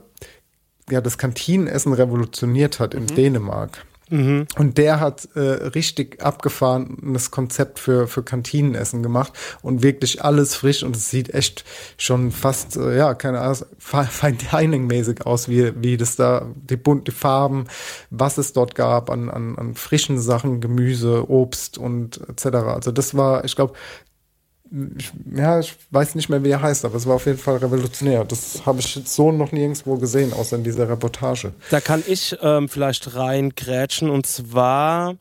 ja, das Kantinenessen revolutioniert hat in Dänemark. Und der hat äh, richtig abgefahrenes Konzept für, für Kantinenessen gemacht und wirklich alles frisch und es sieht echt schon fast, äh, ja, keine Ahnung, Fi- Fine Dining mäßig aus, wie, wie das da, die bunten Farben, was es dort gab an, an, an frischen Sachen, Gemüse, Obst und etc. Also das war, ich glaube, ich, ja, ich weiß nicht mehr, wie er heißt, aber es war auf jeden Fall revolutionär. Das habe ich so noch nirgendwo gesehen, außer in dieser Reportage. Da kann ich ähm, vielleicht reingrätschen und zwar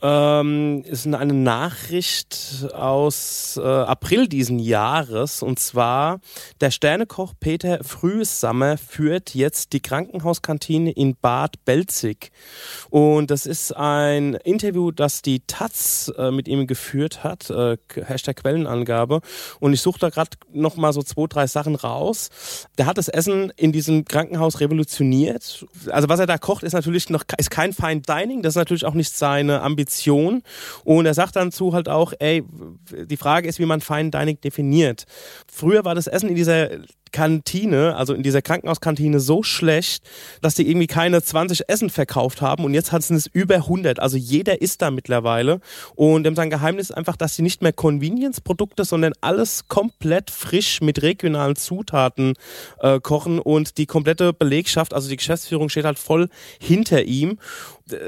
ähm, ist eine Nachricht aus äh, April diesen Jahres und zwar der Sternekoch Peter Frühsammer führt jetzt die Krankenhauskantine in Bad Belzig und das ist ein Interview, das die Taz äh, mit ihm geführt hat, äh, Hashtag Quellenangabe und ich suche da gerade noch mal so zwei, drei Sachen raus. Der hat das Essen in diesem Krankenhaus revolutioniert. Also was er da kocht, ist natürlich noch ist kein Fine Dining, das ist natürlich auch nicht seine Ambition. Und er sagt dann zu halt auch, ey, die Frage ist, wie man Fine Dining definiert. Früher war das Essen in dieser Kantine, also in dieser Krankenhauskantine so schlecht, dass die irgendwie keine 20 Essen verkauft haben und jetzt sind es über 100. Also jeder isst da mittlerweile und sein Geheimnis ist einfach, dass sie nicht mehr Convenience-Produkte, sondern alles komplett frisch mit regionalen Zutaten äh, kochen und die komplette Belegschaft, also die Geschäftsführung steht halt voll hinter ihm.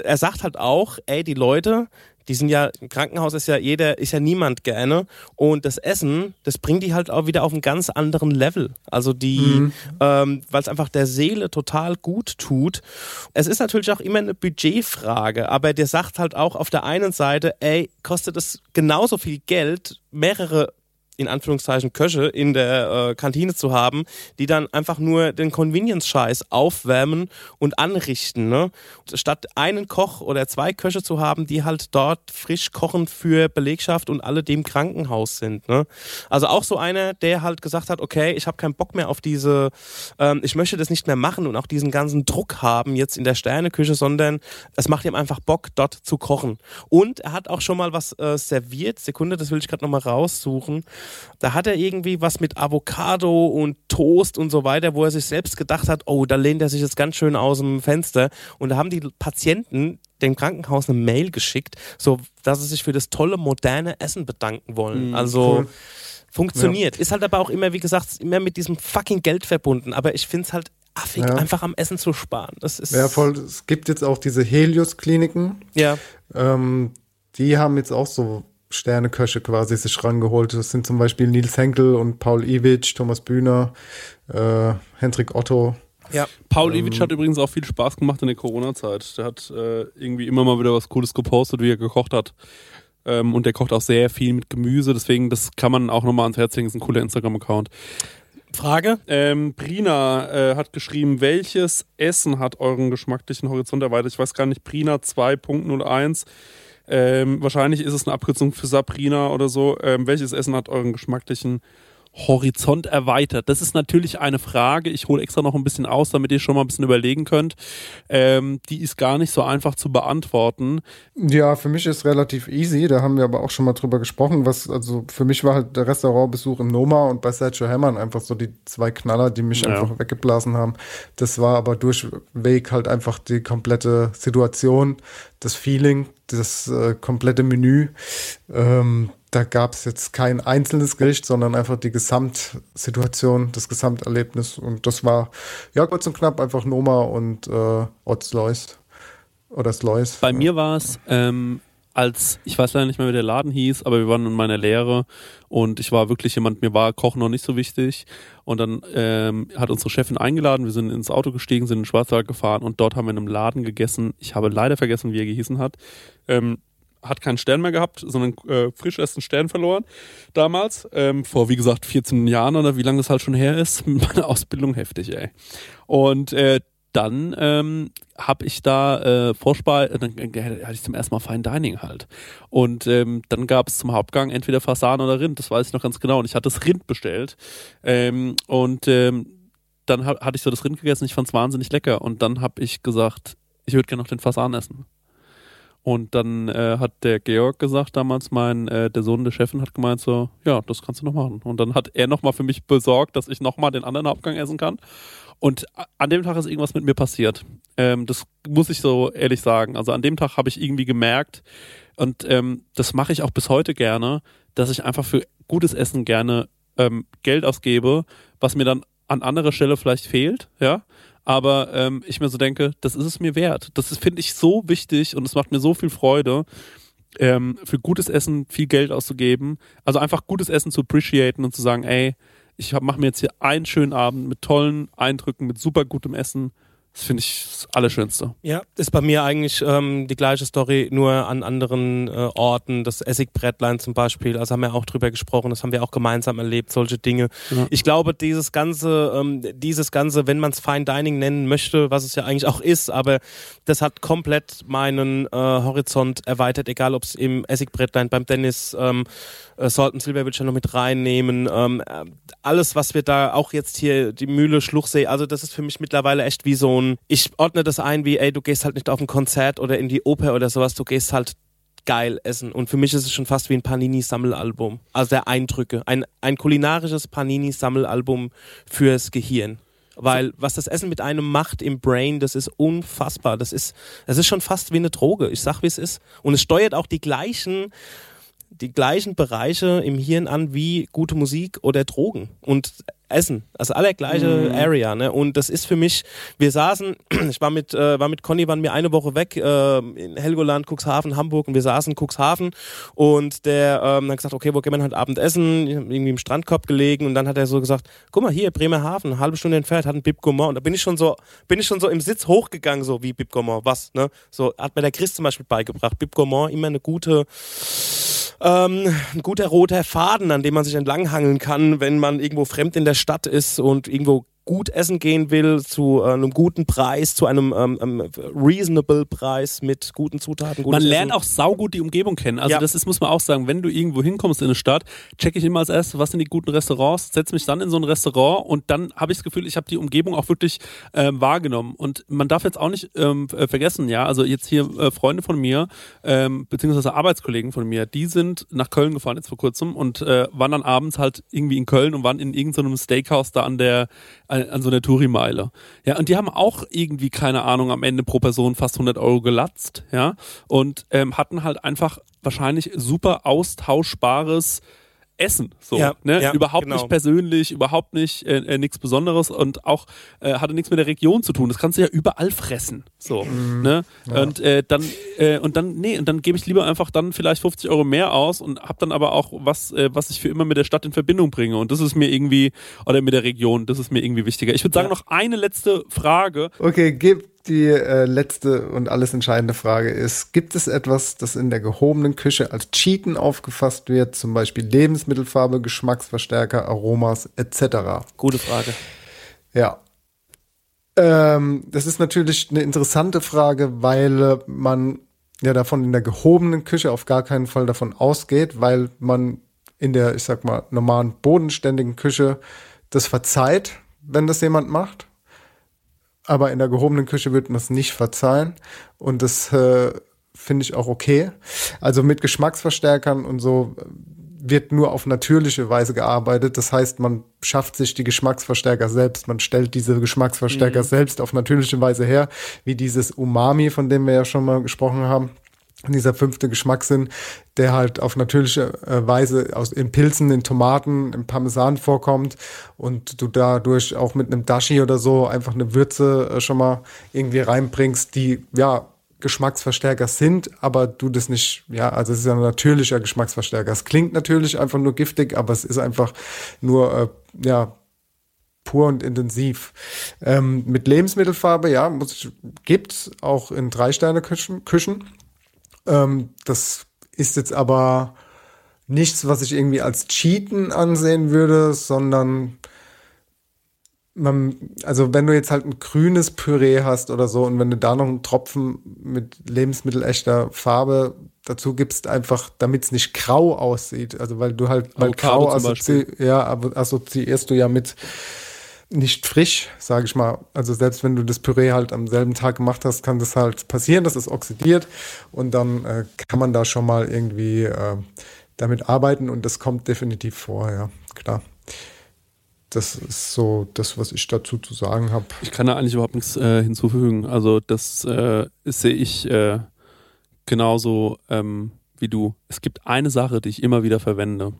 Er sagt halt auch, ey, die Leute, die sind ja, im Krankenhaus ist ja jeder, ist ja niemand gerne. Und das Essen, das bringt die halt auch wieder auf einen ganz anderen Level. Also die, ähm, weil es einfach der Seele total gut tut. Es ist natürlich auch immer eine Budgetfrage, aber der sagt halt auch auf der einen Seite, ey, kostet es genauso viel Geld, mehrere in Anführungszeichen Köche in der äh, Kantine zu haben, die dann einfach nur den Convenience-Scheiß aufwärmen und anrichten. Ne? Statt einen Koch oder zwei Köche zu haben, die halt dort frisch kochen für Belegschaft und alle, die im Krankenhaus sind. Ne? Also auch so einer, der halt gesagt hat, okay, ich habe keinen Bock mehr auf diese, ähm, ich möchte das nicht mehr machen und auch diesen ganzen Druck haben jetzt in der Sterneküche, sondern es macht ihm einfach Bock, dort zu kochen. Und er hat auch schon mal was äh, serviert. Sekunde, das will ich gerade nochmal raussuchen. Da hat er irgendwie was mit Avocado und Toast und so weiter, wo er sich selbst gedacht hat, oh, da lehnt er sich jetzt ganz schön aus dem Fenster. Und da haben die Patienten dem Krankenhaus eine Mail geschickt, so dass sie sich für das tolle moderne Essen bedanken wollen. Mhm, also cool. funktioniert. Ist halt aber auch immer, wie gesagt, immer mit diesem fucking Geld verbunden. Aber ich finde es halt affig, Ja. einfach am Essen zu sparen. Das ist Ja, voll. Es gibt jetzt auch diese Helios-Kliniken. Ja. Ähm, die haben jetzt auch so Sterneköche quasi sich rangeholt. Das sind zum Beispiel Nils Henkel und Paul Iwitsch, Thomas Bühner, äh, Hendrik Otto. Ja. Paul Ähm, Iwitsch hat übrigens auch viel Spaß gemacht in der Corona-Zeit. Der hat äh, irgendwie immer mal wieder was Cooles gepostet, wie er gekocht hat. Ähm, und der kocht auch sehr viel mit Gemüse, deswegen, das kann man auch nochmal ans Herz legen, ist ein cooler Instagram-Account. Frage? Ähm, Prina äh, hat geschrieben, welches Essen hat euren geschmacklichen Horizont erweitert? Ich weiß gar nicht, Prina 2.01. Ähm, wahrscheinlich ist es eine Abkürzung für Sabrina oder so. Ähm, welches Essen hat euren geschmacklichen Horizont erweitert? Das ist natürlich eine Frage. Ich hole extra noch ein bisschen aus, damit ihr schon mal ein bisschen überlegen könnt. Ähm, die ist gar nicht so einfach zu beantworten. Ja, für mich ist relativ easy. Da haben wir aber auch schon mal drüber gesprochen. Was, also für mich war halt der Restaurantbesuch im Noma und bei Sergio Hermann einfach so die zwei Knaller, die mich Ja. einfach weggeblasen haben. Das war aber durchweg halt einfach die komplette Situation, das Feeling, das äh, komplette Menü. Ähm, da gab es jetzt kein einzelnes Gericht, sondern einfach die Gesamtsituation, das Gesamterlebnis. Und das war ja kurz und knapp einfach Noma und äh, Otzlois. Oder Slois. Bei mir war es, ähm, als, ich weiß leider nicht mehr, wie der Laden hieß, aber wir waren in meiner Lehre und ich war wirklich jemand, mir war Kochen noch nicht so wichtig. Und dann ähm, hat unsere Chefin eingeladen, wir sind ins Auto gestiegen, sind in den Schwarzwald gefahren und dort haben wir in einem Laden gegessen. Ich habe leider vergessen, wie er gehießen hat. Ähm, hat keinen Stern mehr gehabt, sondern äh, frisch erst einen Stern verloren damals. Ähm, vor, wie gesagt, 14 Jahren oder wie lange das halt schon her ist. Meine Ausbildung heftig, ey. Und äh, dann ähm, habe ich da äh, Vorspeise, dann äh, hatte ich zum ersten Mal Fine Dining halt. Und ähm, dann gab es zum Hauptgang entweder Fasan oder Rind, das weiß ich noch ganz genau. Und ich hatte das Rind bestellt. Ähm, und ähm, dann hab, hatte ich so das Rind gegessen, ich fand es wahnsinnig lecker. Und dann habe ich gesagt, ich würde gerne noch den Fasan essen. Und dann äh, hat der Georg gesagt, damals mein, äh, der Sohn der Chefin hat gemeint so, ja, das kannst du noch machen. Und dann hat er nochmal für mich besorgt, dass ich nochmal den anderen Hauptgang essen kann. Und an dem Tag ist irgendwas mit mir passiert. Ähm, das muss ich so ehrlich sagen. Also an dem Tag habe ich irgendwie gemerkt, und ähm, das mache ich auch bis heute gerne, dass ich einfach für gutes Essen gerne ähm, Geld ausgebe, was mir dann an anderer Stelle vielleicht fehlt, ja. Aber ähm, ich mir so denke, das ist es mir wert. Das finde ich so wichtig und es macht mir so viel Freude, ähm, für gutes Essen viel Geld auszugeben. Also einfach gutes Essen zu appreciaten und zu sagen, ey, ich mache mir jetzt hier einen schönen Abend mit tollen Eindrücken, mit super gutem Essen das finde ich das Allerschönste. Ja, ist bei mir eigentlich ähm, die gleiche Story, nur an anderen äh, Orten. Das Essigbrettlein zum Beispiel, also haben wir auch drüber gesprochen, das haben wir auch gemeinsam erlebt, solche Dinge. Ja. Ich glaube, dieses Ganze, ähm, dieses Ganze, wenn man es Fine Dining nennen möchte, was es ja eigentlich auch ist, aber das hat komplett meinen äh, Horizont erweitert, egal ob es im Essigbrettlein, beim Dennis, ähm, äh, Salt and Silver will ich ja noch mit reinnehmen. Ähm, äh, alles, was wir da auch jetzt hier, die Mühle, Schluchsee, also das ist für mich mittlerweile echt wie so ein, ich ordne das ein wie, ey, du gehst halt nicht auf ein Konzert oder in die Oper oder sowas, du gehst halt geil essen. Und für mich ist es schon fast wie ein Panini-Sammelalbum. Also der Eindrücke. Ein, ein kulinarisches Panini-Sammelalbum fürs Gehirn. Weil was das Essen mit einem macht im Brain, das ist unfassbar. Das ist, das ist schon fast wie eine Droge. Ich sag, wie es ist. Und es steuert auch die gleichen die gleichen Bereiche im Hirn an wie gute Musik oder Drogen und Essen. Also alle gleiche mhm. Area. Ne? Und das ist für mich, wir saßen, ich war mit, äh, war mit Conny, waren wir eine Woche weg äh, in Helgoland, Cuxhaven, Hamburg und wir saßen in Cuxhaven und der ähm, hat gesagt, okay, wo gehen wir heute Abend essen? Irgendwie im Strandkorb gelegen und dann hat er so gesagt, guck mal hier, Bremerhaven, eine halbe Stunde entfernt, hat ein Bib Gourmand und da bin ich schon so, bin ich schon so im Sitz hochgegangen, so wie Bib Gourmand, was, ne? So hat mir der Chris zum Beispiel beigebracht. Bib Gourmand, immer eine gute ähm, ein guter roter Faden, an dem man sich entlanghangeln kann, wenn man irgendwo fremd in der Stadt ist und irgendwo gut essen gehen will, zu äh, einem guten Preis, zu einem ähm, ähm, reasonable Preis mit guten Zutaten. Man lernt Essen. auch saugut die Umgebung kennen. Also ja. das ist, muss man auch sagen, wenn du irgendwo hinkommst in eine Stadt, checke ich immer als erstes, was sind die guten Restaurants, setze mich dann in so ein Restaurant und dann habe ich das Gefühl, ich habe die Umgebung auch wirklich ähm, wahrgenommen. Und man darf jetzt auch nicht ähm, äh, vergessen, ja, also jetzt hier äh, Freunde von mir, ähm, beziehungsweise Arbeitskollegen von mir, die sind nach Köln gefahren jetzt vor kurzem und äh, waren dann abends halt irgendwie in Köln und waren in irgendeinem Steakhouse da an der an, an so einer Touri-Meile. Ja, und die haben auch irgendwie, keine Ahnung, am Ende pro Person fast 100 Euro gelatzt, ja, und ähm, hatten halt einfach wahrscheinlich super austauschbares Essen. So, ja, ne? Ja, überhaupt genau. nicht persönlich, überhaupt nicht äh, äh, nichts Besonderes und auch äh, hatte nichts mit der Region zu tun. Das kannst du ja überall fressen. So, mhm. ne? Ja. Und äh, dann äh, und dann nee und dann gebe ich lieber einfach dann vielleicht 50 Euro mehr aus und habe dann aber auch was, äh, was ich für immer mit der Stadt in Verbindung bringe. Und das ist mir irgendwie oder mit der Region. Das ist mir irgendwie wichtiger. Ich würde sagen noch eine letzte Frage. Okay, gib die äh, letzte und alles entscheidende Frage ist, gibt es etwas, das in der gehobenen Küche als Cheaten aufgefasst wird, zum Beispiel Lebensmittelfarbe, Geschmacksverstärker, Aromas etc.? Gute Frage. Ja. Ähm, das ist natürlich eine interessante Frage, weil äh, man ja davon in der gehobenen Küche auf gar keinen Fall davon ausgeht, weil man in der, ich sag mal, normalen bodenständigen Küche das verzeiht, wenn das jemand macht aber in der gehobenen Küche wird man es nicht verzeihen und das äh, finde ich auch okay. Also mit Geschmacksverstärkern und so wird nur auf natürliche Weise gearbeitet. Das heißt, man schafft sich die Geschmacksverstärker selbst. Man stellt diese Geschmacksverstärker mhm. selbst auf natürliche Weise her, wie dieses Umami, von dem wir ja schon mal gesprochen haben dieser fünfte Geschmackssinn, der halt auf natürliche äh, Weise aus in Pilzen, in Tomaten, im Parmesan vorkommt und du dadurch auch mit einem Dashi oder so einfach eine Würze äh, schon mal irgendwie reinbringst, die ja Geschmacksverstärker sind, aber du das nicht, ja, also es ist ein natürlicher Geschmacksverstärker. Es klingt natürlich einfach nur giftig, aber es ist einfach nur, äh, ja, pur und intensiv. Ähm, mit Lebensmittelfarbe, ja, muss, gibt's auch in Drei-Sterne-Küchen. Küchen. Ähm, das ist jetzt aber nichts, was ich irgendwie als Cheaten ansehen würde, sondern man, also wenn du jetzt halt ein grünes Püree hast oder so und wenn du da noch einen Tropfen mit lebensmittelechter Farbe dazu gibst, einfach damit es nicht grau aussieht. Also weil du halt, weil Avocado grau assozi ja, aber assoziierst du ja mit nicht frisch, sage ich mal. Also selbst wenn du das Püree halt am selben Tag gemacht hast, kann das halt passieren, dass es oxidiert und dann äh, kann man da schon mal irgendwie äh, damit arbeiten und das kommt definitiv vor, ja, klar. Das ist so das, was ich dazu zu sagen habe. Ich kann da eigentlich überhaupt nichts äh, hinzufügen. Also das äh, sehe ich äh, genauso ähm, wie du. Es gibt eine Sache, die ich immer wieder verwende.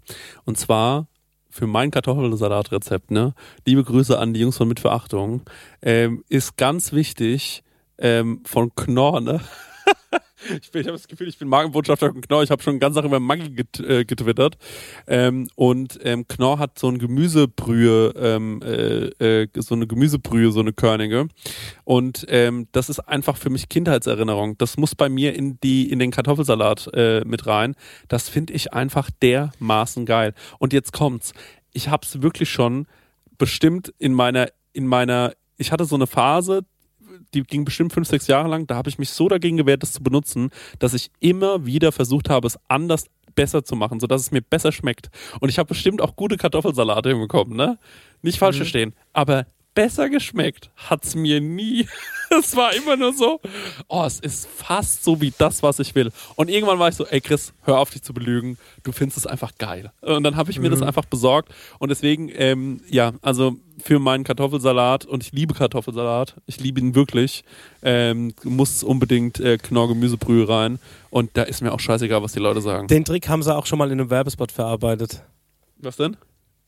Und zwar für mein Kartoffelsalatrezept, ne? Liebe Grüße an die Jungs von Mitverachtung. Ähm, ist ganz wichtig ähm, von Knorr, ne? ich ich habe das Gefühl, ich bin Magenbotschafter von Knorr. Ich habe schon ganz Sache über Maggi get, äh, getwittert. Ähm, und ähm, Knorr hat so ein Gemüsebrühe, ähm, äh, äh, so eine Gemüsebrühe, so eine Körnige. Und ähm, das ist einfach für mich Kindheitserinnerung. Das muss bei mir in die in den Kartoffelsalat äh, mit rein. Das finde ich einfach dermaßen geil. Und jetzt kommt's. Ich habe es wirklich schon bestimmt in meiner in meiner ich hatte so eine Phase, die ging bestimmt fünf, sechs Jahre lang, da habe ich mich so dagegen gewehrt, das zu benutzen, dass ich immer wieder versucht habe, es anders besser zu machen, sodass es mir besser schmeckt. Und ich habe bestimmt auch gute Kartoffelsalate hinbekommen, ne? Nicht falsch verstehen. Aber besser geschmeckt hat's mir nie. Es war immer nur so, oh, es ist fast so wie das, was ich will. Und irgendwann war ich so, ey Chris, hör auf dich zu belügen, du findest es einfach geil. Und dann habe ich mir das einfach besorgt. Und deswegen, ähm, ja, also für meinen Kartoffelsalat, und ich liebe Kartoffelsalat, ich liebe ihn wirklich, ähm, muss unbedingt äh, Knorr-Gemüsebrühe rein. Und da ist mir auch scheißegal, was die Leute sagen. Den Trick haben sie auch schon mal in einem Werbespot verarbeitet. was denn?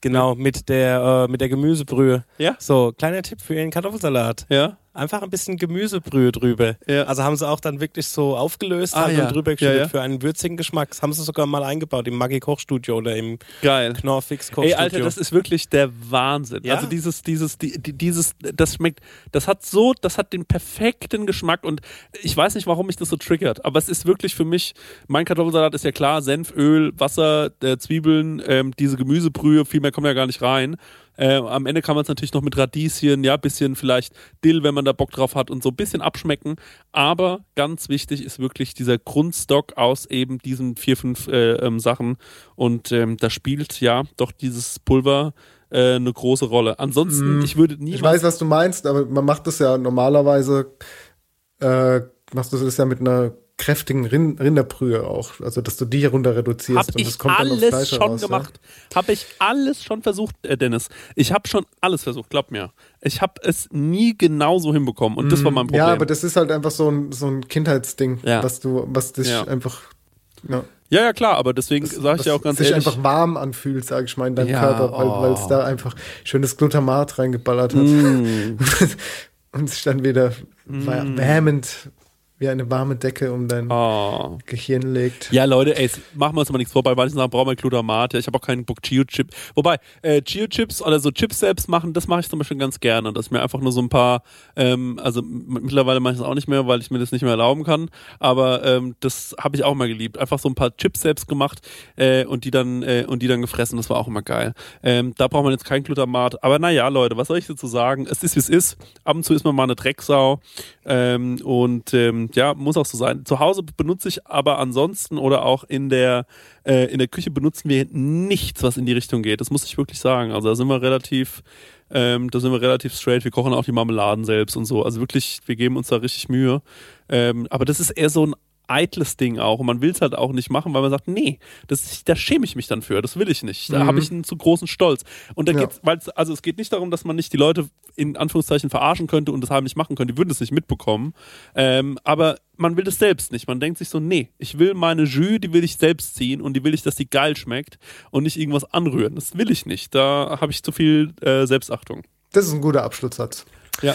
Genau, mit der, äh, mit der Gemüsebrühe. Ja? So, kleiner Tipp für Ihren Kartoffelsalat. Ja? Einfach ein bisschen Gemüsebrühe drüber. Ja. Also haben sie auch dann wirklich so aufgelöst Ah, halt ja. und drüber geschüttet Ja, für einen würzigen Geschmack. Das haben sie sogar mal eingebaut im Maggi Kochstudio oder im Geil. Knorrfix Kochstudio. Ey, Alter, das ist wirklich der Wahnsinn. Also dieses, dieses, die, die, dieses, das schmeckt, das hat so, das hat den perfekten Geschmack und ich weiß nicht, warum mich das so triggert, aber es ist wirklich für mich, mein Kartoffelsalat ist ja klar, Senf, Öl, Wasser, äh, Zwiebeln, ähm, diese Gemüsebrühe, viel mehr kommt ja gar nicht rein. Äh, am Ende kann man es natürlich noch mit Radieschen, ja, bisschen vielleicht Dill, wenn man da Bock drauf hat und so ein bisschen abschmecken. Aber ganz wichtig ist wirklich dieser Grundstock aus eben diesen vier, fünf äh, ähm, Sachen. Und ähm, da spielt ja doch dieses Pulver äh, eine große Rolle. Ansonsten, ich würde niemals. Ich weiß, was du meinst, aber man macht das ja normalerweise, äh, machst du das ja mit einer kräftigen Rind Rinderbrühe auch. Also, dass du die runter reduzierst Hab und ich das kommt dann alles Fleisch schon raus, gemacht. Habe ich alles schon versucht, äh, Dennis. Ich habe schon alles versucht, glaub mir. Ich habe es nie genauso hinbekommen und das war mein Ja. Problem. ja, aber das ist halt einfach so ein, so ein Kindheitsding, Ja. was du, was dich Ja. einfach, ja, ja, ja, klar, aber deswegen sage ich dir auch ganz sich ehrlich. einfach warm anfühlt, sag ich mal, in deinem Ja, Körper, weil oh. es da einfach schönes Glutamat reingeballert hat. Mm. und sich dann wieder wär- wärmend wie eine warme Decke um dein Oh. Gehirn legt. Ja, Leute, ey, machen wir uns mal nichts vor. Bei manchen Sachen brauchen wir Glutamat. Ja, ich habe auch keinen Bock Chio-Chip. Wobei, äh, Chio-Chips oder so Chips selbst machen, das mache ich zum Beispiel ganz gerne. Dass ich mir einfach nur so ein paar, ähm, also mittlerweile mache ich das auch nicht mehr, weil ich mir das nicht mehr erlauben kann. Aber ähm, das habe ich auch mal geliebt. Einfach so ein paar Chips selbst gemacht äh, und die dann äh, und die dann gefressen. Das war auch immer geil. Ähm, da braucht man jetzt kein Glutamat. Aber naja, Leute, was soll ich dazu sagen? Es ist wie es ist. Ab und zu ist man mal eine Drecksau. Ähm, und ähm, ja, muss auch so sein. Zu Hause benutze ich aber ansonsten oder auch in der äh, in der Küche benutzen wir nichts, was in die Richtung geht. Das muss ich wirklich sagen. Also da sind wir relativ, ähm, da sind wir relativ straight. Wir kochen auch die Marmeladen selbst und so. Also wirklich, wir geben uns da richtig Mühe. Ähm, aber das ist eher so ein eitles Ding auch und man will es halt auch nicht machen, weil man sagt, nee, das, da schäme ich mich dann für, das will ich nicht. Da habe ich einen zu großen Stolz. Und da Ja. geht's, weil also es geht nicht darum, dass man nicht die Leute in Anführungszeichen verarschen könnte und das heimlich machen könnte, die würden es nicht mitbekommen. Ähm, aber man will das selbst nicht. Man denkt sich so, nee, ich will meine Jus, die will ich selbst ziehen und die will ich, dass die geil schmeckt und nicht irgendwas anrühren. Das will ich nicht. Da habe ich zu viel äh, Selbstachtung. Das ist ein guter Abschlusssatz. Ja.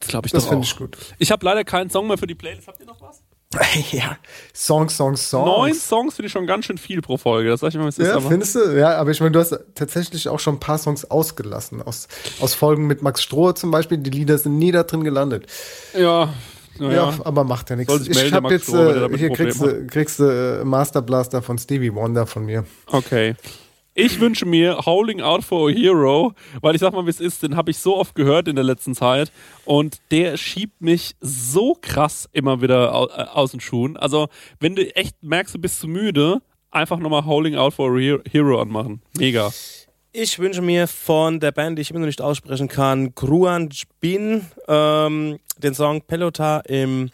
Das glaube ich Das doch finde auch. ich gut. Ich habe leider keinen Song mehr für die Playlist. Habt ihr noch was? ja. Songs, Songs, Songs. Neun Songs finde ich schon ganz schön viel pro Folge. Das sag ich ist Ja, aber. findest du? Ja, aber ich meine, du hast tatsächlich auch schon ein paar Songs ausgelassen. Aus, aus Folgen mit Max Stroh zum Beispiel. Die Lieder sind nie da drin gelandet. Ja. Ja, Ja. aber macht ja nichts. Ich melden, hab Max jetzt, Stroh, äh, hier ein Problem kriegst du, kriegst du äh, Master Blaster von Stevie Wonder von mir. Okay. Ich wünsche mir Howling Out for a Hero, weil ich sag mal, wie es ist, den habe ich so oft gehört in der letzten Zeit und der schiebt mich so krass immer wieder äh, aus den Schuhen. Also, wenn du echt merkst, du bist zu müde, einfach nochmal Howling Out for a He- Hero anmachen. Mega. Ich wünsche mir von der Band, die ich immer noch nicht aussprechen kann, Gruan Bin, ähm, den Song Pelota im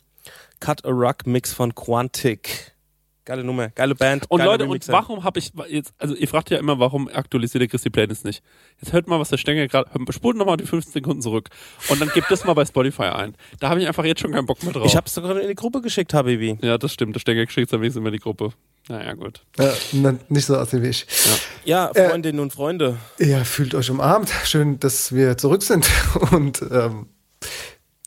Cut a Rug Mix von Quantic. Geile Nummer, geile Band. Und geile Leute, und Remixer. warum habe ich jetzt, also ihr fragt ja immer, warum aktualisiert der Christi Playlist nicht? Jetzt hört mal, was der Stenger gerade, spult nochmal die 15 Sekunden zurück und dann gebt das mal bei Spotify ein. Da habe ich einfach jetzt schon keinen Bock mehr drauf. Ich hab's sogar in die Gruppe geschickt, Habibi. ja, das stimmt, der Stenger schickt am wenigsten immer die Gruppe. Naja, gut. Ja, nicht so assi wie ich. Ja, Äh, Freundinnen und Freunde. Ja, fühlt euch umarmt. Schön, dass wir zurück sind und ähm,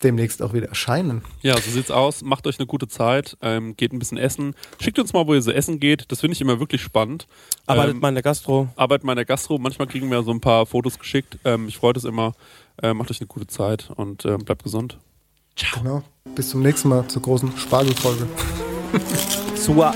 demnächst auch wieder erscheinen. Ja, so sieht's aus. Macht euch eine gute Zeit, ähm, geht ein bisschen essen. Schickt uns mal, wo ihr so essen geht. Das finde ich immer wirklich spannend. Arbeitet ähm, mal in der Gastro. arbeitet mal in der Gastro. Manchmal kriegen wir so ein paar Fotos geschickt. Ähm, ich freue das immer. Äh, macht euch eine gute Zeit und ähm, bleibt gesund. Genau. Bis zum nächsten Mal zur großen Spargelfolge. Sua.